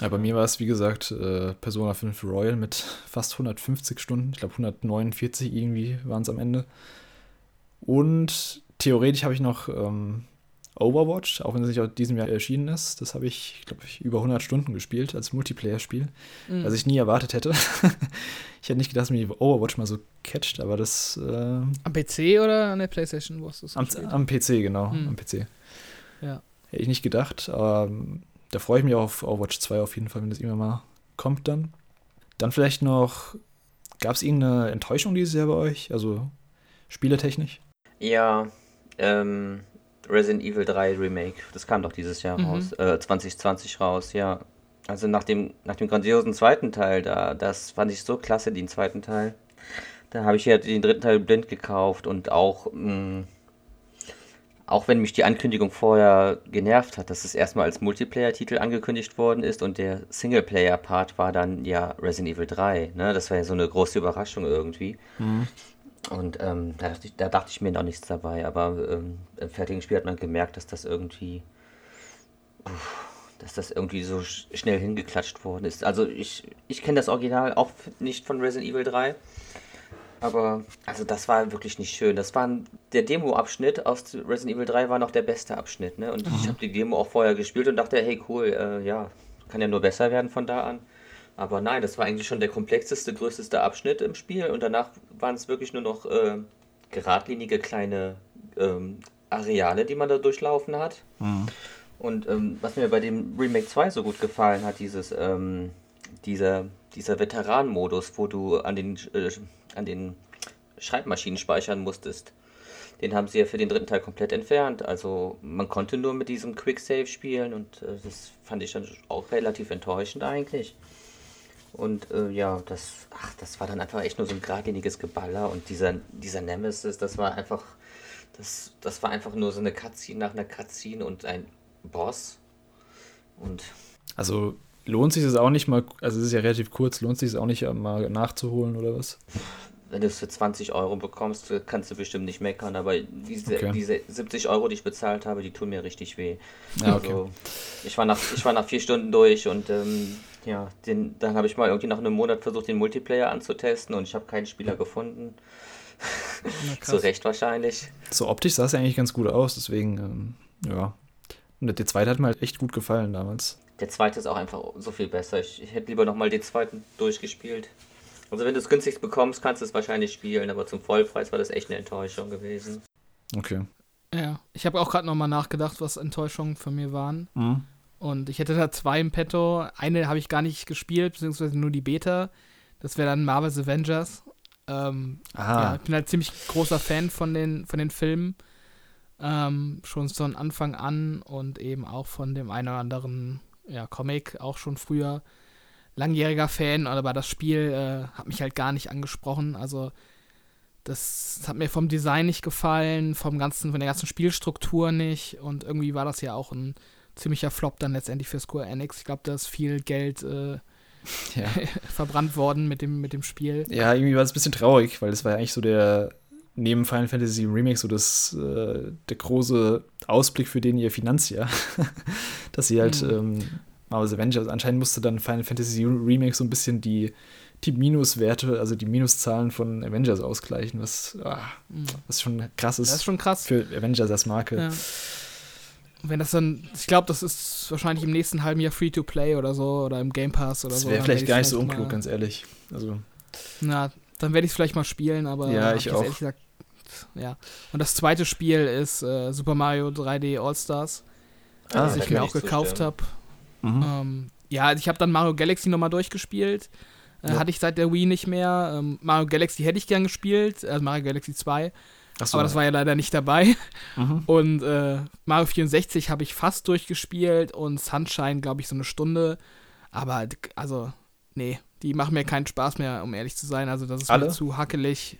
Ja, bei mir war es, wie gesagt, äh, Persona 5 Royal mit fast 150 Stunden. Ich glaube, 149 irgendwie waren es am Ende. Und theoretisch habe ich noch ähm, Overwatch, auch wenn es nicht aus diesem Jahr erschienen ist. Das habe ich, glaube ich, über 100 Stunden gespielt als Multiplayer-Spiel, mhm. was ich nie erwartet hätte. ich hätte nicht gedacht, dass mich Overwatch mal so catcht, aber das. Äh, am PC oder an der PlayStation? Wo hast du am, am PC, genau, mhm. am PC. Ja. Hätte ich nicht gedacht, aber ähm, da freue ich mich auch auf Overwatch 2 auf jeden Fall, wenn das irgendwann mal kommt dann. Dann vielleicht noch, gab es irgendeine Enttäuschung dieses Jahr bei euch? Also spieletechnisch? Ja, ähm, Resident Evil 3 Remake. Das kam doch dieses Jahr mhm. raus, äh, 2020 raus, ja. Also nach dem, nach dem grandiosen zweiten Teil, da, das fand ich so klasse, den zweiten Teil. Da habe ich ja den dritten Teil blind gekauft und auch, mh, mm, auch wenn mich die Ankündigung vorher genervt hat, dass es erstmal als Multiplayer-Titel angekündigt worden ist und der Singleplayer-Part war dann ja Resident Evil 3. Ne? Das war ja so eine große Überraschung irgendwie. Mhm. Und ähm, da, dachte ich, da, dachte ich, mir noch nichts dabei, aber ähm, im fertigen Spiel hat man gemerkt, dass das irgendwie, uff, dass das irgendwie so sch schnell hingeklatscht worden ist. Also ich, ich kenne das Original auch nicht von Resident Evil 3, aber also das war wirklich nicht schön. Das war der Demo-Abschnitt aus Resident Evil 3 war noch der beste Abschnitt, ne? Und mhm. ich habe die Demo auch vorher gespielt und dachte, hey cool, äh, ja, kann ja nur besser werden von da an. Aber nein, das war eigentlich schon der komplexeste, größte Abschnitt im Spiel und danach waren es wirklich nur noch äh, geradlinige kleine ähm, Areale, die man da durchlaufen hat. Mhm. Und ähm, was mir bei dem Remake 2 so gut gefallen hat, dieses, ähm, dieser, dieser Veteran-Modus, wo du an den, äh, an den Schreibmaschinen speichern musstest. Den haben sie ja für den dritten Teil komplett entfernt. Also man konnte nur mit diesem Quick Save spielen und äh, das fand ich dann auch relativ enttäuschend eigentlich. Und äh, ja, das, ach, das war dann einfach echt nur so ein geradliniges Geballer und dieser, dieser Nemesis, das war einfach, das, das war einfach nur so eine Cutscene nach einer Cutscene und ein Boss. Und. Also lohnt sich es auch nicht mal, also es ist ja relativ kurz, lohnt sich es auch nicht mal nachzuholen oder was? Wenn du es für 20 Euro bekommst, kannst du bestimmt nicht meckern, aber diese, okay. diese 70 Euro, die ich bezahlt habe, die tun mir richtig weh. Ja, okay. Also, ich, war nach, ich war nach vier Stunden durch und ähm, ja, den, dann habe ich mal irgendwie nach einem Monat versucht, den Multiplayer anzutesten und ich habe keinen Spieler gefunden. Zu Recht wahrscheinlich. So optisch sah es ja eigentlich ganz gut aus, deswegen, ähm, ja. Und der zweite hat mir halt echt gut gefallen damals. Der zweite ist auch einfach so viel besser. Ich, ich hätte lieber nochmal den zweiten durchgespielt. Also wenn du es günstig bekommst, kannst du es wahrscheinlich spielen, aber zum Vollpreis war das echt eine Enttäuschung gewesen. Okay. Ja, ich habe auch gerade nochmal nachgedacht, was Enttäuschungen von mir waren. Mhm. Und ich hätte da zwei im Petto. Eine habe ich gar nicht gespielt, beziehungsweise nur die Beta. Das wäre dann Marvel's Avengers. Ähm, ja, ich bin halt ziemlich großer Fan von den, von den Filmen. Ähm, schon von Anfang an und eben auch von dem einen oder anderen ja, Comic, auch schon früher langjähriger Fan, aber das Spiel äh, hat mich halt gar nicht angesprochen. Also das hat mir vom Design nicht gefallen, vom ganzen, von der ganzen Spielstruktur nicht und irgendwie war das ja auch ein ziemlicher Flop dann letztendlich für Square Enix. Ich glaube, da ist viel Geld äh, ja. verbrannt worden mit dem, mit dem Spiel. Ja, irgendwie war es ein bisschen traurig, weil das war ja eigentlich so der, neben Final Fantasy Remake, so das, äh, der große Ausblick für den ihr Finanzjahr. Dass sie halt, mhm. ähm, Marvel's Avengers, anscheinend musste dann Final Fantasy Remake so ein bisschen die, die Minuswerte, also die Minuszahlen von Avengers ausgleichen, was, ah, mhm. was schon krass ist. Das ist schon krass. Für Avengers als Marke. Ja wenn das dann, ich glaube, das ist wahrscheinlich im nächsten halben Jahr Free-to-Play oder so oder im Game Pass oder das so. Wäre vielleicht gar nicht so unklug, ganz ehrlich. Also. Na, dann werde ich es vielleicht mal spielen, aber ja, ich auch. ehrlich gesagt, ja. Und das zweite Spiel ist äh, Super Mario 3D All-Stars, ah, das ich mir auch gekauft habe. Mhm. Ähm, ja, ich habe dann Mario Galaxy nochmal durchgespielt. Äh, ja. Hatte ich seit der Wii nicht mehr. Ähm, Mario Galaxy hätte ich gern gespielt, also Mario Galaxy 2. So. Aber das war ja leider nicht dabei. Mhm. Und äh, Mario 64 habe ich fast durchgespielt und Sunshine, glaube ich, so eine Stunde. Aber, also, nee, die machen mir keinen Spaß mehr, um ehrlich zu sein. Also, das ist Alle? mir zu hackelig.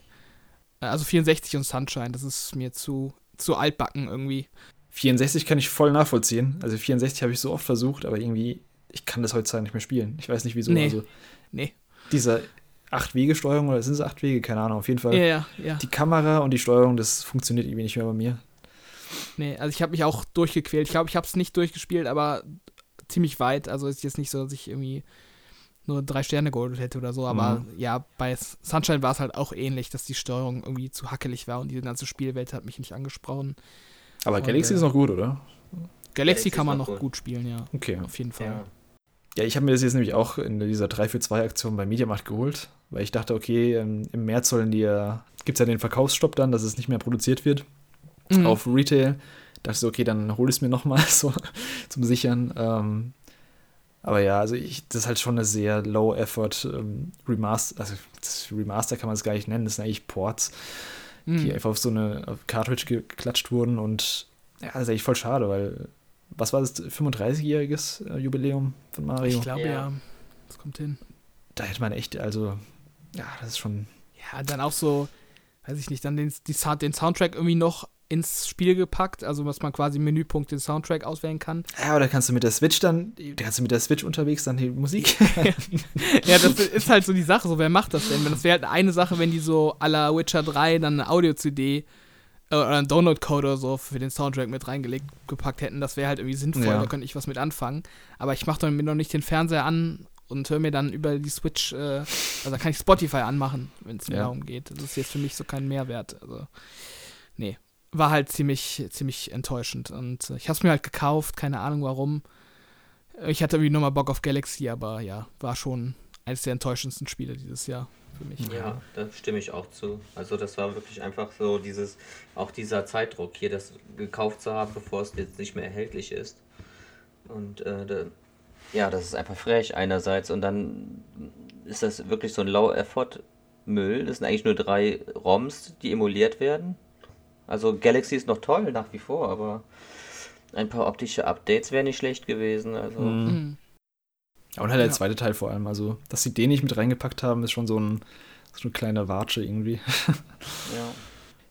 Äh, also 64 und Sunshine, das ist mir zu, zu altbacken irgendwie. 64 kann ich voll nachvollziehen. Also 64 habe ich so oft versucht, aber irgendwie, ich kann das heutzutage nicht mehr spielen. Ich weiß nicht wieso. Nee. Also, nee. Dieser Acht-Wege-Steuerung oder sind es acht Wege? Keine Ahnung, auf jeden Fall. Ja, ja, ja. Die Kamera und die Steuerung, das funktioniert irgendwie nicht mehr bei mir. Nee, also ich habe mich auch durchgequält. Ich glaube, ich habe es nicht durchgespielt, aber ziemlich weit. Also ist jetzt nicht so, dass ich irgendwie nur drei Sterne geholt hätte oder so. Aber mhm. ja, bei Sunshine war es halt auch ähnlich, dass die Steuerung irgendwie zu hackelig war und die ganze Spielwelt hat mich nicht angesprochen. Aber Galaxy ist noch gut, oder? Galaxy kann man noch gut. gut. spielen, ja. Okay. Auf jeden Fall. Ja. Ja, ich habe mir das jetzt nämlich auch in dieser 3-für-2-Aktion bei Mediamarkt geholt, weil ich dachte, okay, ähm, im März sollen die ja, gibt es ja den Verkaufsstopp dann, dass es nicht mehr produziert wird mhm. auf Retail. Da dachte ich so, okay, dann hole ich es mir nochmal so zum Sichern. Ähm, aber ja, also ich, das ist halt schon eine sehr low-effort ähm, Remaster, also Remaster kann man es gar nicht nennen, das sind eigentlich Ports, mhm. die einfach auf so eine auf Cartridge geklatscht wurden und ja, das ist eigentlich voll schade, weil was war das, 35-jähriges äh, Jubiläum von Mario? Ich glaube ja. ja. Das kommt hin. Da hätte man echt, also, ja, das ist schon. Ja, dann auch so, weiß ich nicht, dann den, die, den Soundtrack irgendwie noch ins Spiel gepackt, also dass man quasi im Menüpunkt den Soundtrack auswählen kann. Ja, oder kannst du mit der Switch dann, kannst du mit der Switch unterwegs dann die Musik? ja, das ist halt so die Sache, so wer macht das denn? Das wäre halt eine Sache, wenn die so à la Witcher 3 dann eine Audio-CD äh, oder einen Download-Code oder so für den Soundtrack mit reingelegt gepackt hätten, das wäre halt irgendwie sinnvoll, ja. da könnte ich was mit anfangen. Aber ich mache mir noch nicht den Fernseher an und höre mir dann über die Switch, äh, also da kann ich Spotify anmachen, wenn es mir ja. darum geht. Das ist jetzt für mich so kein Mehrwert. Also, nee. War halt ziemlich, ziemlich enttäuschend. Und äh, ich habe es mir halt gekauft, keine Ahnung warum. Ich hatte irgendwie nochmal Bock auf Galaxy, aber ja, war schon eines der enttäuschendsten Spiele dieses Jahr für mich. Ja, da stimme ich auch zu. Also das war wirklich einfach so dieses, auch dieser Zeitdruck hier, das gekauft zu haben, bevor es jetzt nicht mehr erhältlich ist. Und äh, da, ja, das ist einfach frech einerseits und dann ist das wirklich so ein Low-Effort-Müll. Das sind eigentlich nur drei ROMs, die emuliert werden. Also Galaxy ist noch toll nach wie vor, aber ein paar optische Updates wären nicht schlecht gewesen. Also. Mhm. Und halt der ja. zweite Teil vor allem. Also, dass sie den nicht mit reingepackt haben, ist schon so ein, so eine kleine Watsche irgendwie. ja.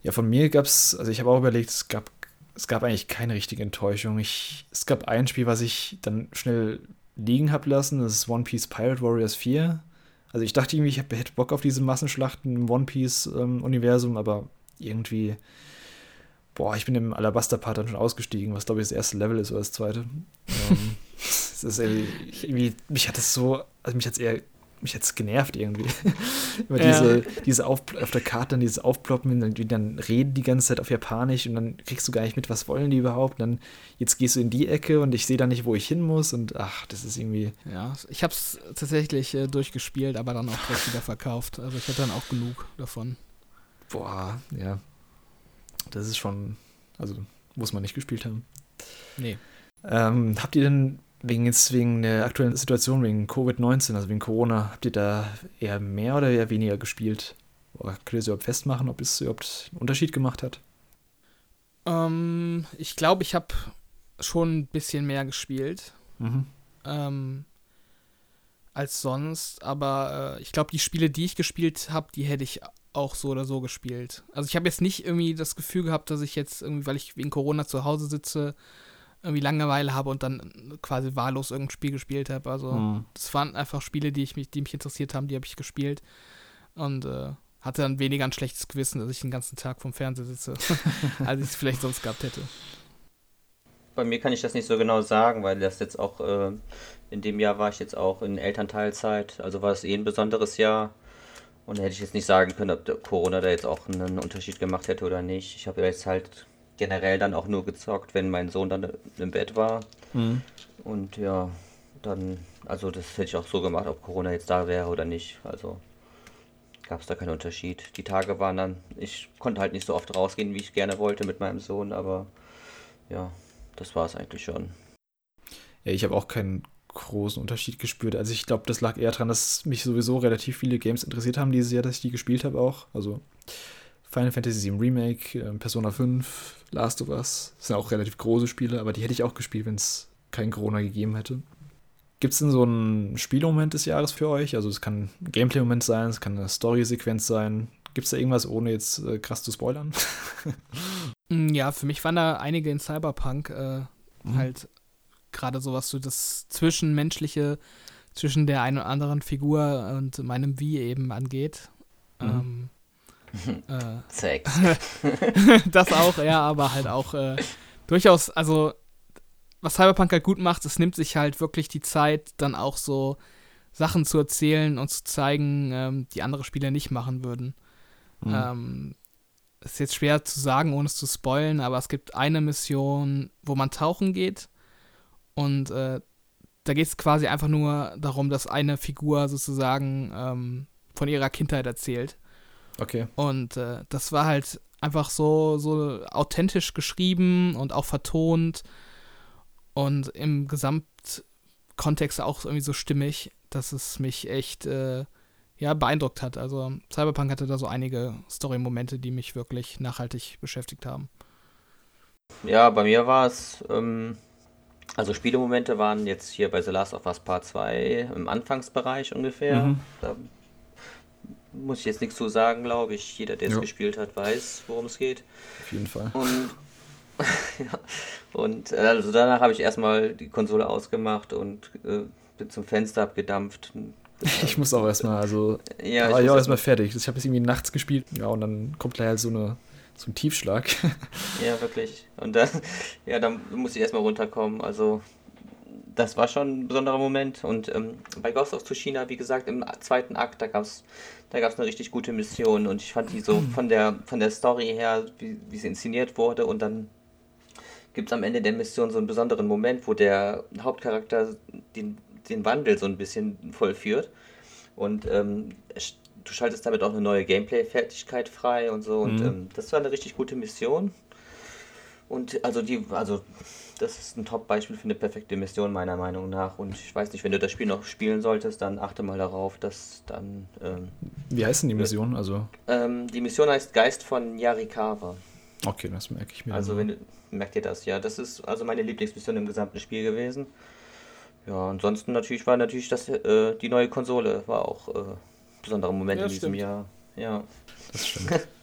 Ja, von mir gab es, also ich habe auch überlegt, es gab, es gab eigentlich keine richtige Enttäuschung. Ich, es gab ein Spiel, was ich dann schnell liegen habe lassen, das ist One Piece Pirate Warriors 4. Also ich dachte irgendwie, ich hätte Bock auf diese Massenschlachten im One Piece-Universum, ähm, aber irgendwie, boah, ich bin im Alabaster-Part dann schon ausgestiegen, was glaube ich das erste Level ist oder das zweite. ähm, das ist irgendwie, mich hat das so, also mich hat es eher, mich es genervt irgendwie. Immer ja. diese, diese auf, auf der Karte dann dieses Aufploppen, dann, dann reden die ganze Zeit auf Japanisch und dann kriegst du gar nicht mit, was wollen die überhaupt. Und dann jetzt gehst du in die Ecke und ich sehe da nicht, wo ich hin muss und ach, das ist irgendwie. Ja, ich habe es tatsächlich äh, durchgespielt, aber dann auch direkt wieder verkauft. Also ich hatte dann auch genug davon. Boah, ja. Das ist schon, also muss man nicht gespielt haben. Nee. Ähm, habt ihr denn wegen jetzt wegen der aktuellen Situation, wegen Covid-19, also wegen Corona, habt ihr da eher mehr oder eher weniger gespielt? Oder könnt ihr es überhaupt festmachen, ob es überhaupt einen Unterschied gemacht hat? Ähm, ich glaube, ich habe schon ein bisschen mehr gespielt. Mhm. Ähm, als sonst, aber äh, ich glaube, die Spiele, die ich gespielt habe, die hätte ich auch so oder so gespielt. Also ich habe jetzt nicht irgendwie das Gefühl gehabt, dass ich jetzt irgendwie, weil ich wegen Corona zu Hause sitze, irgendwie Langeweile habe und dann quasi wahllos irgendein Spiel gespielt habe. Also mhm. das waren einfach Spiele, die, ich mich, die mich interessiert haben, die habe ich gespielt. Und äh, hatte dann weniger ein schlechtes Gewissen, dass ich den ganzen Tag vom Fernseher sitze, als ich es vielleicht sonst gehabt hätte. Bei mir kann ich das nicht so genau sagen, weil das jetzt auch äh, in dem Jahr war ich jetzt auch in Elternteilzeit, also war es eh ein besonderes Jahr. Und da hätte ich jetzt nicht sagen können, ob Corona da jetzt auch einen Unterschied gemacht hätte oder nicht. Ich habe jetzt halt generell dann auch nur gezockt, wenn mein Sohn dann im Bett war. Mhm. Und ja, dann, also das hätte ich auch so gemacht, ob Corona jetzt da wäre oder nicht. Also gab es da keinen Unterschied. Die Tage waren dann, ich konnte halt nicht so oft rausgehen, wie ich gerne wollte mit meinem Sohn, aber ja, das war es eigentlich schon. Ja, ich habe auch keinen großen Unterschied gespürt. Also ich glaube, das lag eher daran, dass mich sowieso relativ viele Games interessiert haben dieses Jahr, dass ich die gespielt habe auch. Also Final Fantasy VII Remake, äh, Persona 5, Last of Us. Das sind auch relativ große Spiele, aber die hätte ich auch gespielt, wenn es kein Corona gegeben hätte. Gibt es denn so einen Spielmoment des Jahres für euch? Also es kann ein Gameplay-Moment sein, es kann eine Story-Sequenz sein. Gibt es da irgendwas, ohne jetzt äh, krass zu spoilern? Mm, ja, für mich waren da einige in Cyberpunk äh, mhm. halt gerade sowas so das Zwischenmenschliche zwischen der einen oder anderen Figur und meinem Wie eben angeht. Mhm. Ähm, äh, Sex. das auch, ja, aber halt auch äh, durchaus, also was Cyberpunk halt gut macht, es nimmt sich halt wirklich die Zeit, dann auch so Sachen zu erzählen und zu zeigen, ähm, die andere Spieler nicht machen würden. Mhm. Ähm, ist jetzt schwer zu sagen, ohne es zu spoilen, aber es gibt eine Mission, wo man tauchen geht und äh, da geht es quasi einfach nur darum, dass eine Figur sozusagen ähm, von ihrer Kindheit erzählt. Okay. Und äh, das war halt einfach so, so authentisch geschrieben und auch vertont und im Gesamtkontext auch irgendwie so stimmig, dass es mich echt äh, ja, beeindruckt hat. Also Cyberpunk hatte da so einige Story-Momente, die mich wirklich nachhaltig beschäftigt haben. Ja, bei mir war es, ähm, also Spielemomente waren jetzt hier bei The Last of Us Part 2 im Anfangsbereich ungefähr. Mhm. Da muss ich jetzt nichts zu sagen, glaube ich. Jeder, der es gespielt hat, weiß, worum es geht. Auf jeden Fall. Und, ja, und äh, also danach habe ich erstmal die Konsole ausgemacht und äh, bin zum Fenster abgedampft. Ich muss auch erstmal, also ja, war ich auch erstmal fertig. Ich habe es irgendwie nachts gespielt, ja, und dann kommt gleich halt so eine so ein Tiefschlag. Ja, wirklich. Und dann, ja, dann muss ich erstmal runterkommen. Also das war schon ein besonderer Moment. Und ähm, bei Ghost of Tsushima, wie gesagt, im zweiten Akt, da gab es da gab's eine richtig gute Mission. Und ich fand die so von der, von der Story her, wie, wie sie inszeniert wurde. Und dann gibt es am Ende der Mission so einen besonderen Moment, wo der Hauptcharakter den, den Wandel so ein bisschen vollführt. Und ähm, du schaltest damit auch eine neue Gameplay-Fertigkeit frei und so. Und mhm. ähm, das war eine richtig gute Mission. Und also die, also das ist ein Top-Beispiel für eine perfekte Mission, meiner Meinung nach. Und ich weiß nicht, wenn du das Spiel noch spielen solltest, dann achte mal darauf, dass dann. Ähm, Wie heißt denn die Mission? Also? Ähm, die Mission heißt Geist von Yarikawa. Okay, das merke ich mir. Also, wenn du, merkt ihr das, ja. Das ist also meine Lieblingsmission im gesamten Spiel gewesen. Ja, ansonsten natürlich war natürlich das, äh, die neue Konsole war auch äh, besonderer Moment ja, in diesem stimmt. Jahr. Ja. Das stimmt.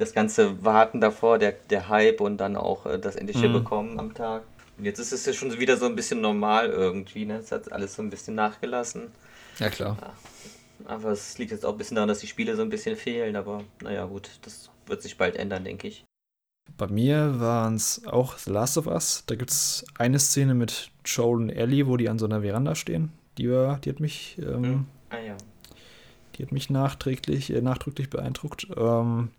das ganze Warten davor, der, der Hype und dann auch äh, das endliche mhm. bekommen am Tag. Und jetzt ist es ja schon wieder so ein bisschen normal irgendwie, ne? Es hat alles so ein bisschen nachgelassen. Ja, klar. Ja. Aber es liegt jetzt auch ein bisschen daran, dass die Spiele so ein bisschen fehlen, aber naja, gut, das wird sich bald ändern, denke ich. Bei mir waren es auch The Last of Us. Da gibt es eine Szene mit Joel und Ellie, wo die an so einer Veranda stehen. Die, war, die hat mich ähm, mhm. ah, ja. Die hat mich nachträglich, äh, nachdrücklich beeindruckt. Ähm,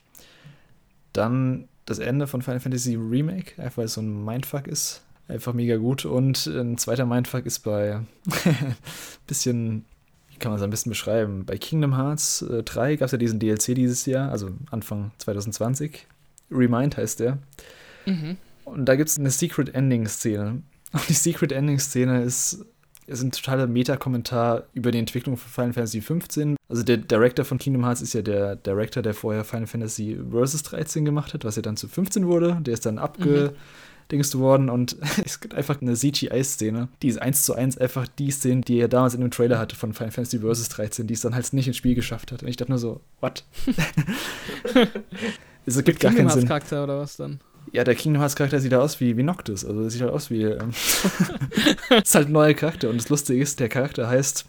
dann das Ende von Final Fantasy Remake, einfach weil es so ein Mindfuck ist. Einfach mega gut. Und ein zweiter Mindfuck ist bei bisschen, wie kann man es am besten beschreiben? Bei Kingdom Hearts äh, 3 gab es ja diesen DLC dieses Jahr, also Anfang 2020. Remind heißt der. Mhm. Und da gibt es eine Secret Ending Szene. Und die Secret Ending Szene ist ist ein totaler Meta-Kommentar über die Entwicklung von Final Fantasy XV. Also der Director von Kingdom Hearts ist ja der Director, der vorher Final Fantasy Versus 13 gemacht hat, was ja dann zu 15 wurde. Der ist dann abgedingst mhm. worden und es gibt einfach eine CGI-Szene, die ist eins zu eins einfach die Szene, die er damals in dem Trailer hatte von Final Fantasy Versus 13, die es dann halt nicht ins Spiel geschafft hat. Und ich dachte nur so, what? es gibt gar keinen Sinn. Charakter oder was dann? Ja, der Kingdom Hearts Charakter sieht aus wie, wie Noctis. Also sieht halt aus wie. Ähm, ist halt ein neuer Charakter. Und das Lustige ist, der Charakter heißt.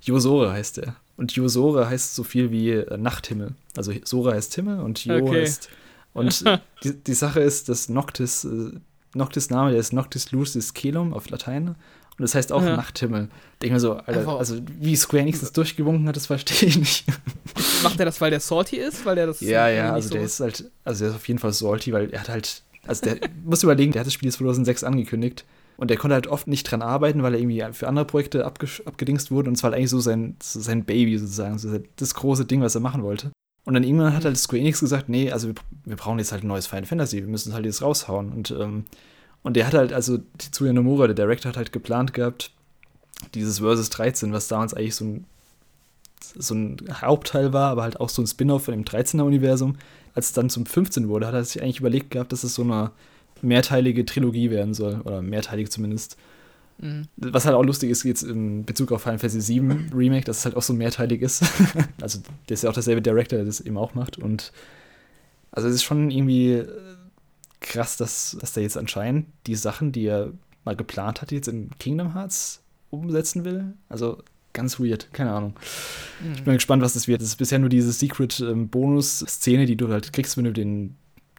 Yosore heißt er. Und Yosore heißt so viel wie äh, Nachthimmel. Also Sora heißt Himmel und Jo okay. heißt. Und die, die Sache ist, dass Noctis, äh, Noctis Name, der ist Noctis Lucis Celum auf Latein. Und das heißt auch ja. Nachthimmel. Denke mir so, Alter, also wie Square Enix das durchgewunken hat, das verstehe ich nicht. Macht er das, weil der salty ist? Weil der das ja, ja, also so der ist halt, also der ist auf jeden Fall salty, weil er hat halt, also der, muss überlegen, der hat das Spiel 2006 angekündigt. Und der konnte halt oft nicht dran arbeiten, weil er irgendwie für andere Projekte abgedingst wurde. Und es war halt eigentlich so sein, so sein Baby sozusagen, so das große Ding, was er machen wollte. Und dann irgendwann hat halt Square Enix gesagt, nee, also wir, wir brauchen jetzt halt ein neues Final Fantasy, wir müssen es halt jetzt raushauen. Und ähm, und der hat halt, also Tetsuya Nomura, der Director, hat halt geplant gehabt, dieses Versus 13, was damals eigentlich so ein, so ein Hauptteil war, aber halt auch so ein Spin-off von dem 13er-Universum. Als es dann zum 15 wurde, hat er sich eigentlich überlegt gehabt, dass es so eine mehrteilige Trilogie werden soll. Oder mehrteilig zumindest. Mhm. Was halt auch lustig ist, jetzt in Bezug auf Final Fantasy 7 Remake, dass es halt auch so mehrteilig ist. also, der ist ja auch derselbe Director, der das eben auch macht. Und also, es ist schon irgendwie krass, dass, dass der jetzt anscheinend die Sachen, die er mal geplant hat, jetzt in Kingdom Hearts umsetzen will. Also ganz weird, keine Ahnung. Mhm. Ich bin gespannt, was das wird. Es ist bisher nur diese Secret-Bonus-Szene, die du halt kriegst, wenn du den,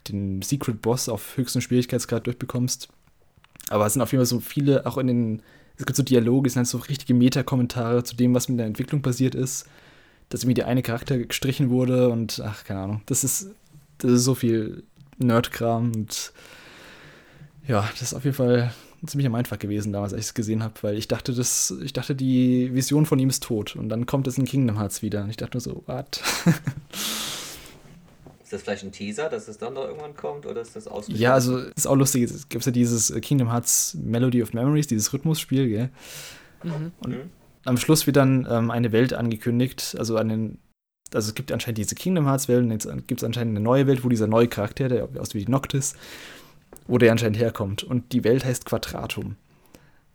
den Secret-Boss auf höchstem Schwierigkeitsgrad durchbekommst. Aber es sind auf jeden Fall so viele, auch in den, es gibt so Dialoge, es sind halt so richtige Meta-Kommentare zu dem, was mit der Entwicklung passiert ist. Dass irgendwie der eine Charakter gestrichen wurde und ach, keine Ahnung. Das ist das ist so viel Nerdkram und ja, das ist auf jeden Fall ziemlich am einfach gewesen damals, als ich es gesehen habe, weil ich dachte, das, ich dachte, die Vision von ihm ist tot und dann kommt es in Kingdom Hearts wieder und ich dachte nur so, what? Ist das vielleicht ein Teaser, dass es dann noch irgendwann kommt oder ist das ausgeschlossen? Ja, also ist auch lustig. Es gibt ja dieses Kingdom Hearts Melody of Memories, dieses Rhythmusspiel, gell? Mhm. Und mhm. am Schluss wird dann ähm, eine Welt angekündigt, also einen, also es gibt anscheinend diese Kingdom Hearts Welt und jetzt gibt es anscheinend eine neue Welt, wo dieser neue Charakter, der aussieht wie Noctis, wo der anscheinend herkommt. Und die Welt heißt Quadratum.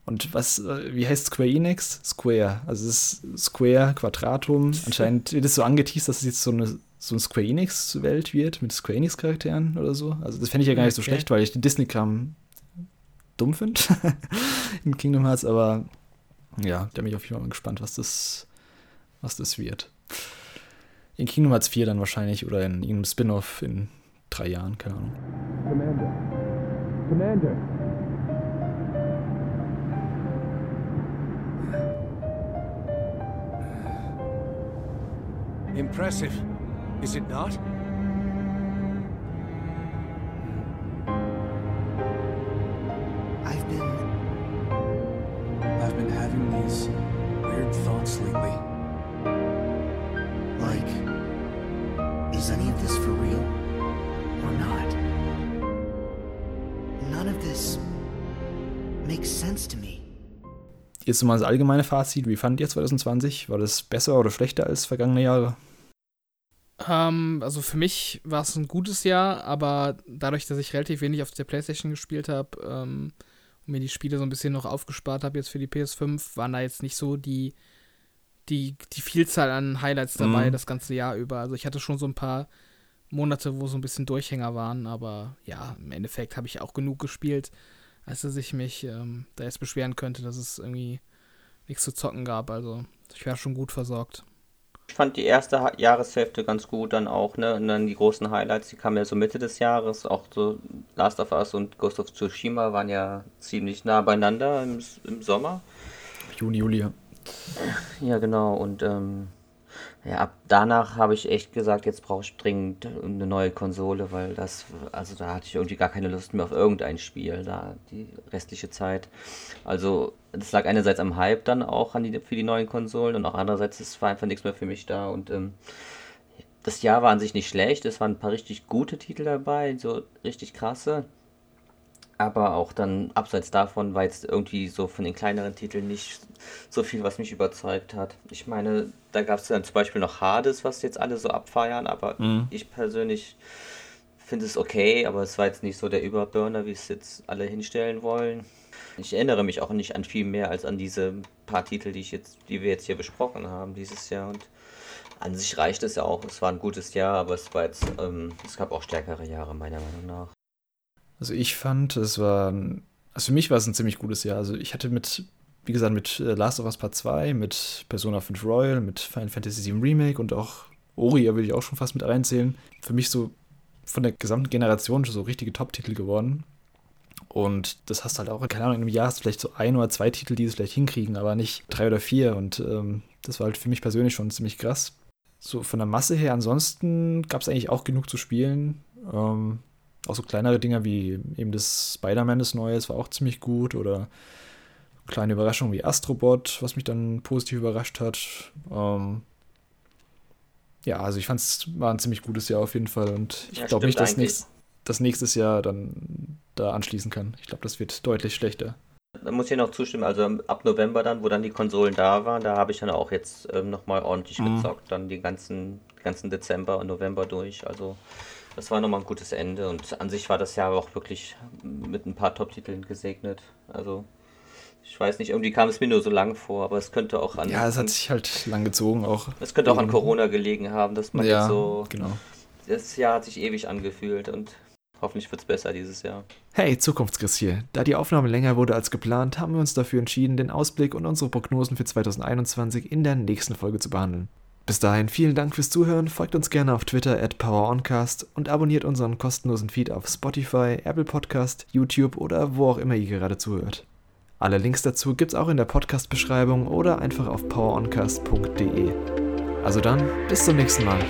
Und was, äh, wie heißt Square Enix? Square. Also es ist Square, Quadratum. Anscheinend wird es so angeteased, dass es jetzt so eine so eine Square Enix-Welt wird mit Square Enix-Charakteren oder so. Also das fände ich ja gar nicht so okay. schlecht, weil ich den Disney-Kram dumm finde in Kingdom Hearts, aber ja, da bin ich auf jeden Fall gespannt, was das, was das wird. In Kingdom Hearts 4 dann wahrscheinlich oder in irgendeinem Spin-off in drei Jahren, keine Ahnung. Commander. Commander. Impressive. Is it not? I've been... I've been having these weird thoughts lately. Jetzt mal das allgemeine Fazit. Wie fand ihr 2020? War das besser oder schlechter als vergangene Jahre? Ähm, also für mich war es ein gutes Jahr, aber dadurch, dass ich relativ wenig auf der Playstation gespielt habe ähm, und mir die Spiele so ein bisschen noch aufgespart habe jetzt für die PS5, waren da jetzt nicht so die, die, die Vielzahl an Highlights dabei mhm. das ganze Jahr über. Also ich hatte schon so ein paar Monate, wo so ein bisschen Durchhänger waren, aber ja, im Endeffekt habe ich auch genug gespielt, als dass ich mich ähm, da jetzt beschweren könnte, dass es irgendwie nichts zu zocken gab. Also ich war schon gut versorgt. Ich fand die erste Jahreshälfte ganz gut dann auch, ne? Und dann die großen Highlights, die kamen ja so Mitte des Jahres. Auch so Last of Us und Ghost of Tsushima waren ja ziemlich nah beieinander im, im Sommer. Juni, Juli, ja. Ja, genau. Und ähm, ja, ab danach habe ich echt gesagt, jetzt brauche ich dringend eine neue Konsole, weil das, also da hatte ich irgendwie gar keine Lust mehr auf irgendein Spiel, da die restliche Zeit. Also das lag einerseits am Hype dann auch an die, für die neuen Konsolen und auch andererseits es war einfach nichts mehr für mich da und ähm, das Jahr war an sich nicht schlecht, es waren ein paar richtig gute Titel dabei, so richtig krasse. Aber auch dann abseits davon war jetzt irgendwie so von den kleineren Titeln nicht so viel, was mich überzeugt hat. Ich meine, da gab es dann zum Beispiel noch Hades, was jetzt alle so abfeiern, aber mhm. ich persönlich finde es okay, aber es war jetzt nicht so der Überburner, wie es jetzt alle hinstellen wollen. Ich erinnere mich auch nicht an viel mehr als an diese paar Titel, die ich jetzt, die wir jetzt hier besprochen haben dieses Jahr. Und an sich reicht es ja auch. Es war ein gutes Jahr, aber es war jetzt, ähm, es gab auch stärkere Jahre meiner Meinung nach. Also ich fand, es war, also für mich war es ein ziemlich gutes Jahr. Also ich hatte mit, wie gesagt, mit äh, Last of Us Part 2, mit Persona 5 Royal, mit Final Fantasy VII Remake und auch Ori, würde ich auch schon fast mit reinzählen. Für mich so von der gesamten Generation so richtige Top-Titel geworden. Und das hast du halt auch, keine Ahnung, in einem Jahr hast du vielleicht so ein oder zwei Titel, die es vielleicht hinkriegen, aber nicht drei oder vier. Und ähm, das war halt für mich persönlich schon ziemlich krass. So von der Masse her, ansonsten gab es eigentlich auch genug zu spielen. Ähm, auch so kleinere Dinger wie eben das Spider-Man, das Neue, das war auch ziemlich gut. Oder kleine Überraschungen wie Astrobot, was mich dann positiv überrascht hat. Ähm, ja, also ich fand es war ein ziemlich gutes Jahr auf jeden Fall. Und ich ja, glaube nicht, dass nächst, das nächstes Jahr dann da anschließen kann. Ich glaube, das wird deutlich schlechter. Da muss ich noch zustimmen, also ab November dann, wo dann die Konsolen da waren, da habe ich dann auch jetzt ähm, nochmal ordentlich mhm. gezockt, dann die ganzen, ganzen Dezember und November durch. Also das war nochmal ein gutes Ende und an sich war das Jahr auch wirklich mit ein paar Top-Titeln gesegnet. Also ich weiß nicht, irgendwie kam es mir nur so lang vor, aber es könnte auch an. Ja, es hat sich halt lang gezogen auch. Es könnte auch an Corona gelegen haben, dass man ja, so. Genau. Das Jahr hat sich ewig angefühlt und hoffentlich wird es besser dieses Jahr. Hey, Zukunftschris hier. Da die Aufnahme länger wurde als geplant, haben wir uns dafür entschieden, den Ausblick und unsere Prognosen für 2021 in der nächsten Folge zu behandeln. Bis dahin vielen Dank fürs Zuhören, folgt uns gerne auf Twitter at PowerOncast und abonniert unseren kostenlosen Feed auf Spotify, Apple Podcast, YouTube oder wo auch immer ihr gerade zuhört. Alle Links dazu gibt's auch in der Podcast-Beschreibung oder einfach auf poweroncast.de. Also dann, bis zum nächsten Mal.